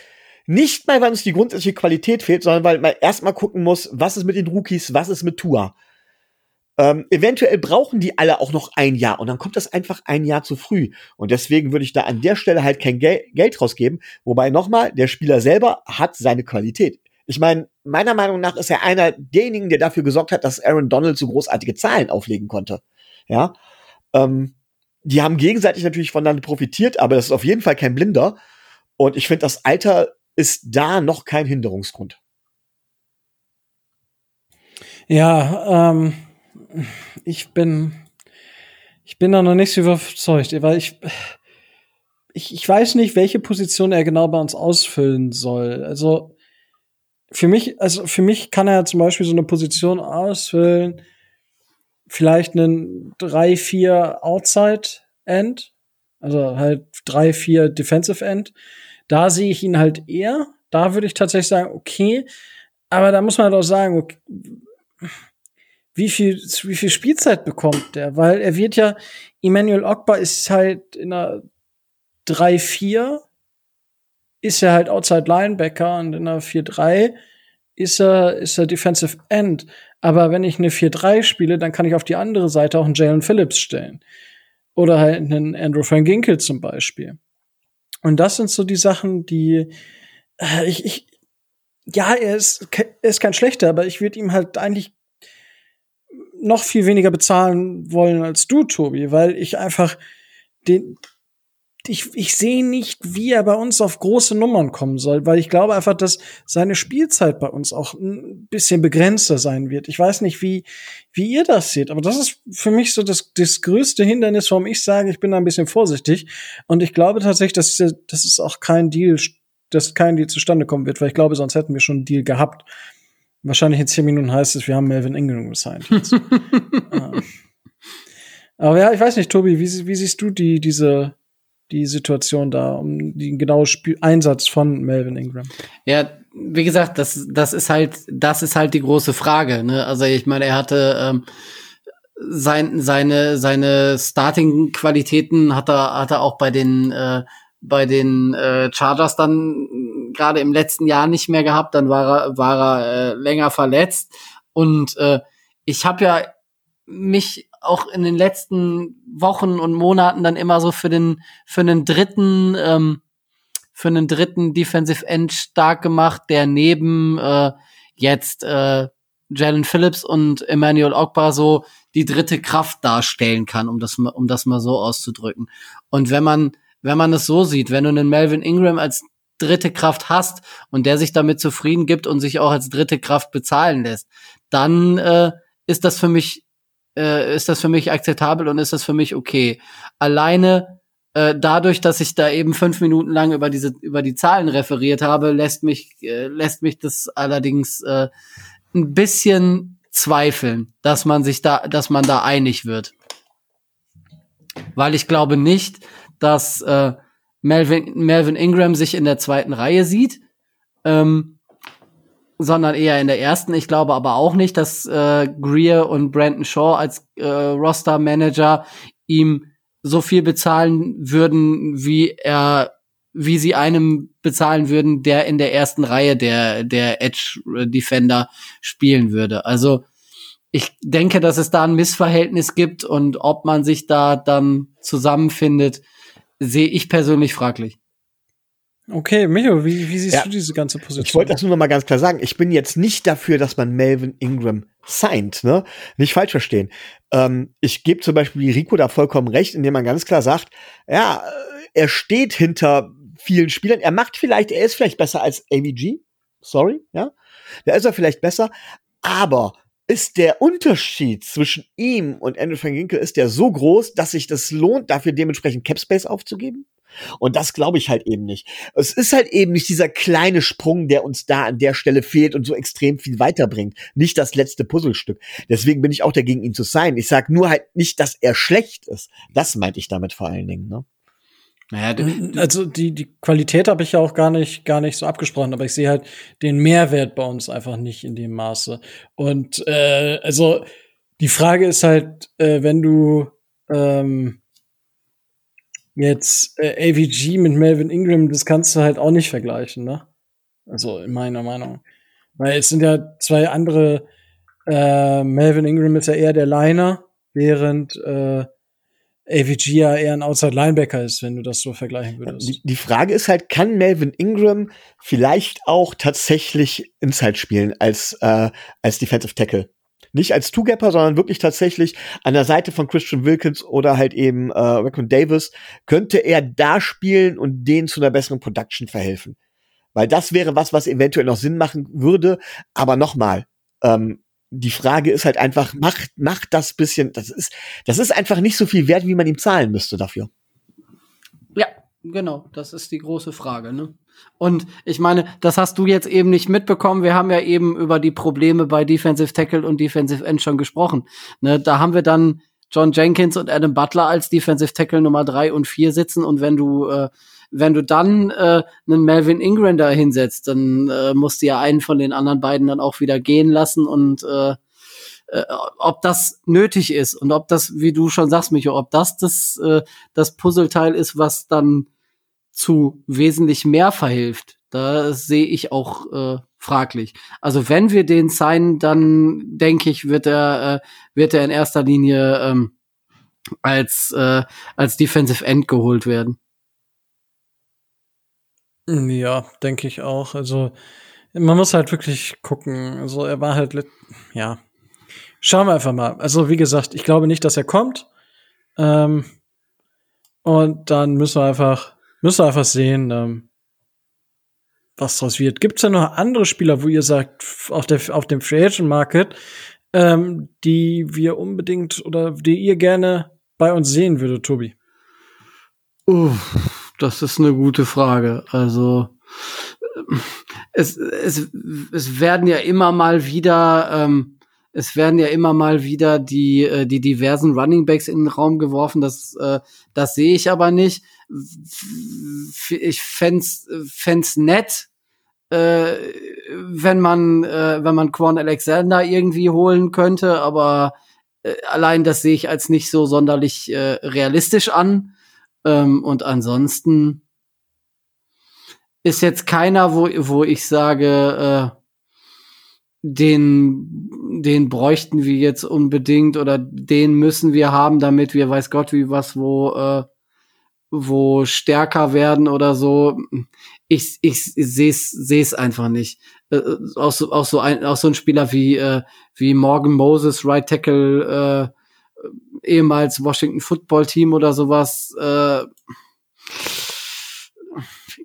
Nicht mal, weil uns die grundsätzliche Qualität fehlt, sondern weil man erstmal gucken muss, was ist mit den Rookies, was ist mit Tua. Ähm, eventuell brauchen die alle auch noch ein Jahr und dann kommt das einfach ein Jahr zu früh. Und deswegen würde ich da an der Stelle halt kein Gel Geld rausgeben. Wobei nochmal, der Spieler selber hat seine Qualität. Ich meine, meiner Meinung nach ist er einer derjenigen, der dafür gesorgt hat, dass Aaron Donald so großartige Zahlen auflegen konnte. Ja. Ähm, die haben gegenseitig natürlich voneinander profitiert, aber das ist auf jeden Fall kein Blinder. Und ich finde, das Alter ist da noch kein Hinderungsgrund. Ja, ähm, ich bin, ich bin da noch nicht so überzeugt, weil ich, ich, ich weiß nicht, welche Position er genau bei uns ausfüllen soll. Also für mich, also für mich kann er zum Beispiel so eine Position ausfüllen, vielleicht einen 3-4 Outside End, also halt 3-4 Defensive End. Da sehe ich ihn halt eher. Da würde ich tatsächlich sagen, okay, aber da muss man halt auch sagen, okay, wie viel, wie viel Spielzeit bekommt der? Weil er wird ja, Emmanuel Ogba ist halt in einer 3-4, ist er halt Outside Linebacker und in einer 4-3 ist er, ist er Defensive End. Aber wenn ich eine 4-3 spiele, dann kann ich auf die andere Seite auch einen Jalen Phillips stellen. Oder halt einen Andrew Van Ginkel zum Beispiel. Und das sind so die Sachen, die äh, ich, ich ja, er ist, er ist kein schlechter, aber ich würde ihm halt eigentlich noch viel weniger bezahlen wollen als du, Tobi, weil ich einfach den, ich, ich sehe nicht, wie er bei uns auf große Nummern kommen soll, weil ich glaube einfach, dass seine Spielzeit bei uns auch ein bisschen begrenzter sein wird. Ich weiß nicht, wie, wie ihr das seht, aber das ist für mich so das, das größte Hindernis, warum ich sage, ich bin da ein bisschen vorsichtig. Und ich glaube tatsächlich, dass, dass es auch kein Deal, dass kein Deal zustande kommen wird, weil ich glaube, sonst hätten wir schon einen Deal gehabt. Wahrscheinlich in zehn Minuten heißt es, wir haben Melvin Ingram gesigned. Aber ja, ich weiß nicht, Tobi, wie, wie siehst du die, diese, die Situation da, um den genauen Spiel Einsatz von Melvin Ingram? Ja, wie gesagt, das, das ist halt, das ist halt die große Frage. Ne? Also ich meine, er hatte ähm, sein, seine, seine Starting-Qualitäten hat er, hat er auch bei den äh, bei den äh, Chargers dann gerade im letzten Jahr nicht mehr gehabt, dann war er, war er äh, länger verletzt. Und äh, ich habe ja mich auch in den letzten Wochen und Monaten dann immer so für den für einen dritten ähm, für einen dritten Defensive End stark gemacht, der neben äh, jetzt äh, Jalen Phillips und Emmanuel Ogba so die dritte Kraft darstellen kann, um das um das mal so auszudrücken. Und wenn man wenn man es so sieht, wenn du einen Melvin Ingram als dritte Kraft hast und der sich damit zufrieden gibt und sich auch als dritte Kraft bezahlen lässt, dann äh, ist das für mich äh, ist das für mich akzeptabel und ist das für mich okay. Alleine äh, dadurch, dass ich da eben fünf Minuten lang über diese über die Zahlen referiert habe, lässt mich äh, lässt mich das allerdings äh, ein bisschen zweifeln, dass man sich da dass man da einig wird, weil ich glaube nicht, dass äh, Melvin Melvin Ingram sich in der zweiten Reihe sieht. Ähm, sondern eher in der ersten. Ich glaube aber auch nicht, dass äh, Greer und Brandon Shaw als äh, Roster-Manager ihm so viel bezahlen würden, wie er, wie sie einem bezahlen würden, der in der ersten Reihe der der Edge Defender spielen würde. Also ich denke, dass es da ein Missverhältnis gibt und ob man sich da dann zusammenfindet, sehe ich persönlich fraglich. Okay, Micho, wie, wie siehst ja. du diese ganze Position? Ich wollte das nur noch mal ganz klar sagen. Ich bin jetzt nicht dafür, dass man Melvin Ingram signed, ne? Nicht falsch verstehen. Ähm, ich gebe zum Beispiel Rico da vollkommen recht, indem man ganz klar sagt, ja, äh, er steht hinter vielen Spielern. Er macht vielleicht, er ist vielleicht besser als AVG. Sorry, ja. Da ist er vielleicht besser. Aber ist der Unterschied zwischen ihm und Andrew Van Ginkel ist der so groß, dass sich das lohnt, dafür dementsprechend Capspace aufzugeben? Und das glaube ich halt eben nicht. Es ist halt eben nicht dieser kleine Sprung, der uns da an der Stelle fehlt und so extrem viel weiterbringt. Nicht das letzte Puzzlestück. Deswegen bin ich auch dagegen, ihn zu sein. Ich sage nur halt nicht, dass er schlecht ist. Das meinte ich damit vor allen Dingen. Ne? Naja, also die, die Qualität habe ich ja auch gar nicht, gar nicht so abgesprochen, aber ich sehe halt den Mehrwert bei uns einfach nicht in dem Maße. Und äh, also die Frage ist halt, äh, wenn du ähm, Jetzt äh, AVG mit Melvin Ingram, das kannst du halt auch nicht vergleichen, ne? Also in meiner Meinung. Weil es sind ja zwei andere, äh, Melvin Ingram ist ja eher der Liner, während äh, AVG ja eher ein Outside Linebacker ist, wenn du das so vergleichen würdest. Die, die Frage ist halt, kann Melvin Ingram vielleicht auch tatsächlich Inside spielen als, äh, als Defensive Tackle? Nicht als Two-Gapper, sondern wirklich tatsächlich an der Seite von Christian Wilkins oder halt eben äh, Raquan Davis, könnte er da spielen und denen zu einer besseren Production verhelfen. Weil das wäre was, was eventuell noch Sinn machen würde. Aber nochmal, ähm, die Frage ist halt einfach, macht, macht das bisschen, das ist, das ist einfach nicht so viel wert, wie man ihm zahlen müsste dafür. Ja, genau, das ist die große Frage, ne? Und ich meine, das hast du jetzt eben nicht mitbekommen. Wir haben ja eben über die Probleme bei Defensive Tackle und Defensive End schon gesprochen. Ne, da haben wir dann John Jenkins und Adam Butler als Defensive Tackle Nummer drei und vier sitzen. Und wenn du, äh, wenn du dann äh, einen Melvin Ingram da hinsetzt, dann äh, musst du ja einen von den anderen beiden dann auch wieder gehen lassen und äh, äh, ob das nötig ist und ob das, wie du schon sagst, Micho, ob das das, äh, das Puzzleteil ist, was dann zu wesentlich mehr verhilft, da sehe ich auch äh, fraglich. Also wenn wir den signen, dann denke ich, wird er äh, wird er in erster Linie ähm, als äh, als Defensive End geholt werden. Ja, denke ich auch. Also man muss halt wirklich gucken. Also er war halt ja. Schauen wir einfach mal. Also wie gesagt, ich glaube nicht, dass er kommt. Ähm, und dann müssen wir einfach Müssen einfach sehen, ähm, was draus wird. Gibt es da noch andere Spieler, wo ihr sagt, auf, der, auf dem Free Agent Market, ähm, die wir unbedingt oder die ihr gerne bei uns sehen würdet, Tobi? Uh, das ist eine gute Frage. Also es, es, es werden ja immer mal wieder ähm, es werden ja immer mal wieder die äh, die diversen Running Backs in den Raum geworfen. Das äh, das sehe ich aber nicht ich fänd's, fänd's nett, äh, wenn man, äh, wenn man Quan Alexander irgendwie holen könnte, aber äh, allein das sehe ich als nicht so sonderlich äh, realistisch an. Ähm, und ansonsten ist jetzt keiner, wo, wo ich sage, äh, den, den bräuchten wir jetzt unbedingt oder den müssen wir haben, damit wir weiß Gott wie was wo äh, wo stärker werden oder so. Ich, ich sehe es sehe es einfach nicht. Äh, auch, so, auch, so ein, auch so ein Spieler wie, äh, wie Morgan Moses, Right Tackle, äh, ehemals Washington Football Team oder sowas. Äh,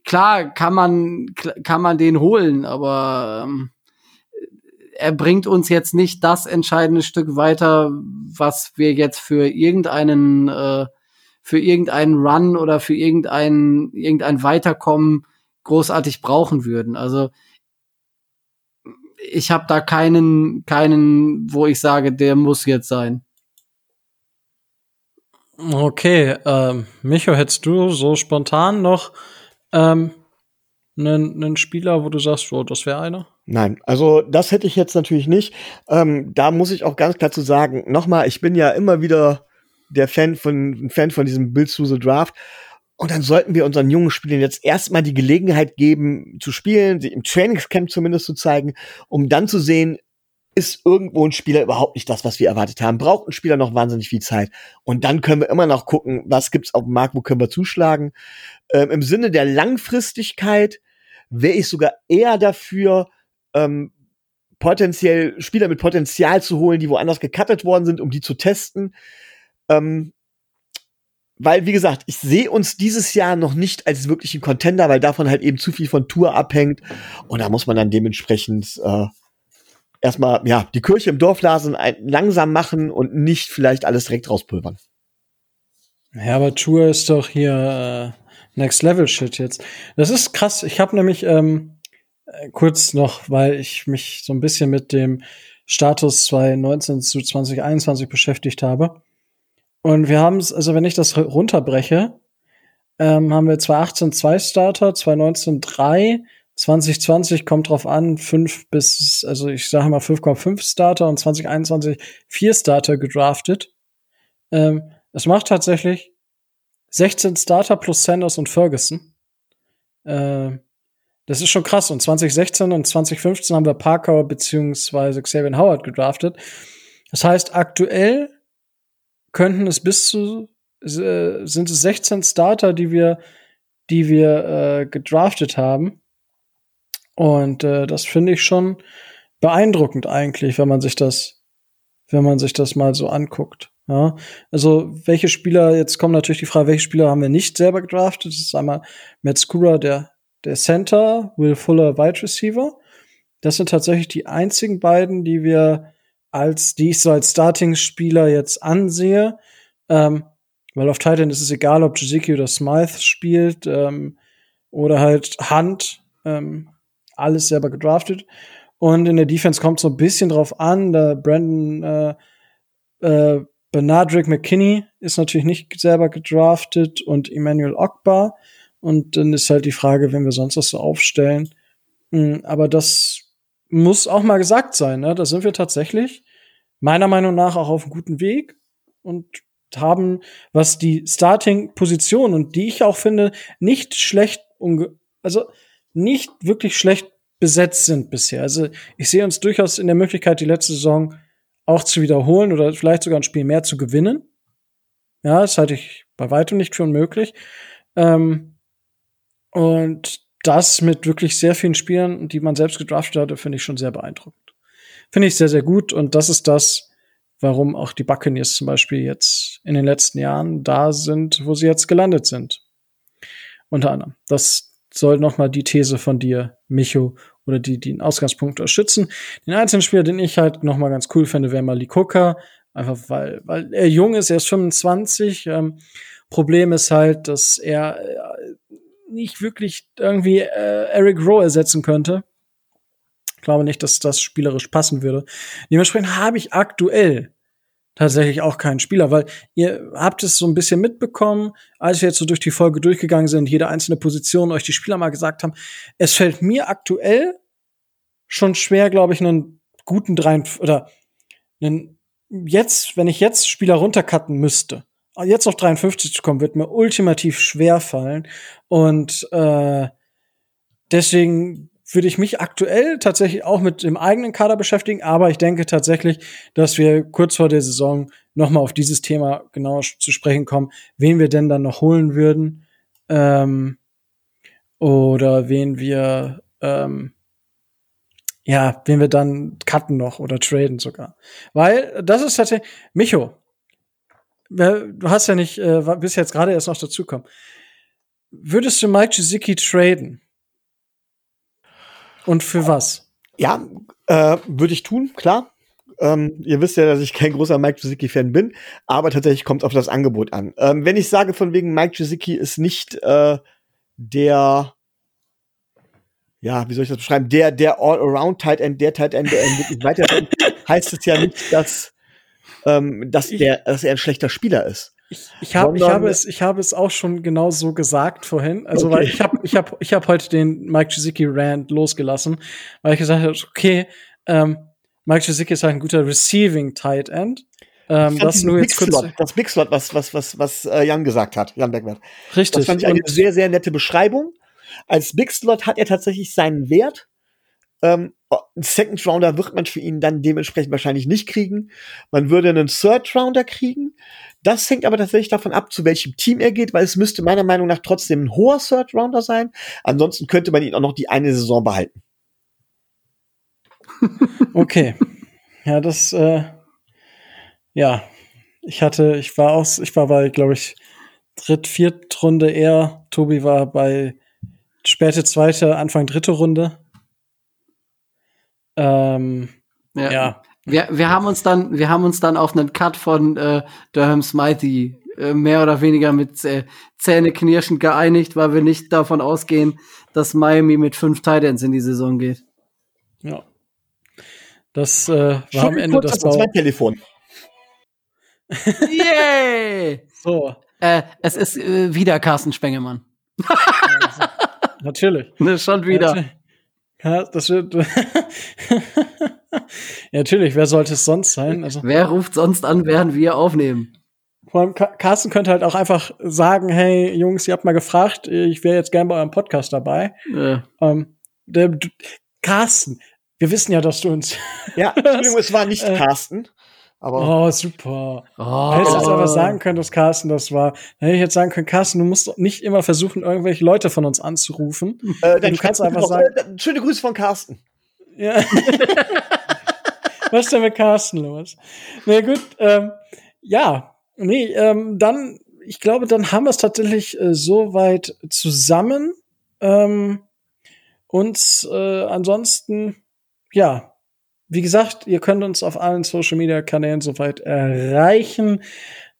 klar kann man, kann man den holen, aber ähm, er bringt uns jetzt nicht das entscheidende Stück weiter, was wir jetzt für irgendeinen, äh, für irgendeinen Run oder für irgendein, irgendein Weiterkommen großartig brauchen würden. Also ich habe da keinen, keinen, wo ich sage, der muss jetzt sein. Okay, ähm, Micho, hättest du so spontan noch ähm, einen, einen Spieler, wo du sagst, oh, das wäre einer? Nein, also das hätte ich jetzt natürlich nicht. Ähm, da muss ich auch ganz klar zu sagen, nochmal, ich bin ja immer wieder der Fan von, Fan von diesem Build to the Draft. Und dann sollten wir unseren jungen Spielern jetzt erstmal die Gelegenheit geben, zu spielen, sie im Trainingscamp zumindest zu zeigen, um dann zu sehen, ist irgendwo ein Spieler überhaupt nicht das, was wir erwartet haben. Braucht ein Spieler noch wahnsinnig viel Zeit. Und dann können wir immer noch gucken, was gibt's auf dem Markt, wo können wir zuschlagen. Ähm, Im Sinne der Langfristigkeit wäre ich sogar eher dafür, ähm, potenziell Spieler mit Potenzial zu holen, die woanders gecuttet worden sind, um die zu testen. Ähm, weil, wie gesagt, ich sehe uns dieses Jahr noch nicht als wirklichen Contender, weil davon halt eben zu viel von Tour abhängt. Und da muss man dann dementsprechend äh, erstmal, ja, die Kirche im Dorf lassen, langsam machen und nicht vielleicht alles direkt rauspulvern. Ja, aber Tour ist doch hier äh, Next Level Shit jetzt. Das ist krass. Ich habe nämlich ähm, äh, kurz noch, weil ich mich so ein bisschen mit dem Status 2019 zu 2021 beschäftigt habe. Und wir haben es, also wenn ich das runterbreche, ähm, haben wir 2018 zwei Starter, 2019 drei, 2020 kommt drauf an, fünf bis, also ich sage mal 5,5 Starter und 2021 vier Starter gedraftet. Ähm, es macht tatsächlich 16 Starter plus Sanders und Ferguson. Äh, das ist schon krass. Und 2016 und 2015 haben wir Parker beziehungsweise Xavier Howard gedraftet. Das heißt, aktuell könnten es bis zu äh, sind es 16 Starter, die wir, die wir äh, gedraftet haben. Und äh, das finde ich schon beeindruckend eigentlich, wenn man sich das, wenn man sich das mal so anguckt. Ja, also welche Spieler, jetzt kommt natürlich die Frage, welche Spieler haben wir nicht selber gedraftet? Das ist einmal Matt Skura, der, der Center, Will Fuller, Wide Receiver. Das sind tatsächlich die einzigen beiden, die wir als, die ich so als Starting-Spieler jetzt ansehe. Ähm, weil auf Titan ist es egal, ob Jaziki oder Smythe spielt, ähm, oder halt Hunt. Ähm, alles selber gedraftet. Und in der Defense kommt so ein bisschen drauf an. Der Brandon äh, äh, Benadrick McKinney ist natürlich nicht selber gedraftet und Emmanuel Ogbar. Und dann ist halt die Frage, wenn wir sonst was so aufstellen. Mhm, aber das muss auch mal gesagt sein. Ne? Da sind wir tatsächlich meiner Meinung nach auch auf einem guten Weg und haben, was die Starting-Position und die ich auch finde, nicht schlecht, also nicht wirklich schlecht besetzt sind bisher. Also ich sehe uns durchaus in der Möglichkeit, die letzte Saison auch zu wiederholen oder vielleicht sogar ein Spiel mehr zu gewinnen. Ja, das halte ich bei weitem nicht für unmöglich. Ähm, und das mit wirklich sehr vielen Spielern, die man selbst gedraftet hatte, finde ich schon sehr beeindruckend. Finde ich sehr, sehr gut. Und das ist das, warum auch die Buccaneers zum Beispiel jetzt in den letzten Jahren da sind, wo sie jetzt gelandet sind. Unter anderem. Das soll nochmal die These von dir, Micho, oder die, die den Ausgangspunkt unterstützen. Den einzelnen Spieler, den ich halt nochmal ganz cool finde, wäre mal Likoka. Einfach weil, weil er jung ist, er ist 25. Ähm, Problem ist halt, dass er äh, nicht wirklich irgendwie äh, Eric Rowe ersetzen könnte. Ich glaube nicht, dass das spielerisch passen würde. Dementsprechend habe ich aktuell tatsächlich auch keinen Spieler, weil ihr habt es so ein bisschen mitbekommen, als wir jetzt so durch die Folge durchgegangen sind, jede einzelne Position euch die Spieler mal gesagt haben. Es fällt mir aktuell schon schwer, glaube ich, einen guten drei oder einen jetzt, wenn ich jetzt Spieler runtercutten müsste, jetzt auf 53 zu kommen, wird mir ultimativ schwer fallen und äh, deswegen würde ich mich aktuell tatsächlich auch mit dem eigenen Kader beschäftigen, aber ich denke tatsächlich, dass wir kurz vor der Saison noch mal auf dieses Thema genau zu sprechen kommen, wen wir denn dann noch holen würden ähm, oder wen wir ähm, ja, wen wir dann cutten noch oder traden sogar, weil das ist tatsächlich Micho. Du hast ja nicht, äh, bist jetzt gerade erst noch dazukommen. würdest du Mike Gesicki traden? Und für was? Ja, äh, würde ich tun, klar. Ähm, ihr wisst ja, dass ich kein großer Mike Gesicki-Fan bin, aber tatsächlich kommt es auf das Angebot an. Ähm, wenn ich sage, von wegen Mike Gesicki ist nicht äh, der, ja, wie soll ich das beschreiben, der, der All-Around-Tight End, der Tight End, der wirklich weiter heißt es ja nicht, dass, ähm, dass, der, dass er ein schlechter Spieler ist. Ich, ich, hab, ich, habe es, ich habe es auch schon genau so gesagt vorhin. Also, okay. weil ich habe ich hab, ich hab heute den Mike Gesicki Rand losgelassen, weil ich gesagt habe, okay, ähm, Mike Gesicki ist halt ein guter Receiving Tight End. Ähm, das nur jetzt kurz das Big Slot, was, was, was, was äh, Jan gesagt hat, Jan Bergwert. Richtig. Das fand ich eine Und sehr, sehr nette Beschreibung. Als Big Slot hat er tatsächlich seinen Wert. Ähm, einen Second Rounder wird man für ihn dann dementsprechend wahrscheinlich nicht kriegen. Man würde einen Third Rounder kriegen. Das hängt aber tatsächlich davon ab, zu welchem Team er geht, weil es müsste meiner Meinung nach trotzdem ein hoher Third Rounder sein. Ansonsten könnte man ihn auch noch die eine Saison behalten. okay. Ja, das, äh, ja. Ich hatte, ich war aus, ich war bei, glaube ich, dritt, viert Runde eher. Tobi war bei späte zweite, Anfang dritte Runde. Ähm, ja. ja. Wir, wir haben uns dann, wir haben uns dann auf einen Cut von äh, Durham Smithy äh, mehr oder weniger mit äh, Zähneknirschen geeinigt, weil wir nicht davon ausgehen, dass Miami mit fünf Titans in die Saison geht. Ja. Das äh, war am Ende das Bau. Telefon. Yay! so. Äh, es ist äh, wieder Carsten Spengemann. also, natürlich. Ne, schon wieder. Ja, das wird. natürlich, wer sollte es sonst sein? Also, wer ruft sonst an, während wir aufnehmen? Vor allem, Carsten könnte halt auch einfach sagen, hey, Jungs, ihr habt mal gefragt, ich wäre jetzt gern bei eurem Podcast dabei. Ja. Ähm, der, Carsten, wir wissen ja, dass du uns. Ja, Entschuldigung, es war nicht äh, Carsten. Aber oh, super. Oh. Hättest du jetzt aber sagen können, dass Carsten das war. Hätte ich jetzt sagen können, Carsten, du musst nicht immer versuchen, irgendwelche Leute von uns anzurufen. Äh, du kannst einfach sagen. Äh, schöne Grüße von Carsten. Ja. Was ist denn mit Carsten los? Na nee, gut, ähm, ja, nee, ähm, dann, ich glaube, dann haben wir es tatsächlich äh, so weit zusammen. Ähm, und äh, ansonsten, ja, wie gesagt, ihr könnt uns auf allen Social Media Kanälen soweit erreichen,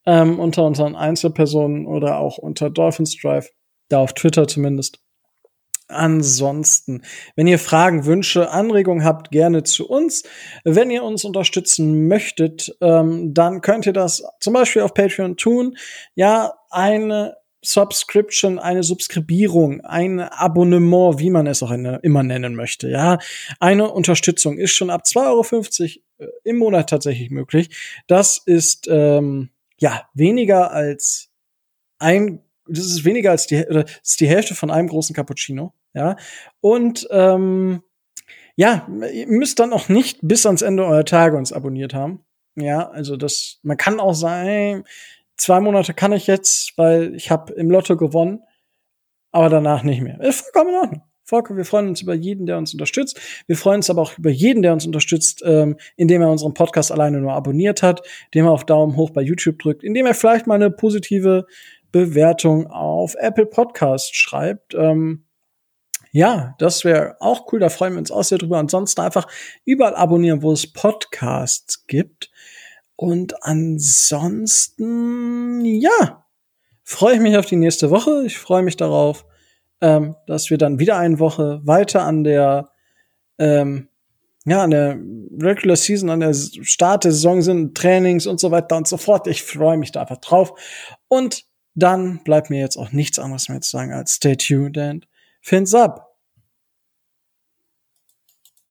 ähm, unter unseren Einzelpersonen oder auch unter Dolphins Drive, da auf Twitter zumindest. Ansonsten, wenn ihr Fragen, Wünsche, Anregungen habt, gerne zu uns. Wenn ihr uns unterstützen möchtet, ähm, dann könnt ihr das zum Beispiel auf Patreon tun. Ja, eine Subscription, eine Subskribierung, ein Abonnement, wie man es auch eine, immer nennen möchte. Ja, eine Unterstützung ist schon ab 2,50 Euro äh, im Monat tatsächlich möglich. Das ist ähm, ja weniger als ein das ist weniger als die, das ist die Hälfte von einem großen Cappuccino, ja. Und ähm, ja, ihr müsst dann auch nicht bis ans Ende eurer Tage uns abonniert haben. Ja, also das, man kann auch sagen, zwei Monate kann ich jetzt, weil ich habe im Lotto gewonnen, aber danach nicht mehr. Ist vollkommen in Ordnung. Vollkommen. Wir freuen uns über jeden, der uns unterstützt. Wir freuen uns aber auch über jeden, der uns unterstützt, ähm, indem er unseren Podcast alleine nur abonniert hat, indem er auf Daumen hoch bei YouTube drückt, indem er vielleicht mal eine positive Bewertung auf Apple Podcast schreibt. Ähm, ja, das wäre auch cool, da freuen wir uns auch sehr drüber. Ansonsten einfach überall abonnieren, wo es Podcasts gibt. Und ansonsten, ja, freue ich mich auf die nächste Woche. Ich freue mich darauf, ähm, dass wir dann wieder eine Woche weiter an der, ähm, ja, an der Regular Season, an der Start der Saison sind, Trainings und so weiter und so fort. Ich freue mich da einfach drauf. Und dann bleibt mir jetzt auch nichts anderes mehr zu sagen als stay tuned and fins up.